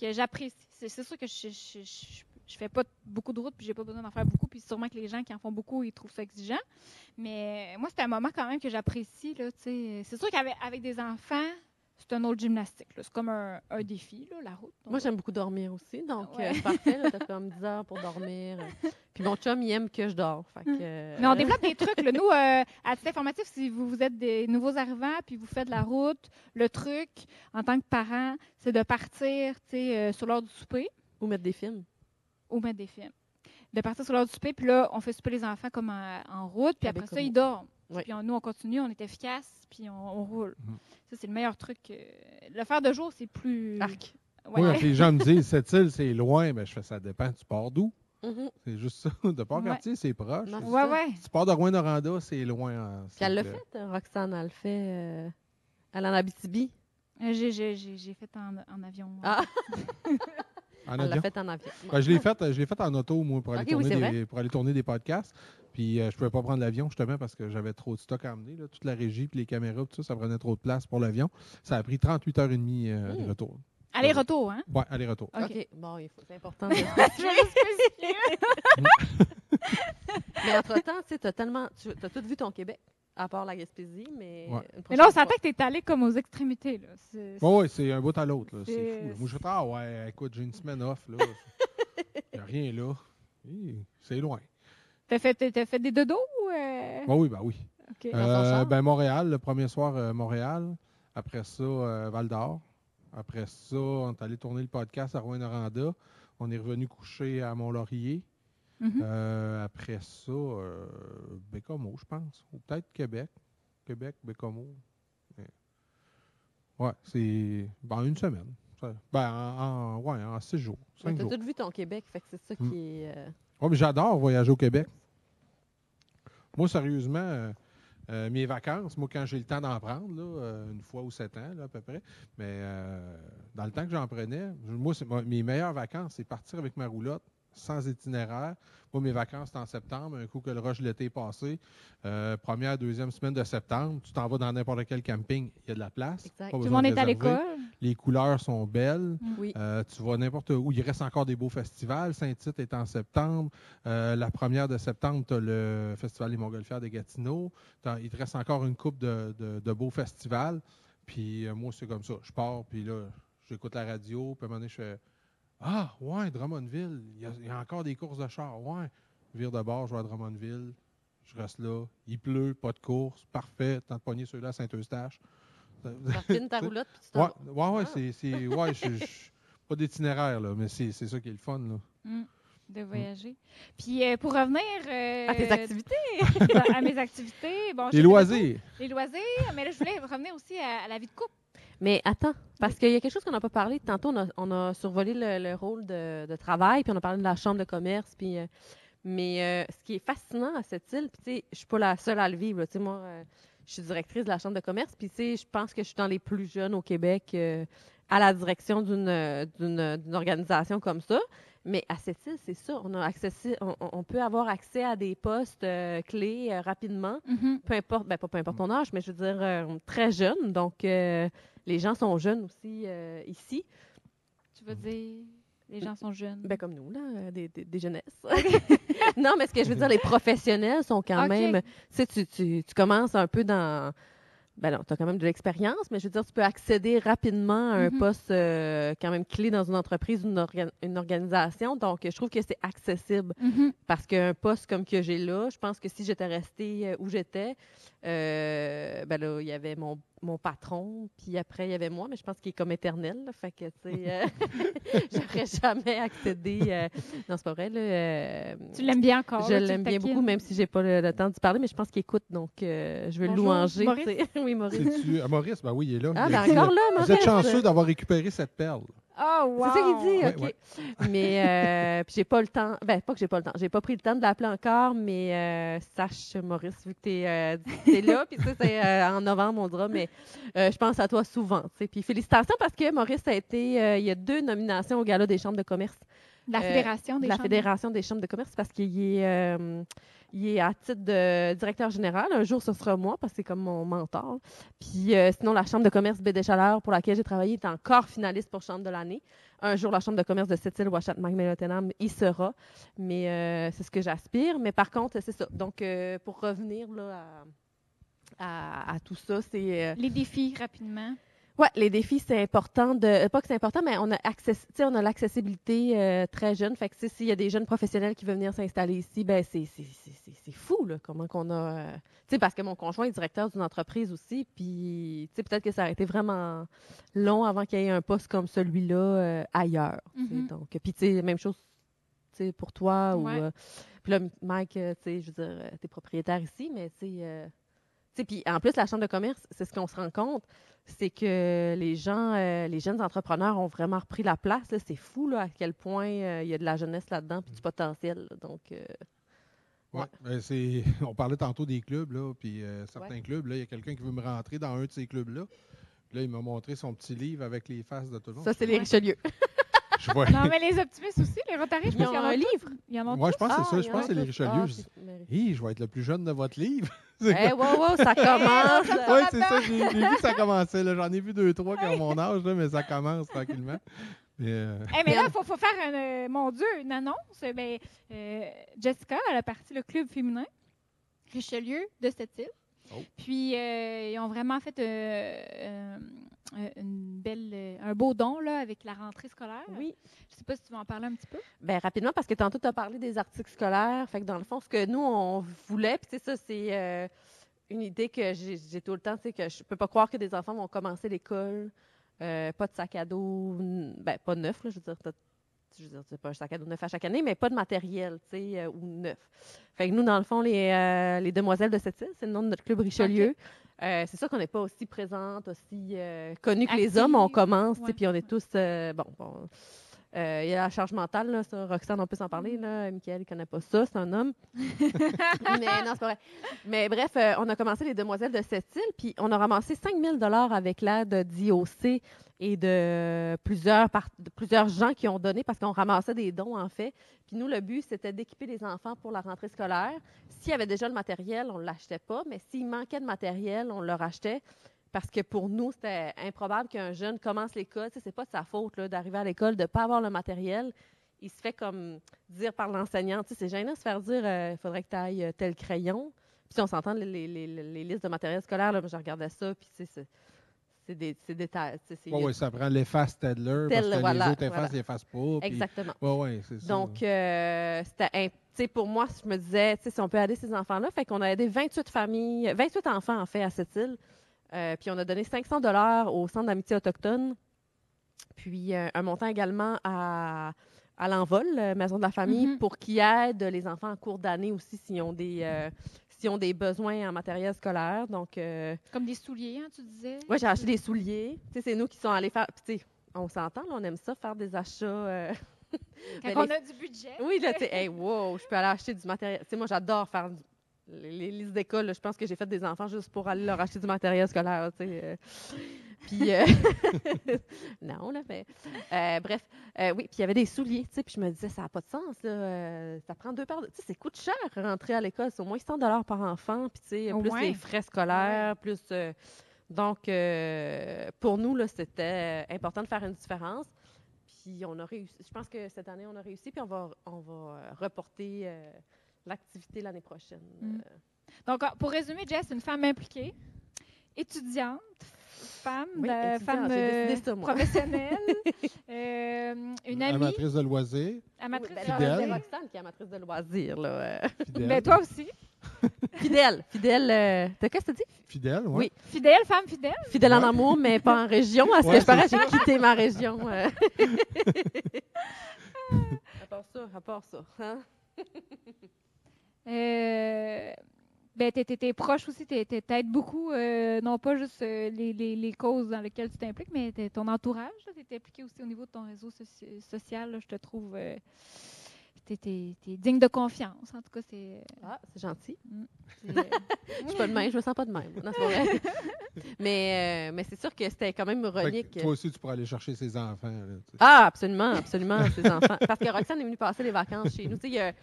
que j'apprécie. C'est sûr que je, je, je, je fais pas beaucoup de route puis j'ai pas besoin d'en faire beaucoup puis sûrement que les gens qui en font beaucoup, ils trouvent ça exigeant. Mais moi, c'est un moment quand même que j'apprécie là, tu sais. C'est sûr qu'avec avec des enfants, c'est un autre gymnastique. C'est comme un, un défi, là, la route. Moi, j'aime beaucoup dormir aussi, donc Ouais. euh, parfait. là, T'as comme 10 heures pour dormir. Puis mon chum, il aime que je dors. Fait que, euh, Mais on développe des trucs. là. Nous, euh, à titre informatif, si vous, vous êtes des nouveaux arrivants puis vous faites la route, le truc, en tant que parent, c'est de partir tu sais, euh, sur l'heure du souper Ou mettre des films. ou mettre des films. De partir sur l'heure du souper, puis là, on fait souper les enfants comme en, en route, puis Avec après ça, ils dorment. Oui. Puis on- nous, on continue, on est efficace, puis on, on roule. Mhm. Ça, c'est le meilleur truc. euh, Le faire de jour, c'est plus. Arc. Ouais. Oui, les gens me disent, cette île, c'est loin, ben, je fais ça dépend. Tu pars d'où? Mhm. C'est juste ça. De Port-Cartier, c'est proche. Non, Ouais, ouais. Si tu pars de Rouen-Noranda, c'est loin. hein. Puis elle l'a fait, euh, Roxane, elle le fait. euh, Elle en Abitibi. Euh, J'ai j'ai- j'ai- j'ai fait en, en avion. Ah, En elle l'a avion? fait en avion. Ben, je l'ai fait, je l'ai fait en auto, moi, pour aller, Ok, oui, tourner, c'est des, pour aller tourner des podcasts. Puis euh, je pouvais pas prendre l'avion, justement, parce que j'avais trop de stock à emmener. là. Toute la régie, puis les caméras, tout ça, ça prenait trop de place pour l'avion. Ça a pris 38 heures et demie euh, Hmm. de retour. Aller-retour, hein? Ouais, aller-retour. OK. OK. Bon, il faut- c'est important de. Mais entre-temps, tu sais, t'as tellement. Tu as tout vu ton Québec, à part la Gaspésie, mais. Ouais. Mais là, on fois. s'entend que t'es allé comme aux extrémités. Là. C'est- Oui, ouais, c'est un bout à l'autre. là. C'est fou. là. Moi, je fais Ah ouais, écoute, j'ai une semaine off. là. Il n'y a rien là. C'est loin. T'as fait, t'as- fait des dodos? ou, euh? Ben oui, ben oui. OK. Dans ton Euh, char? ben Montréal, le premier soir, euh, Montréal. Après ça, euh, Val d'Or. Après ça, on est allé tourner le podcast à Rouen-Noranda. On est revenu coucher à Mont-Laurier. Mhm. Euh, après ça, euh, Bécomo, je pense. Ou peut-être Québec. Québec, Bécomo. Mais- Ouais, c'est ben, une semaine. Ça- Ben, en, en- ouais, en six jours. Cinq T'as jours. tout vu ton Québec, fait que c'est ça Mm. qui est. euh, Mais j'adore voyager au Québec. Moi, sérieusement, euh, euh, mes vacances, moi, quand j'ai le temps d'en prendre, euh, une fois ou sept ans, à peu près, mais dans le temps que j'en prenais, moi, moi, mes meilleures vacances, c'est partir avec ma roulotte, sans itinéraire. Moi, mes vacances, c'est en septembre, un coup que le rush de l'été est passé. Euh, première, deuxième semaine de septembre, tu t'en vas dans n'importe quel camping, il y a de la place. Exact. Tout le monde de est à l'école. Les couleurs sont belles. Oui. Euh, tu vas n'importe où. Il reste encore des beaux festivals. Saint-Tite est en septembre. Euh, la première de septembre, tu as le Festival des Montgolfières de Gatineau. Il te reste encore une coupe de, de- de beaux festivals. Puis euh, moi, c'est comme ça. Je pars, puis là, j'écoute la radio. Puis à un moment donné, je fais Ah, ouais, Drummondville. Il y, a, il y a encore des courses de char. Ouais. Vire de bord, je vais à Drummondville. Je reste là. Il pleut, pas de course. Parfait. Tant de pogner ceux-là à Saint-Eustache. Tu refines ta roulotte, puis tu t'en Ouais, ouais, ouais, Ah. c'est, c'est, ouais, je, je- pas d'itinéraire, là, mais c'est, c'est ça qui est le fun, là. Mm. De voyager. Puis euh, pour revenir euh, À tes activités. à mes activités, bon, j'ai Les loisirs. Les loisirs, mais là, je voulais revenir aussi à, à la vie de couple. Mais attends, parce qu'il y a quelque chose qu'on n'a pas parlé. Tantôt, on a, on a survolé le, le rôle de, de travail, puis on a parlé de la chambre de commerce. Puis, euh, mais euh, ce qui est fascinant à cette île, puis je suis pas la seule à le vivre. sais, moi, euh, je suis directrice de la chambre de commerce, puis tu sais, je pense que je suis dans les plus jeunes au Québec à la direction d'une, organisation comme ça. Mais à cette île, c'est ça. On, a accès, on, peut avoir accès à des postes euh, clés euh, rapidement peu importe, ben pas peu importe ton âge, mais je veux dire euh, très jeune. Donc, les gens sont jeunes aussi euh, ici, Tu veux dire, les gens sont jeunes? ben comme nous, là, des, des, des jeunesses. non, mais ce que je veux dire, les professionnels sont quand même. Tu sais, tu, tu, tu commences un peu dans. ben non, tu as quand même de l'expérience, mais je veux dire, tu peux accéder rapidement à un Mhm. poste euh, quand même clé dans une entreprise ou une, orga- une organisation. Donc, je trouve que c'est accessible Mhm. parce qu'un poste comme que j'ai là, je pense que si j'étais restée euh, où j'étais, euh, ben là, il y avait mon, mon patron, puis après, il y avait moi, mais je pense qu'il est comme éternel. là. fait que, tu sais, euh, j'aurais jamais accédé. euh, non, c'est pas vrai. Là, euh, Tu l'aimes bien encore. je l'aime bien beaucoup, même si j'ai pas le, le temps d'y parler, mais je pense qu'il écoute, donc euh, je veux Bonjour, le louanger. Maurice? oui, Maurice. Ah, Maurice, ben oui, il est là. Ah, ben encore là, Vous êtes chanceux d'avoir récupéré cette perle. Oh, wow. C'est ça qu'il dit, Ouais, OK. ouais. Mais euh, puis j'ai pas le temps. Ben, pas que j'ai pas le temps. J'ai pas pris le temps de l'appeler encore, mais euh, sache, Maurice, vu que tu es, là, puis ça, c'est euh, en novembre, on dira, mais euh, je pense à toi souvent. tu sais. Puis félicitations parce que Maurice a été. euh, il y a deux nominations au Gala des chambres de commerce. La Euh, Fédération des de la chambres. Fédération des chambres de commerce parce qu'il est, euh, il est à titre de directeur général. Un jour, ce sera moi parce que c'est comme mon mentor. Puis euh, sinon, la Chambre de commerce Baie pour laquelle j'ai travaillé est encore finaliste pour Chambre de l'année. Un jour, la Chambre de commerce de Sept-Îles, Ouachat, Magmélotenam y sera. Mais euh, c'est ce que j'aspire. Mais par contre, c'est ça. Donc, euh, pour revenir là, à, à- tout ça, c'est... Les défis, rapidement. Oui, les défis, c'est important de. euh, Pas que c'est important, mais on a on a l'accessibilité euh, très jeune. Fait que s'il y a des jeunes professionnels qui veulent venir s'installer ici, ben c'est, fou, là, comment qu'on a. euh, tu sais, parce que mon conjoint est directeur d'une entreprise aussi, puis peut-être que ça aurait été vraiment long avant qu'il y ait un poste comme celui-là euh, ailleurs. Mhm. Donc, puis tu sais, même chose pour toi. Ou, Ouais. puis là, Mike, tu sais, je veux dire, t'es propriétaire ici, mais tu sais. Puis en plus, la chambre de commerce, c'est ce qu'on se rend compte, c'est que les gens, euh, les jeunes entrepreneurs ont vraiment repris la place. là. C'est fou là, à quel point euh, il y a de la jeunesse là-dedans puis du potentiel. là. Donc, euh, Ouais. Ouais. Ben, c'est... On parlait tantôt des clubs, là, puis certains Ouais. clubs, là, il y a quelqu'un qui veut me rentrer dans un de ces clubs-là. Là, il m'a montré son petit livre avec les faces de tout le monde. ça, c'est les. Richelieu. Je vois. Non, mais les optimistes aussi, les Rotaries, je Ils pense ont qu'il y en un a livre. Il y en a Moi, je pense que c'est ça. Ah, Je pense en que c'est les. Richelieu. Ah, Je vais être le plus jeune de votre livre. Eh, wow, wow, ça commence. Oui, c'est ça. J'ai, vu que ça commençait. J'en ai vu deux, trois qui ont mon âge, là, mais ça commence tranquillement. Mais, euh, Eh, mais là, il faut, faut faire, un, euh, mon Dieu, une annonce. Ben, euh, Jessica, elle a parti le club féminin Richelieu de cette île. Oh. Puis, euh, ils ont vraiment fait euh, euh, euh, une belle, euh, un beau don là, avec la rentrée scolaire. Oui. Je sais pas si tu veux en parler un petit peu. Ben, rapidement, parce que tantôt, tu as parlé des articles scolaires. Fait que dans le fond, ce que nous, on voulait, puis sais, ça, c'est euh, une idée que j'ai tout le temps, c'est que je peux pas croire que des enfants vont commencer l'école, euh, pas de sac à dos, ben, pas neuf, là, je veux dire, t'as- je veux dire, c'est pas un sac à dos neuf à chaque année, mais pas de matériel, tu sais, euh, ou neuf. Fait que nous, dans le fond, les, euh, les Demoiselles de cette île, c'est le nom de notre club Richelieu. Euh, c'est sûr qu'on n'est pas aussi présente, aussi euh, connue que les hommes. On commence, puis on est tous, euh, bon, bon, euh, il y a la charge mentale, là, ça, Roxane, on peut s'en Mm. parler. Là. Michael, il ne connaît pas ça, c'est un homme. mais non, c'est pas vrai. Mais bref, euh, on a commencé les Demoiselles de cette île, puis on a ramassé 5 000 avec l'aide d'IOC et de plusieurs, de plusieurs gens qui ont donné parce qu'on ramassait des dons, en fait. Puis nous, le but, c'était d'équiper les enfants pour la rentrée scolaire. S'il y avait déjà le matériel, on ne l'achetait pas, mais s'il manquait de matériel, on le rachetait. Parce que pour nous, c'était improbable qu'un jeune commence l'école. Tu sais, c'est pas de sa faute d'arriver à l'école, de ne pas avoir le matériel. Il se fait comme dire par l'enseignant. Tu sais, c'est gênant de se faire dire il faudrait que tu ailles tel crayon. Puis si on s'entend, les, les- les- les listes de matériel scolaire, là, je regardais ça, puis c'est- c'est des, des c'est- ouais, ça prend l'efface Stedler, parce que voilà, les autres effaces, voilà. effacent pas. puis- Exactement. Ouais, ouais, c'est ça. Donc, euh, c'était, pour moi, je me disais, si on peut aider ces enfants-là, fait qu'on a aidé 28 familles, 28 enfants, en fait, à cette île. Euh, puis on a donné 500 dollars au Centre d'amitié autochtone. Puis euh, un montant également à, à l'envol, euh, Maison de la famille, Mhm. pour qu'ils aident les enfants en cours d'année aussi s'ils ont des, euh, s'ils ont des besoins en matériel scolaire. Donc, Comme des souliers, hein, tu disais? moi, j'ai acheté des souliers. Tu sais, c'est nous qui sommes allés faire. Puis, tu sais, on s'entend, là, on aime ça, faire des achats. Quand ben, on les- a du budget. oui, là, tu sais, hey, wow, je peux aller acheter du matériel. Tu sais, moi, j'adore faire du- les, listes d'école. Je pense que j'ai fait des enfants juste pour aller leur acheter du matériel scolaire, tu sais. euh. Puis, euh, non, là, mais... euh, bref, euh, oui, puis il y avait des souliers, tu sais, puis je me disais, ça n'a pas de sens, là. ça prend deux paires de... Tu sais, ça coûte cher, rentrer à l'école. C'est au moins 100 par enfant, puis tu sais, plus les frais scolaires, plus... donc, pour nous, là, c'était important de faire une différence. Puis on a réussi. Je pense que cette année, on a réussi, puis on va, on va reporter l'activité l'année prochaine. Mm. Euh, Donc, euh, pour résumer, Jess, une femme impliquée étudiante, femme, Oui, de- étudiante, femme euh, professionnelle, euh, une amie, Amatrice de loisirs, amatrice Oui, ben Fidèle. C'est Roxane qui est amatrice de loisirs. Là. euh. fidèle. Ben, toi aussi. Fidèle. Fidèle. euh, T'as qu'est-ce que tu dis? Fidèle, oui. Oui. Fidèle, femme fidèle? Fidèle en amour, mais pas en région. À ce Ouais, que je paraît, c'est j'ai quitté ma région. euh. à part ça, à part ça. hein? Euh, ben, t'es, t'es- t'es proche aussi, t'es, t'es- t'aides beaucoup, euh, non pas juste euh, les, les- les causes dans lesquelles tu t'impliques, mais t'es- ton entourage. Tu es impliqué aussi au niveau de ton réseau soci- social. là, je te trouve. Euh, t'es, t'es- t'es digne de confiance. En tout cas, c'est. Ah, c'est gentil. euh, Je suis pas de même, je me sens pas de même. Non, vrai. mais euh, mais c'est sûr que c'était quand même ironique. toi aussi, tu pourrais aller chercher ses enfants. là. Ah, absolument, absolument, ses enfants. Parce que Roxane est venue passer les vacances chez nous. Tu sais,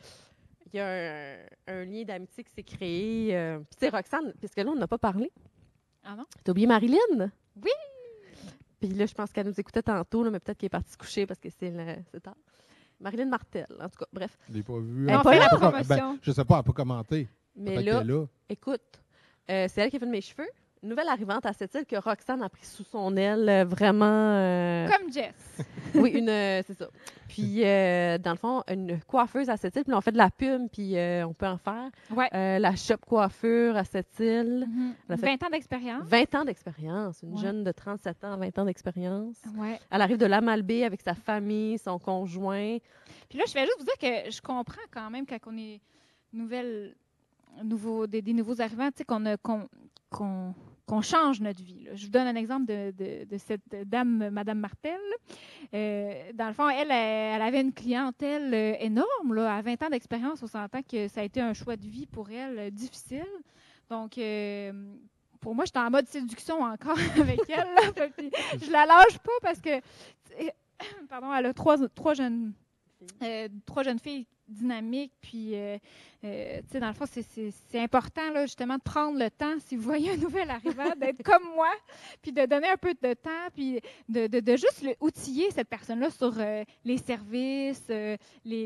il y a, un, un lien d'amitié qui s'est créé. euh, Puis, tu sais, Roxane, puisque là, on n'a pas parlé. Ah non? T'as oublié Marilyn? Oui! Puis là, je pense qu'elle nous écoutait tantôt, là, mais peut-être qu'elle est partie se coucher parce que c'est tard. Marilyn Martel, en tout cas. Bref. Je l'ai pas vu. Elle on pas la promotion. ben, je sais pas, elle n'a pas commenté. Mais là, là. écoute, euh, c'est elle qui a fait mes cheveux. Nouvelle arrivante à cette île que Roxane a pris sous son aile, euh, vraiment. euh, Comme Jess. Oui, une, euh, c'est ça. Puis, euh, dans le fond, une coiffeuse à cette île, puis on fait de la pub, puis on peut en faire. Ouais. La shop coiffure à cette île. Mhm. Elle a fait- 20 ans d'expérience. 20 ans d'expérience. Une Ouais. jeune de 37 ans, 20 ans d'expérience. Ouais. Elle arrive de la Malbaie avec sa famille, son conjoint. Puis là, je vais juste vous dire que je comprends quand même quand on est nouvelle, nouveau, des, des nouveaux arrivants, tu sais, qu'on a- qu'on qu'on- qu'on change notre vie. Je vous donne un exemple de, cette dame, Madame Martel. Euh, dans le fond, elle, avait une clientèle euh, énorme. Là. À 20 ans d'expérience, on s'entend que ça a été un choix de vie pour elle euh, difficile. Donc, pour moi, j'étais en mode séduction encore avec elle. là. Puis, je la lâche pas parce que, pardon, elle a trois jeunes euh, trois jeunes filles dynamiques. Puis, euh, euh, tu sais, dans le fond, c'est- important, là, justement, de prendre le temps, si vous voyez un nouvel arrivant, d'être comme moi, puis de donner un peu de temps, puis de, de, de juste le- outiller cette personne-là sur euh, les services, les,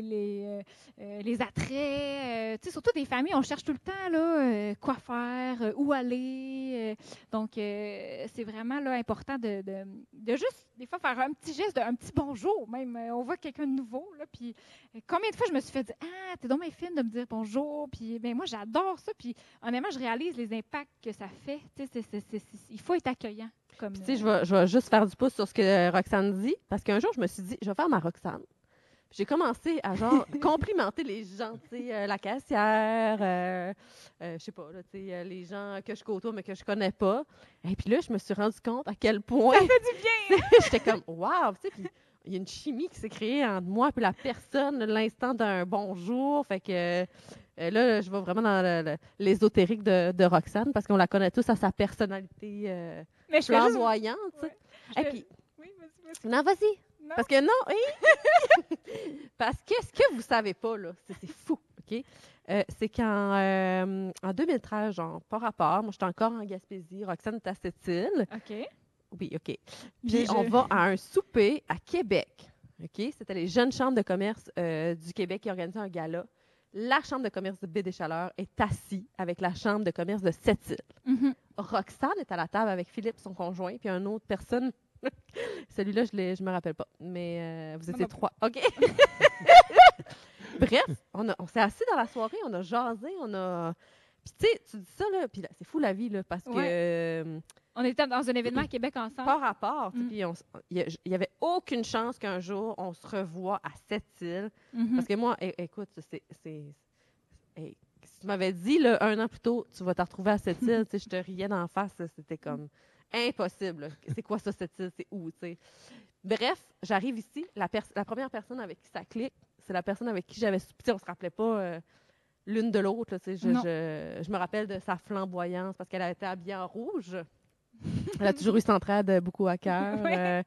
les, les attraits. tu sais, surtout des familles, on cherche tout le temps, là, quoi faire, où aller. donc, c'est vraiment là, important de, de, de juste, des fois, faire un petit geste, un petit bonjour, même. On voit quelqu'un de nouveau, là, puis combien de fois je me suis dire Ah, t'es donc bien fine de me dire bonjour. Puis ben, moi, j'adore ça. Puis honnêtement, je réalise les impacts que ça fait. Tu sais, c'est- c'est- il faut être accueillant. Comme, Puis, tu sais, je vais, je vais juste faire du pouce sur ce que euh, Roxane dit, parce qu'un jour, je me suis dit, je vais faire ma Roxane. Puis J'ai commencé à genre complimenter les gens, tu sais, euh, la caissière, euh, euh, je sais pas, là, tu sais, euh, les gens que je côtoie mais que je connais pas. Et puis là, je me suis rendu compte à quel point. Ça fait du bien! J'étais comme, waouh, tu sais, il y a une chimie qui s'est créée entre moi et la personne, l'instant d'un bonjour. Fait que euh, là, je vais vraiment dans l'ésotérique de, de Roxane parce qu'on la connaît tous à sa personnalité euh, Mais je fais juste. flamboyante, je- Et puis, Oui, vas-y, vas-y. non, vas-y. Non. Parce que non, oui. Parce que ce que vous savez pas, là, c'est fou, OK? Euh, c'est qu'en euh, en 2013, genre, par rapport, moi, j'étais encore en Gaspésie, Roxane est à cette île. OK. Oui, OK. Puis Je- on va à un souper à Québec. OK? C'était les jeunes chambres de commerce euh, du Québec qui organisaient un gala. La chambre de commerce de Baie des Chaleurs est assise avec la chambre de commerce de Sept-Îles. Mhm. Roxane est à la table avec Philippe, son conjoint, puis une autre personne. Celui-là, je ne me rappelle pas. Mais euh, vous étiez trois. OK? Bref, on, a- on s'est assis dans la soirée, on a jasé, on a. Puis tu sais, tu dis ça, là, puis là, c'est fou la vie, là, parce que. Euh, On était dans un événement à Québec ensemble. par rapport, Mm. puis il y a- il y avait aucune chance qu'un jour on se revoie à cette île. Mhm. Parce que moi, écoute, c'est. hey, si tu m'avais dit là, un an plus tôt, tu vas te retrouver à cette île, tu sais, je te riais d'en face, c'était comme impossible. C'est quoi ça, cette île? C'est où? tu sais? Bref, j'arrive ici, la, la première personne avec qui ça clique, c'est la personne avec qui j'avais soupé. On se rappelait pas euh, l'une de l'autre. là, tu sais, Je, je, je me rappelle de sa flamboyance parce qu'elle a été habillée en rouge. Elle a toujours eu cette entraide beaucoup à cœur. Euh,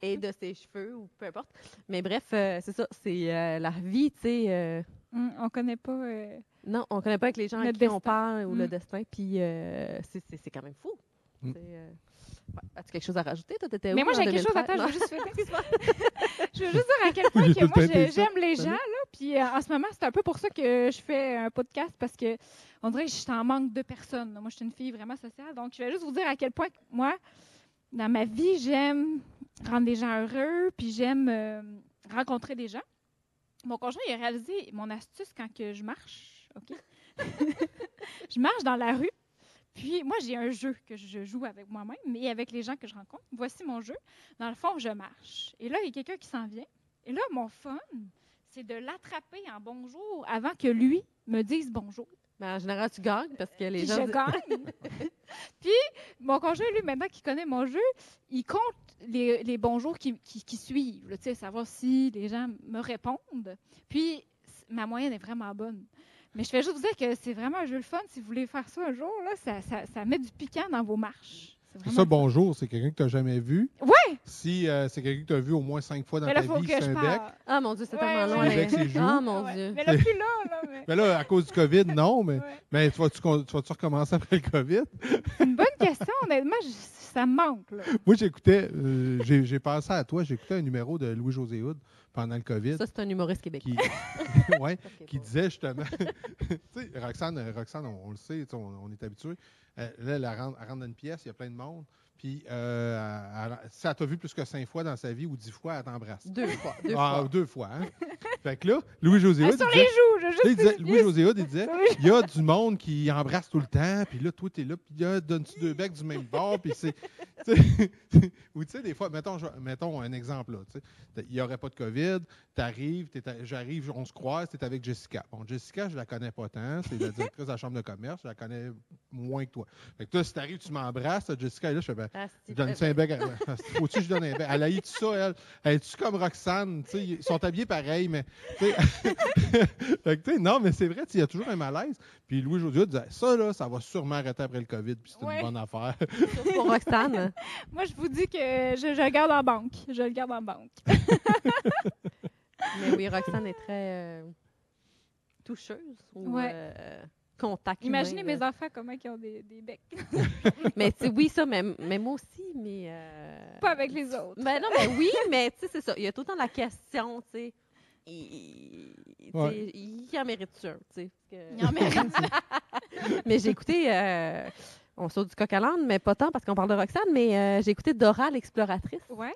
et de ses cheveux, ou peu importe. Mais bref, euh, c'est ça, c'est euh, la vie, tu sais. euh, Mm, on connaît pas. euh, non, on connaît pas avec les gens à qui on parle ou le Mm. destin, puis euh, c'est- c'est c'est quand même fou. Mm. Ouais. As-tu quelque chose à rajouter? Toi, Mais où moi, j'ai quelque chose. 2013? Attends, je Non. veux juste je veux juste dire à quel point que moi, j'aime les gens. Là, puis euh, en ce moment, c'est un peu pour ça que je fais un podcast parce que on dirait que je suis en manque de personnes. Moi, je suis une fille vraiment sociale. Donc, je vais juste vous dire à quel point, que moi, dans ma vie, j'aime rendre les gens heureux, puis j'aime euh, rencontrer des gens. Mon conjoint, il a réalisé mon astuce quand que je marche. OK? je marche dans la rue. Puis, moi, j'ai un jeu que je joue avec moi-même, mais avec les gens que je rencontre. Voici mon jeu. Dans le fond, je marche. Et là, il y a quelqu'un qui s'en vient. Et là, mon fun, c'est de l'attraper en bonjour avant que lui me dise bonjour. Mais en général, tu gagnes parce que les Puis gens. je gagne. Puis, mon conjoint, lui, maintenant qu'il connaît mon jeu, il compte les, les bonjours qui, qui- qui suivent, là, savoir si les gens me répondent. Puis, ma moyenne est vraiment bonne. Mais je fais juste vous dire que c'est vraiment un jeu le fun. Si vous voulez faire ça un jour, là, ça, ça- ça met du piquant dans vos marches. C'est Ça, bonjour, c'est quelqu'un que tu n'as jamais vu. Ouais! Si euh, c'est quelqu'un que tu as vu au moins cinq fois dans Mais là, ta faut vie, que c'est je un bec. parle. Ah mon Dieu, c'est Ouais, tellement ses joues. Ah mon Ouais. Dieu. Mais là, plus là, là. Mais... Mais là, à cause du COVID, non, mais, Ouais. mais tu vas-tu vas-tu recommencer après le COVID? C'est une bonne question. Honnêtement, je- ça me manque. Là. Moi, j'écoutais, euh, j'ai j'ai pensé à toi, j'écoutais un numéro de Louis-José Hood pendant le COVID Ça, c'est un humoriste québécois. qui, ouais, qui bon. disait justement, tu sais, Roxane, euh, Roxane on, on le sait, on est habitué. Euh, là, elle rentre, elle rentre dans une pièce, il y a plein de monde. Puis, euh, elle- elle t'a vu plus que cinq fois dans sa vie ou dix fois, elle t'embrasse. Deux fois. Deux Ah, fois. deux fois, hein? fait que là, Louis-José Ah, Hood, sur il les disait, joues, je veux tu sais, il juste disait- spécifier. Louis-José Hood, il disait, Sur les il y a du monde qui embrasse tout le temps, puis là, toi, t'es là, puis il y a donne-tu deux becs du même bord, puis c'est. tu sais, Ou tu sais, des fois, mettons, je- mettons un exemple, là, tu sais, t'as- il n'y aurait pas de COVID, t'arrives, t'es à- j'arrive, on se croise, t'es avec Jessica. Bon, Jessica, je la connais pas tant, c'est la directrice de la chambre de commerce, je la connais moins que toi. Fait que toi, si t'arrives, tu m'embrasses, Jessica est là, je fais, ben, Ah, je c'est- donne-tu un bec? à- Faut-tu que je donne un bec? Elle a eu tout ça, elle. Elle est-tu comme Roxane? Tu sais, ils sont habillés pareil, mais. fait que, non, mais c'est vrai, il y a toujours un malaise. Puis Louis José disait Ça, là, ça va sûrement arrêter après le COVID, puis c'est Ouais. une bonne affaire. Pour Roxane. Moi, je vous dis que je, je le garde en banque. Je le garde en banque. Mais oui, Roxane est très euh, toucheuse ou Ouais. euh, contact Imaginez humain, mes là. enfants comment ils ont des, des becs. Mais tu sais, oui, ça, mais, mais moi aussi, mais... euh, Pas avec les autres. Ben non, mais oui, mais tu sais, c'est ça. Il y a tout le temps la question, tu sais. Il, Ouais. en mérite un, tu sais. que- Il en mérite. mais j'ai écouté, euh, on saute du coq à l'âne, mais pas tant parce qu'on parle de Roxane, mais euh, j'ai écouté Dora l'exploratrice. Ouais.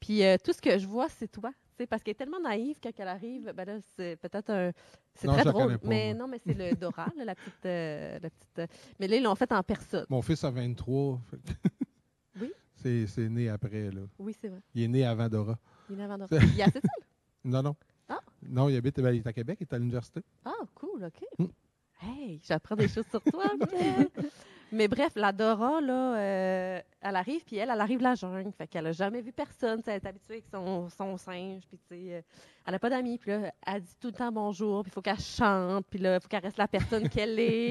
Puis euh, tout ce que je vois, c'est toi. Parce qu'elle est tellement naïve quand elle arrive. Ben là, c'est peut-être un. C'est Non, très drôle. pas, mais moi. non, mais c'est le Dora, là, la petite. euh, la petite euh, mais là, ils l'ont fait en personne. Mon fils a 23. fait que- Oui. C'est c'est né après, là. Oui, c'est vrai. Il est né avant Dora. Il est avant Dora. Il est assez seul. Non, non. Ah. Non, il habite ben, il est à Québec, il est à l'université. Ah, cool, OK. Mm. Hey, j'apprends des choses sur toi. Mais bref, la Dora, là, euh, elle arrive, puis elle, elle arrive de la jungle. Fait qu'elle a jamais vu personne. Elle est habituée avec son, son singe, puis tu sais, euh, elle n'a pas d'amis. Puis là, elle dit tout le temps bonjour, puis il faut qu'elle chante, puis là, il faut qu'elle reste la personne qu'elle est.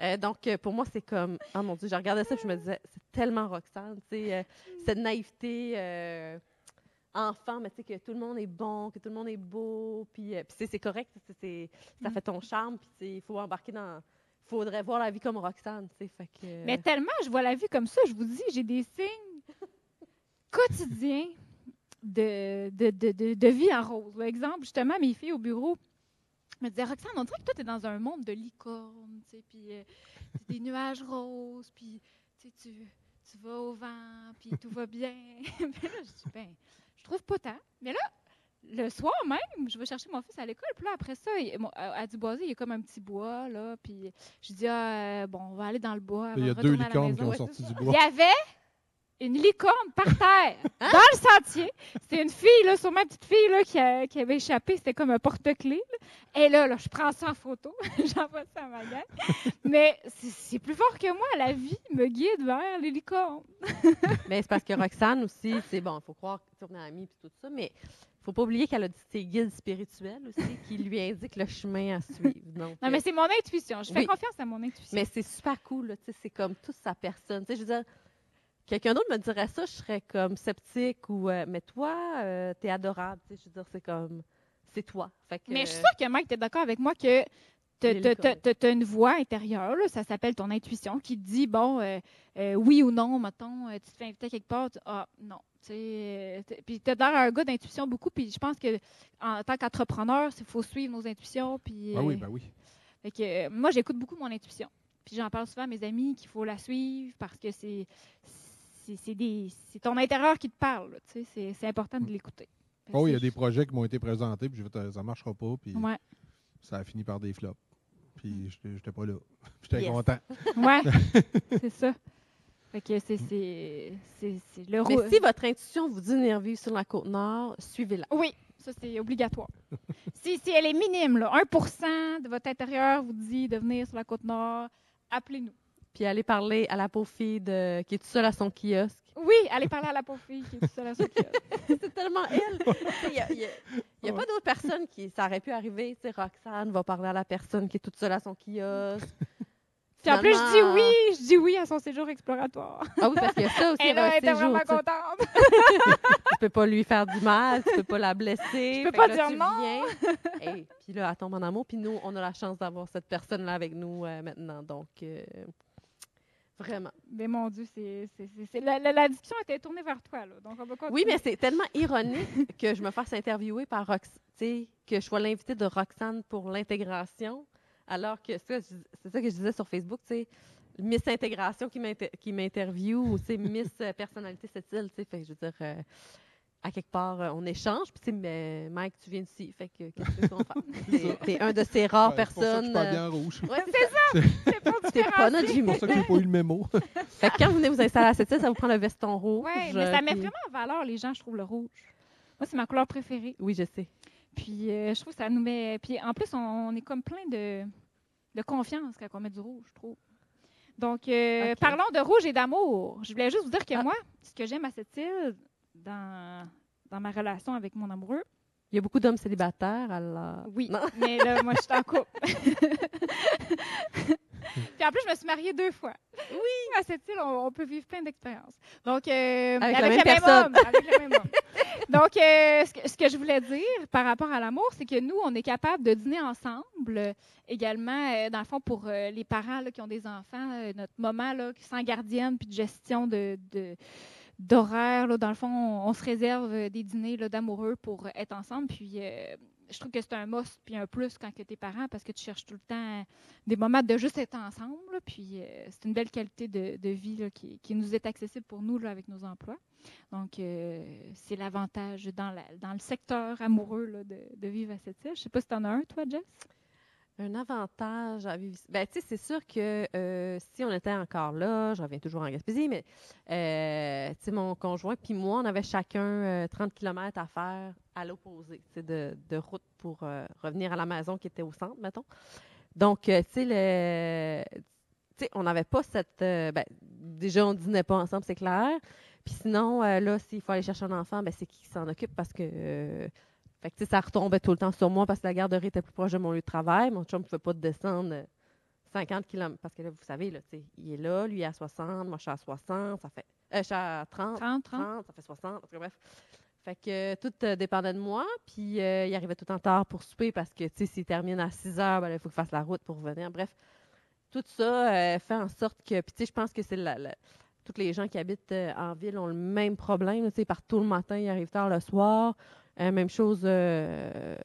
Euh, donc, pour moi, c'est comme, oh mon Dieu, je regardais ça, puis je me disais, c'est tellement Roxane, tu sais, euh, cette naïveté. enfant, mais tu sais que tout le monde est bon, que tout le monde est beau, puis, euh, puis c'est- correct, ça Mm. fait ton charme, puis tu sais, il faut embarquer dans... faudrait voir la vie comme Roxane, tu sais, que... euh, Mais tellement je vois la vie comme ça, je vous dis, j'ai des signes quotidiens de, de, de, de, vie en rose. Par exemple, justement, mes filles au bureau me disaient Roxane, on dirait que toi, tu es dans un monde de licornes, tu sais, puis euh, des nuages roses, puis tu, tu, vas au vent, puis tout va bien. puis là, je dis, ben, je trouve pas tant. Mais là, le soir même, je vais chercher mon fils à l'école. Puis là, après ça, il- à, Duboisé, il y a comme un petit bois, là. Puis je dis, ah, euh, bon, on va aller dans le bois. Il y a deux licornes qui ont Ouais, sorti du bois. Il y avait une licorne par terre, Hein? dans le sentier. C'est une fille, là, sûrement une petite fille, là, qui, a- qui avait échappé. C'était comme un porte-clés. Et là, là, je prends ça en photo. J'envoie ça à ma gang. Mais c'est c'est plus fort que moi. La vie me guide vers les licornes. Mais c'est parce que Roxane aussi, c'est bon, il faut croire que tu es amie puis tout ça, mais faut pas oublier qu'elle a ses guides spirituels aussi qui lui indiquent le chemin à suivre. Donc, Non, euh, mais c'est mon intuition. Je fais Oui. confiance à mon intuition. Mais c'est super cool, c'est comme toute sa personne. Je veux dire, quelqu'un d'autre me dirait ça, je serais comme sceptique ou. euh, mais toi, euh, t'es adorable, tu sais, je veux dire, c'est comme. C'est toi. Fait que, Mais je suis sûre que Mike, es d'accord avec moi que t'as- t'as une voix intérieure, là, ça s'appelle ton intuition, qui te dit, bon, euh, euh, oui ou non, mettons, euh, tu te fais inviter quelque part, tu- ah, non. tu Puis t'as l'air un gars d'intuition beaucoup, puis je pense que en tant qu'entrepreneur, il faut suivre nos intuitions, puis... Ah oui, ben oui. fait que, moi, j'écoute beaucoup mon intuition. Puis j'en parle souvent à mes amis qu'il faut la suivre parce que c'est c'est- ton intérieur qui te parle. tu C'est important de l'écouter. Fait que Oh, il y a des projets qui m'ont été présentés, puis fait, euh, ça marchera pas, puis Ouais, ça a fini par des flops. Puis j'étais j'étais pas là. J'étais Yes. content. ouais c'est ça. Fait que c'est c'est- c'est- c'est le Mais si votre intuition vous dit de venir vivre sur la Côte-Nord, suivez-la. Oui, ça c'est obligatoire. si, si elle est minime, là, 1% de votre intérieur vous dit de venir sur la côte nord, appelez-nous. Puis allez parler à la pauvre fille de... qui est toute seule à son kiosque. Oui, allez parler à la pauvre fille qui est toute seule à son kiosque. C'est tellement elle. Il n'y a, y a- y a pas d'autre personne qui. Ça aurait pu arriver. Tu sais, Roxane va parler à la personne qui est toute seule à son kiosque. Puis en plus, je dis oui, je dis oui à son séjour exploratoire. Ah oui, parce qu'il y a ça aussi. Et là, elle était séjour, vraiment contente. tu peux pas lui faire du mal, tu peux pas la blesser. Je peux pas là, dire non. Et puis là, elle tombe en amour. Puis nous, on a la chance d'avoir cette personne-là avec nous euh, maintenant. Donc, euh, vraiment. Mais mon Dieu, c'est, la, la- la discussion était tournée vers toi. Là, donc on va continuer. Oui, mais c'est tellement ironique que je me fasse interviewer par Roxane, que je sois l'invitée de Roxane pour l'intégration, alors que c'est ça que je disais sur Facebook, tu sais, Miss Intégration qui m'inter- qui m'interviewe ou c'est Miss euh, Personnalité île, tu sais, fait je veux dire, euh, à quelque part, euh, on échange, puis tu sais, mais Mike, tu viens d'ici, fait que qu'est-ce que tu veux qu'on fasse? T'es- un de ces rares Ouais, c'est personnes. suis pas euh, bien rouge. ouais, c'est ça. c'est pas T'es pas notre C'est pour ça que j'ai pas eu le mémo. Fait que quand vous venez vous installer à cette île, ça vous prend le veston rouge. Oui, mais ça met puis- vraiment en valeur les gens, je trouve, le rouge. Moi, c'est ma couleur préférée. Oui, je sais. Puis euh, je trouve que ça nous met. Puis en plus, on, on est comme plein de, de confiance quand on met du rouge, je trouve. Donc, euh, parlons de rouge et d'amour. Je voulais juste vous dire que Ah. moi, ce que j'aime à cette île, dans, dans ma relation avec mon amoureux, Il y a beaucoup d'hommes célibataires, alors. oui, Non. mais là, moi, je suis en couple. Puis en plus, je me suis mariée deux fois. Oui. À cette île, on, on peut vivre plein d'expériences. Donc, euh, Avec la le même homme. Avec le même homme. Donc, euh, ce, que, ce que je voulais dire par rapport à l'amour, c'est que nous, on est capable de dîner ensemble. euh, également, dans le fond, pour les parents là, qui ont des enfants, notre moment là, sans gardienne puis de gestion de. de d'horaire, dans le fond, on, se réserve euh, des dîners d'amoureux pour euh, être ensemble. Puis, euh, je trouve que c'est un must puis un plus quand tu es parent parce que tu cherches tout le temps des moments de juste être ensemble. puis, c'est une belle qualité de, vie là, qui, qui nous est accessible pour nous là, avec nos emplois. Donc, c'est l'avantage dans, dans le secteur amoureux de, de vivre à cette île. Je sais pas si tu en as un, toi, Jess? Un avantage à vivre. Ben, tu sais, c'est sûr que euh, si on était encore là, je reviens toujours en Gaspésie, mais euh, tu sais, mon conjoint puis moi, on avait chacun euh, 30 km à faire à l'opposé, tu sais, de, de route pour euh, revenir à la maison qui était au centre, mettons. Donc, euh, tu sais, on n'avait pas cette. euh, ben, déjà, on dînait pas ensemble, c'est clair. Puis sinon, euh, là, s'il faut aller chercher un enfant, ben, c'est qui s'en occupe parce que. euh, fait que, ça retombait tout le temps sur moi parce que la garderie était plus proche de mon lieu de travail. Mon chum ne pouvait pas descendre euh, 50 km. Parce que là, vous savez, là, il est là, lui est à 60, moi je suis à 60, ça fait. Euh, je suis à 30, 30, 30? 30, ça fait 60. En tout cas, bref. Fait que euh, tout euh, dépendait de moi. Puis euh, il arrivait tout le temps tard pour souper parce que, tu sais, s'il termine à 6 heures, ben, là, il faut qu'il fasse la route pour revenir. Bref, tout ça euh, fait en sorte que. Puis, tu sais, je pense que c'est la, la- Tous les gens qui habitent euh, en ville ont le même problème. Tu sais, partent tôt le matin, ils arrivent tard le soir. Euh, même chose euh,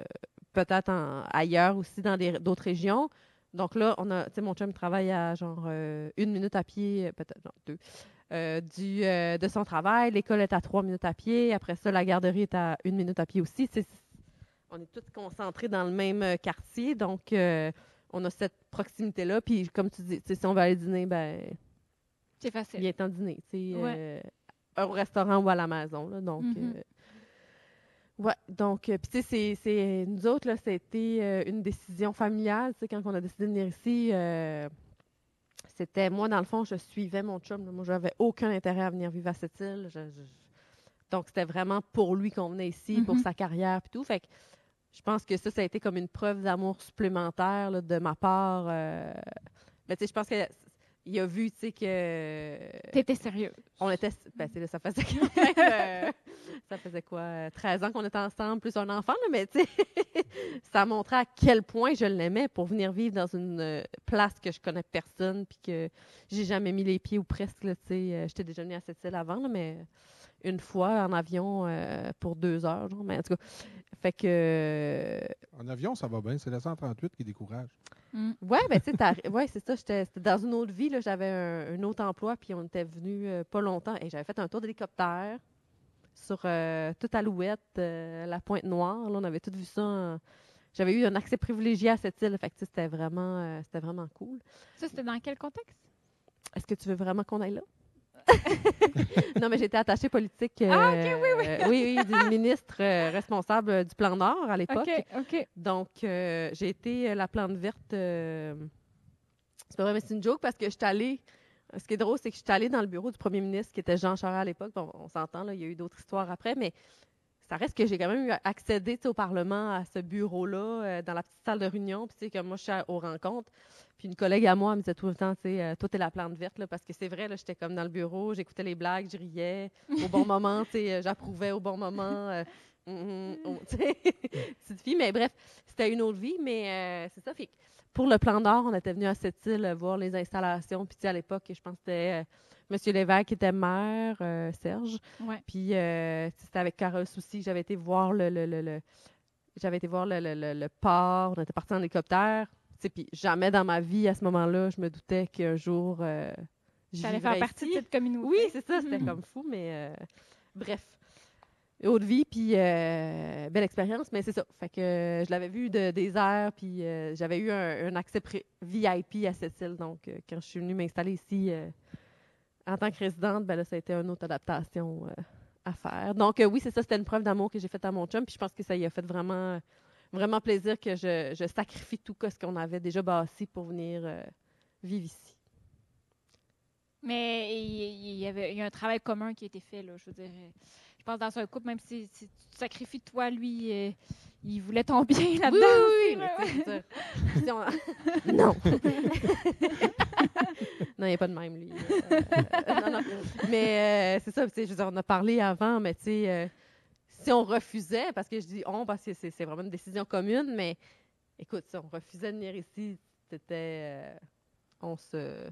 peut-être en- ailleurs aussi dans d'autres régions. Donc là, on a, tu sais, mon chum travaille à genre euh, une minute à pied, peut-être non, deux, du, de son travail. L'école est à trois minutes à pied. Après ça, la garderie est à une minute à pied aussi. On est tous concentrés dans le même quartier, donc on a cette proximité-là. Puis comme tu dis, si on va aller dîner, ben C'est facile. viens t'en dîner, tu sais, Ouais. au restaurant ou à la maison, là, donc... Mhm. euh, Ouais, donc, euh, puis tu sais, c'est- nous autres, là, c'était euh, une décision familiale, tu sais, quand on a décidé de venir ici, euh, c'était, moi, dans le fond, je suivais mon chum, là. moi, j'avais aucun intérêt à venir vivre à cette île, je- je- donc c'était vraiment pour lui qu'on venait ici, pour Mhm. sa carrière, puis tout, fait que je pense que ça, ça a été comme une preuve d'amour supplémentaire, là, de ma part, euh, mais tu sais, je pense que il a vu, tu sais, que T'étais sérieux. on était, ben, c'est là, ça faisait quand même, euh, ça faisait quoi, euh, 13 ans qu'on était ensemble, plus un enfant, là, mais tu sais, ça montrait à quel point je l'aimais pour venir vivre dans une euh, place que je connais personne, puis que j'ai jamais mis les pieds ou presque, tu sais. Euh, J'étais déjà venue à cette île avant, là, mais une fois en avion euh, pour deux heures, genre, mais en tout cas, fait que... En avion, ça va bien. C'est la 138 qui décourage. Mm. Ouais, ben tu sais, t'arri- ouais, c'est ça. J'étais c'était dans une autre vie. J'avais un, un autre emploi, puis on était venus euh, pas longtemps. Et j'avais fait un tour d'hélicoptère sur euh, toute Alouette, euh, la Pointe Noire. Là, on avait tout vu ça. en- J'avais eu un accès privilégié à cette île. Fait que c'était vraiment, c'était vraiment cool. Ça, c'était dans quel contexte? Est-ce que tu veux vraiment qu'on aille là? non, mais j'étais attachée politique. Ah, ok, euh, oui, oui. oui, oui, du ministre euh, responsable euh, du plan Nord à l'époque. OK, OK. Donc, j'ai été la plante verte. C'est pas vrai, mais c'est une joke parce que je suis allée. Ce qui est drôle, c'est que je suis allée dans le bureau du premier ministre, qui était Jean Charest à l'époque. Bon, on s'entend, là, il y a eu d'autres histoires après, mais ça reste que j'ai quand même eu accédé au Parlement, à ce bureau-là, euh, dans la petite salle de réunion. Puis, tu sais, comme moi, je suis à- aux rencontres. Puis, une collègue à moi elle me disait tout le temps, tu sais, euh, toi, t'es la plante verte, là, parce que c'est vrai, là, j'étais comme dans le bureau, j'écoutais les blagues, je riais. Au bon moment, tu sais, euh, j'approuvais au bon moment. euh, hum, tu sais, petite fille. Mais bref, c'était une autre vie, mais euh, c'est ça. Fait que pour le plan d'or, on était venu à cette île voir les installations. Puis, tu sais, à l'époque, je pense que c'était euh, M. Lévesque était maire, euh, Serge. Ouais. Puis, euh, c'était avec Carole Soucy j'avais été voir le, le- le- le- j'avais été voir le, le- le- le port. On était parti en hélicoptère. Puis jamais dans ma vie, à ce moment-là, je me doutais qu'un jour, euh, J'allais faire partie ici. de cette communauté. Oui, c'est ça, c'était Mhm. comme fou, mais bref. Haute vie, puis euh, belle expérience, mais c'est ça. Fait que euh, je l'avais vu de, des airs, puis euh, j'avais eu un, un accès VIP à cette île. Donc, quand je suis venue m'installer ici en tant que résidente, ben ça a été une autre adaptation euh, à faire. Donc, euh, oui, c'est ça, c'était une preuve d'amour que j'ai faite à mon chum, puis je pense que ça y a fait vraiment, vraiment plaisir que je, sacrifie tout ce qu'on avait déjà bâti pour venir euh, vivre ici. Mais il y, avait, a un travail commun qui a été fait, là. Je veux dire, pense dans un couple, même si, si tu te sacrifies toi, lui, euh, il voulait ton bien là-dedans. oui, oui, mais je on- non. non, il n'y a pas de même, lui. Euh, non, non. Mais euh, c'est ça, tu sais, je veux dire, on a parlé avant, mais tu sais, si on refusait, parce que je dis on, parce que c'est c'est vraiment une décision commune, mais écoute, si on refusait de venir ici, c'était. on se.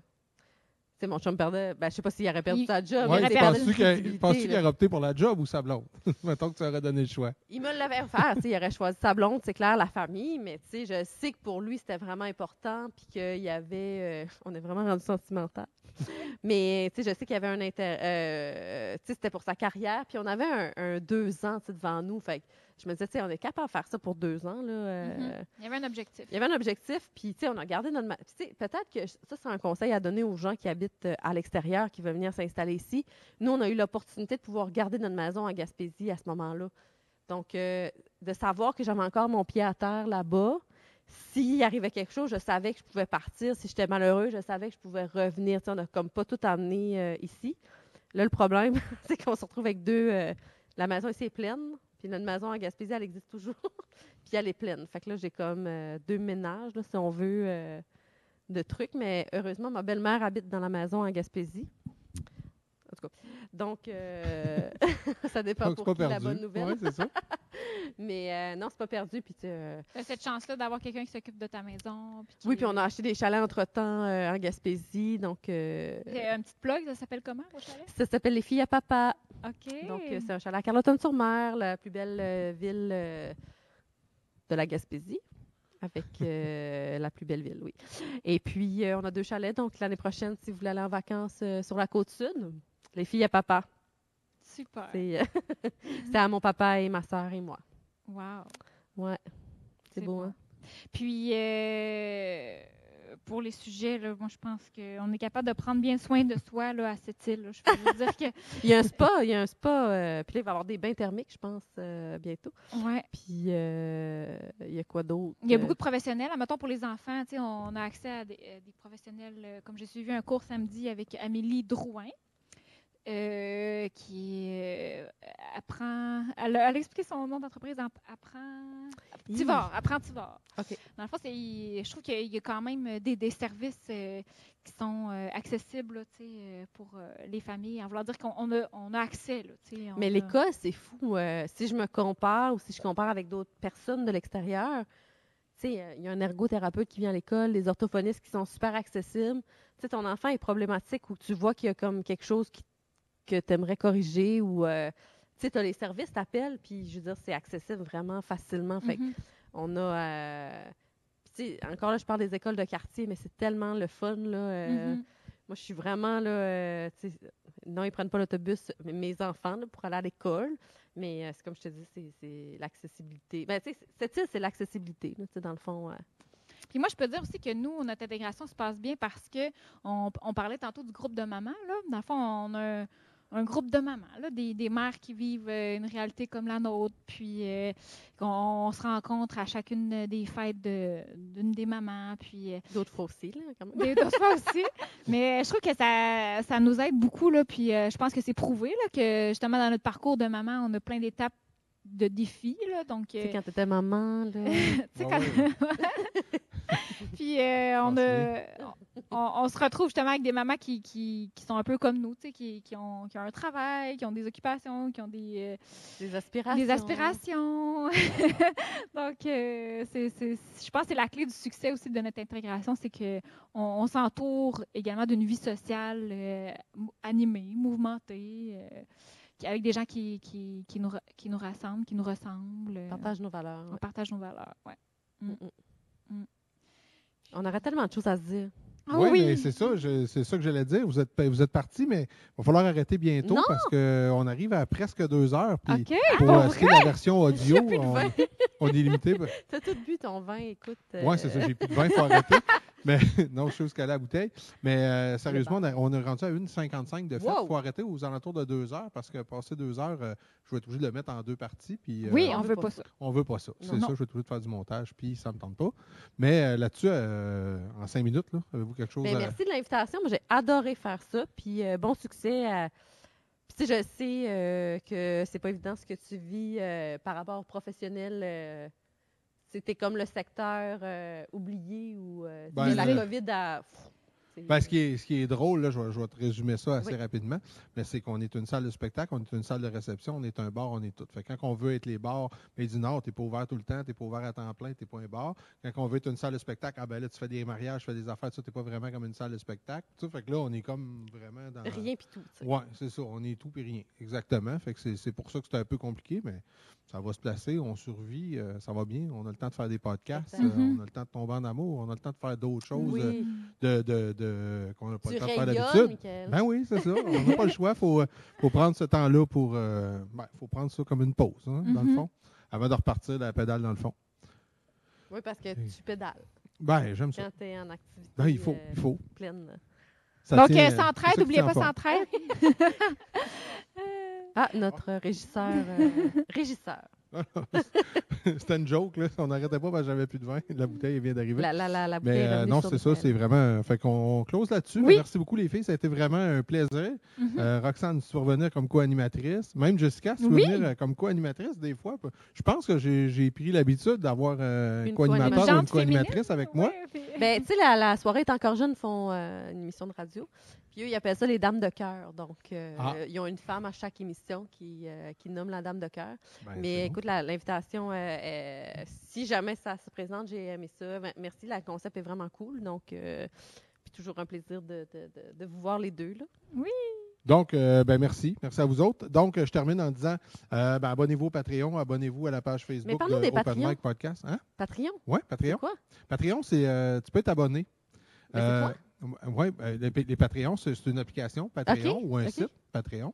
Sais, mon chum perdait. Ben, je sais pas s'il aurait perdu Il- sa job. Ouais, il aurait Penses-tu qu'il aurait opté pour la job ou sa blonde? Mettons que tu aurais donné le choix. Il me l'avait offert, il aurait choisi sa blonde, c'est clair, la famille, mais tu sais, je sais que pour lui, c'était vraiment important, puis qu'il y avait, euh, on est vraiment rendu sentimental, mais tu sais, je sais qu'il y avait un intérêt, euh, tu sais, c'était pour sa carrière, puis on avait un, un deux ans, tu sais, devant nous, fait que je me disais, tu sais, on est capable de faire ça pour deux ans, là. euh, Mhm. Il y avait un objectif. il y avait un objectif, puis tu sais, on a gardé notre. peut-être que ça, c'est un conseil à donner aux gens qui habitent euh, à l'extérieur, qui veulent venir s'installer ici. Nous, on a eu l'opportunité de pouvoir garder notre maison à Gaspésie à ce moment-là. Donc, euh, de savoir que j'avais encore mon pied à terre là-bas, s'il arrivait quelque chose, je savais que je pouvais partir. Si j'étais malheureux, je savais que je pouvais revenir. Tu sais, on n'a comme pas tout amené euh, ici. Là, le problème, c'est qu'on se retrouve avec deux. la maison ici est pleine, puis notre maison à Gaspésie, elle existe toujours. puis elle est pleine. Fait que là, j'ai comme euh, deux ménages, si on veut, euh, de trucs. Mais heureusement, ma belle-mère habite dans la maison en Gaspésie. En tout cas. Donc, euh, ça dépend Donc, pour qui la bonne nouvelle. Ouais, c'est ça. Mais euh, non, c'est pas perdu. Puis, tu euh, T'as cette chance-là d'avoir quelqu'un qui s'occupe de ta maison. Puis oui, puis on a acheté des chalets entre-temps euh, en Gaspésie. Donc, euh, C'est un petit plug, ça s'appelle comment, au chalet? ça s'appelle Les filles à papa. OK. Donc, euh, c'est un chalet à Carleton-sur-Mer, la plus belle euh, ville euh, de la Gaspésie, avec euh, la plus belle ville, oui. Et puis, euh, on a deux chalets. Donc, l'année prochaine, si vous voulez aller en vacances euh, sur la côte sud, les filles à papa. Super. C'est euh, à mon papa et ma sœur et moi. Wow. Ouais. C'est beau, hein? Puis, euh, pour les sujets, là, moi, je pense qu'on est capable de prendre bien soin de soi là, à cette île. là. Je peux vous dire que. Il y a un spa, il y a un spa. euh, puis là, il va y avoir des bains thermiques, je pense, euh, bientôt. Ouais. Puis, il y a quoi d'autre? Il y a beaucoup de professionnels. Mettons pour les enfants, on a accès à des, des professionnels. comme j'ai suivi un cours samedi avec Amélie Drouin. Euh, qui euh, apprend. Elle, a- elle a expliqué son nom d'entreprise. en- Apprend. Tivor. Apprend Tivor. OK. Dans le fond, je trouve qu'il y a- quand même des, des services euh, qui sont accessibles là, pour les familles. En voulant dire qu'on on a, on a accès. Là, on Mais l'école, c'est fou. Si je me compare ou si je compare avec d'autres personnes de l'extérieur, il y a un ergothérapeute qui vient à l'école, les orthophonistes qui sont super accessibles. Tu sais, ton enfant est problématique ou tu vois qu'il y a comme quelque chose qui- que tu aimerais corriger ou, euh, tu sais, tu as les services, t'appelles, puis je veux dire, c'est accessible vraiment facilement. Fait Mhm. on a... euh, puis encore là, je parle des écoles de quartier, mais c'est tellement le fun, là. euh, Mhm. moi, je suis vraiment là. euh, non, ils prennent pas l'autobus, mais mes enfants, là, pour aller à l'école. Mais c'est comme je te dis, c'est- c'est l'accessibilité. Ben, tu sais, c'est- cette île, c'est l'accessibilité, tu sais, dans le fond. Puis moi, je peux dire aussi que nous, notre intégration se passe bien parce que on, on parlait tantôt du groupe de mamans. Là. Dans le fond, on a un, groupe de mamans, là, des, des mères qui vivent euh, une réalité comme la nôtre. Puis euh, on, on se rencontre à chacune des fêtes de- d'une des mamans. Puis euh, D'autres fois aussi, là, quand même. d'autres fois aussi. Mais je trouve que ça, ça nous aide beaucoup. Là, puis euh, je pense que c'est prouvé là, que justement dans notre parcours de maman, on a plein d'étapes de défis. Là, donc, Tu sais, euh, quand t'étais maman, là. tu sais, Ouais, quand-. Puis euh, on, on, on se retrouve justement avec des mamans qui, qui, qui sont un peu comme nous, tu sais, qui, qui, ont, qui ont un travail, qui ont des occupations, qui ont des, Des euh, aspirations. des aspirations. Donc, euh, c'est, c'est- je pense que c'est la clé du succès aussi de notre intégration, c'est que on, s'entoure également d'une vie sociale euh, animée, mouvementée, euh, avec des gens qui, qui, qui, nous, qui nous rassemblent, qui nous ressemblent. euh, Partage nos valeurs. On ouais. partage nos valeurs. Ouais. On aurait tellement de choses à se dire. Ah oui, mais c'est ça, c'est ça que j'allais dire. Vous êtes, vous êtes parti, mais il va falloir arrêter bientôt Non! parce qu'on arrive à presque deux heures. Puis OK. pour euh, de la version audio, on, on est limité. T'as tout bu ton vin, écoute. Oui, c'est ça, j'ai plus de vin, il faut arrêter. Mais non, je suis jusqu'à la bouteille. Mais euh, sérieusement, on, a- on est rendu à 1,55 de fait. Il Wow! faut arrêter aux alentours de deux heures parce que passer deux heures, euh, je vais être obligé de le mettre en deux parties. Puis, euh, Oui, on on veut pas pas ça. on veut pas ça. C'est ça, je vais être obligé de faire du montage, puis ça ne me tente pas. Mais euh, là-dessus, euh, en cinq minutes, là, avez-vous quelque chose Ben, à... merci de l'invitation. Moi, j'ai adoré faire ça. Puis euh, bon succès. à- Puis, tu sais, je sais euh, que c'est pas évident ce que tu vis euh, par rapport au professionnel. C'était comme le secteur euh, oublié ou euh, Ben, la COVID a. Ben, ce, qui est, ce qui est drôle, là, je, vais, je vais te résumer ça assez Oui. rapidement, mais c'est qu'on est une salle de spectacle, on est une salle de réception, on est un bar, on est tout. Fait quand on veut être les bars, mais du Nord, tu n'es pas ouvert tout le temps, tu n'es pas ouvert à temps plein, tu n'es pas un bar. Quand on veut être une salle de spectacle, ah ben là, tu fais des mariages, tu fais des affaires, tu n'es pas vraiment comme une salle de spectacle. Fait que là, on est comme vraiment dans. Rien puis tout. Oui, c'est ça. On est tout et rien. Exactement. Fait que c'est, c'est pour ça que c'est un peu compliqué, mais ça va se placer, on survit, euh, ça va bien. On a le temps de faire des podcasts, euh, on a le temps de tomber en amour, on a le temps de faire d'autres choses euh, de, de, de- qu'on n'a pas Tu le temps de faire d'habitude. Ben oui, c'est ça. On n'a pas le choix. Il faut, faut prendre ce temps-là pour. ben, faut prendre ça comme une pause, hein, dans le Mhm. fond, avant de repartir de la pédale dans le fond. Oui, parce que tu pédales Ben, j'aime ça. quand tu es en activité Ben, il faut. Il faut. pleine. Ça Donc, qui n'oubliez pas. Centraide. Ah, notre régisseur. euh, régisseur. C'était une joke, là. On n'arrêtait pas parce que j'avais plus de vin. La bouteille vient d'arriver. La, la, la, la bouteille Mais euh, non, c'est ça, c'est vraiment. Fait qu'on close là-dessus. Oui. Merci beaucoup, les filles. Ça a été vraiment un plaisir. Mhm. Euh, Roxane, tu peux revenir comme co-animatrice. Même Jessica, si tu Oui. venir euh, comme co-animatrice, des fois. Je pense que j'ai pris l'habitude d'avoir euh, un Une co-animateur ou une co-animatrice. avec moi. Ouais, puis- Ben, tu sais, la, la soirée est encore jeune, font euh, une émission de radio. Puis eux, ils appellent ça les dames de cœur. Donc, euh, Ah. ils ont une femme à chaque émission qui, euh, qui nomme la dame de cœur. Ben, Mais écoute, l'invitation, euh, euh, si jamais ça se présente, j'ai aimé ça. Ben, merci, le concept est vraiment cool. Donc, euh, puis toujours un plaisir de, de- de- de vous voir les deux. Là. Donc, euh, ben merci. Merci à vous autres. Donc, je termine en disant euh, ben, abonnez-vous au Patreon, abonnez-vous à la page Facebook parlons de des Open. Mic Podcast. Hein? Patreon, Oui, Patreon. quoi? Patreon, c'est euh, tu peux t'abonner. Ben, c'est Oui, les, les Patreons, c'est une application Patreon ou un site Patreon.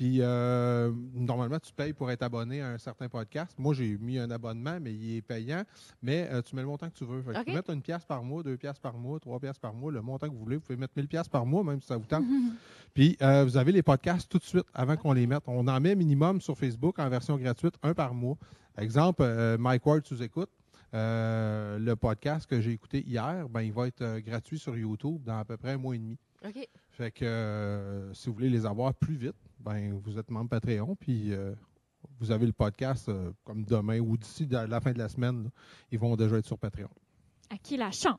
Puis euh, normalement, tu payes pour être abonné à un certain podcast. Moi, j'ai mis un abonnement, mais il est payant. Mais euh, tu mets le montant que tu veux. Fait que Tu peux mettre une pièce par mois, deux pièces par mois, trois pièces par mois, le montant que vous voulez. Vous pouvez mettre 1000 pièces par mois, même si ça vous tente. Puis euh, vous avez les podcasts tout de suite avant qu'on les mette. On en met minimum sur Facebook en version gratuite, un par mois. Exemple, Mike Ward sous écoute. Le podcast que j'ai écouté hier, ben, il va être gratuit sur YouTube dans à peu près un mois et demi. OK. Fait que euh, si vous voulez les avoir plus vite, ben vous êtes membre Patreon, puis euh, vous avez le podcast euh, comme demain ou d'ici la fin de la semaine. là, ils vont déjà être sur Patreon. À qui la chance?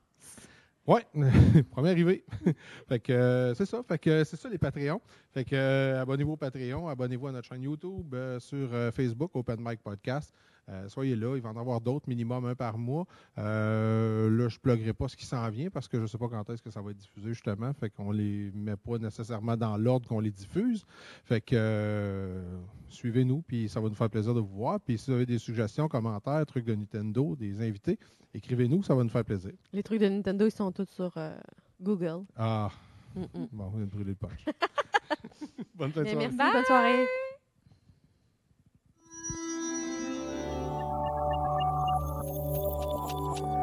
Ouais, premier arrivé. fait que euh, c'est ça. Fait que c'est ça les Patreons. Fait que euh, abonnez-vous au Patreon, abonnez-vous à notre chaîne YouTube, euh, sur euh, Facebook, Open Mic Podcast. Euh, soyez là, il va en avoir d'autres, minimum un par mois. Euh, là, je ne pluguerai pas ce qui s'en vient parce que je ne sais pas quand est-ce que ça va être diffusé, justement. Fait qu'on les met pas nécessairement dans l'ordre qu'on les diffuse. Fait que euh, suivez-nous, puis ça va nous faire plaisir de vous voir. Puis si vous avez des suggestions, commentaires, trucs de Nintendo, des invités, écrivez-nous, ça va nous faire plaisir. Les trucs de Nintendo, ils sont tous sur euh, Google. Ah, bon, on vient de brûler le punch. Bonne fin de Mais soirée. merci, bonne soirée. Música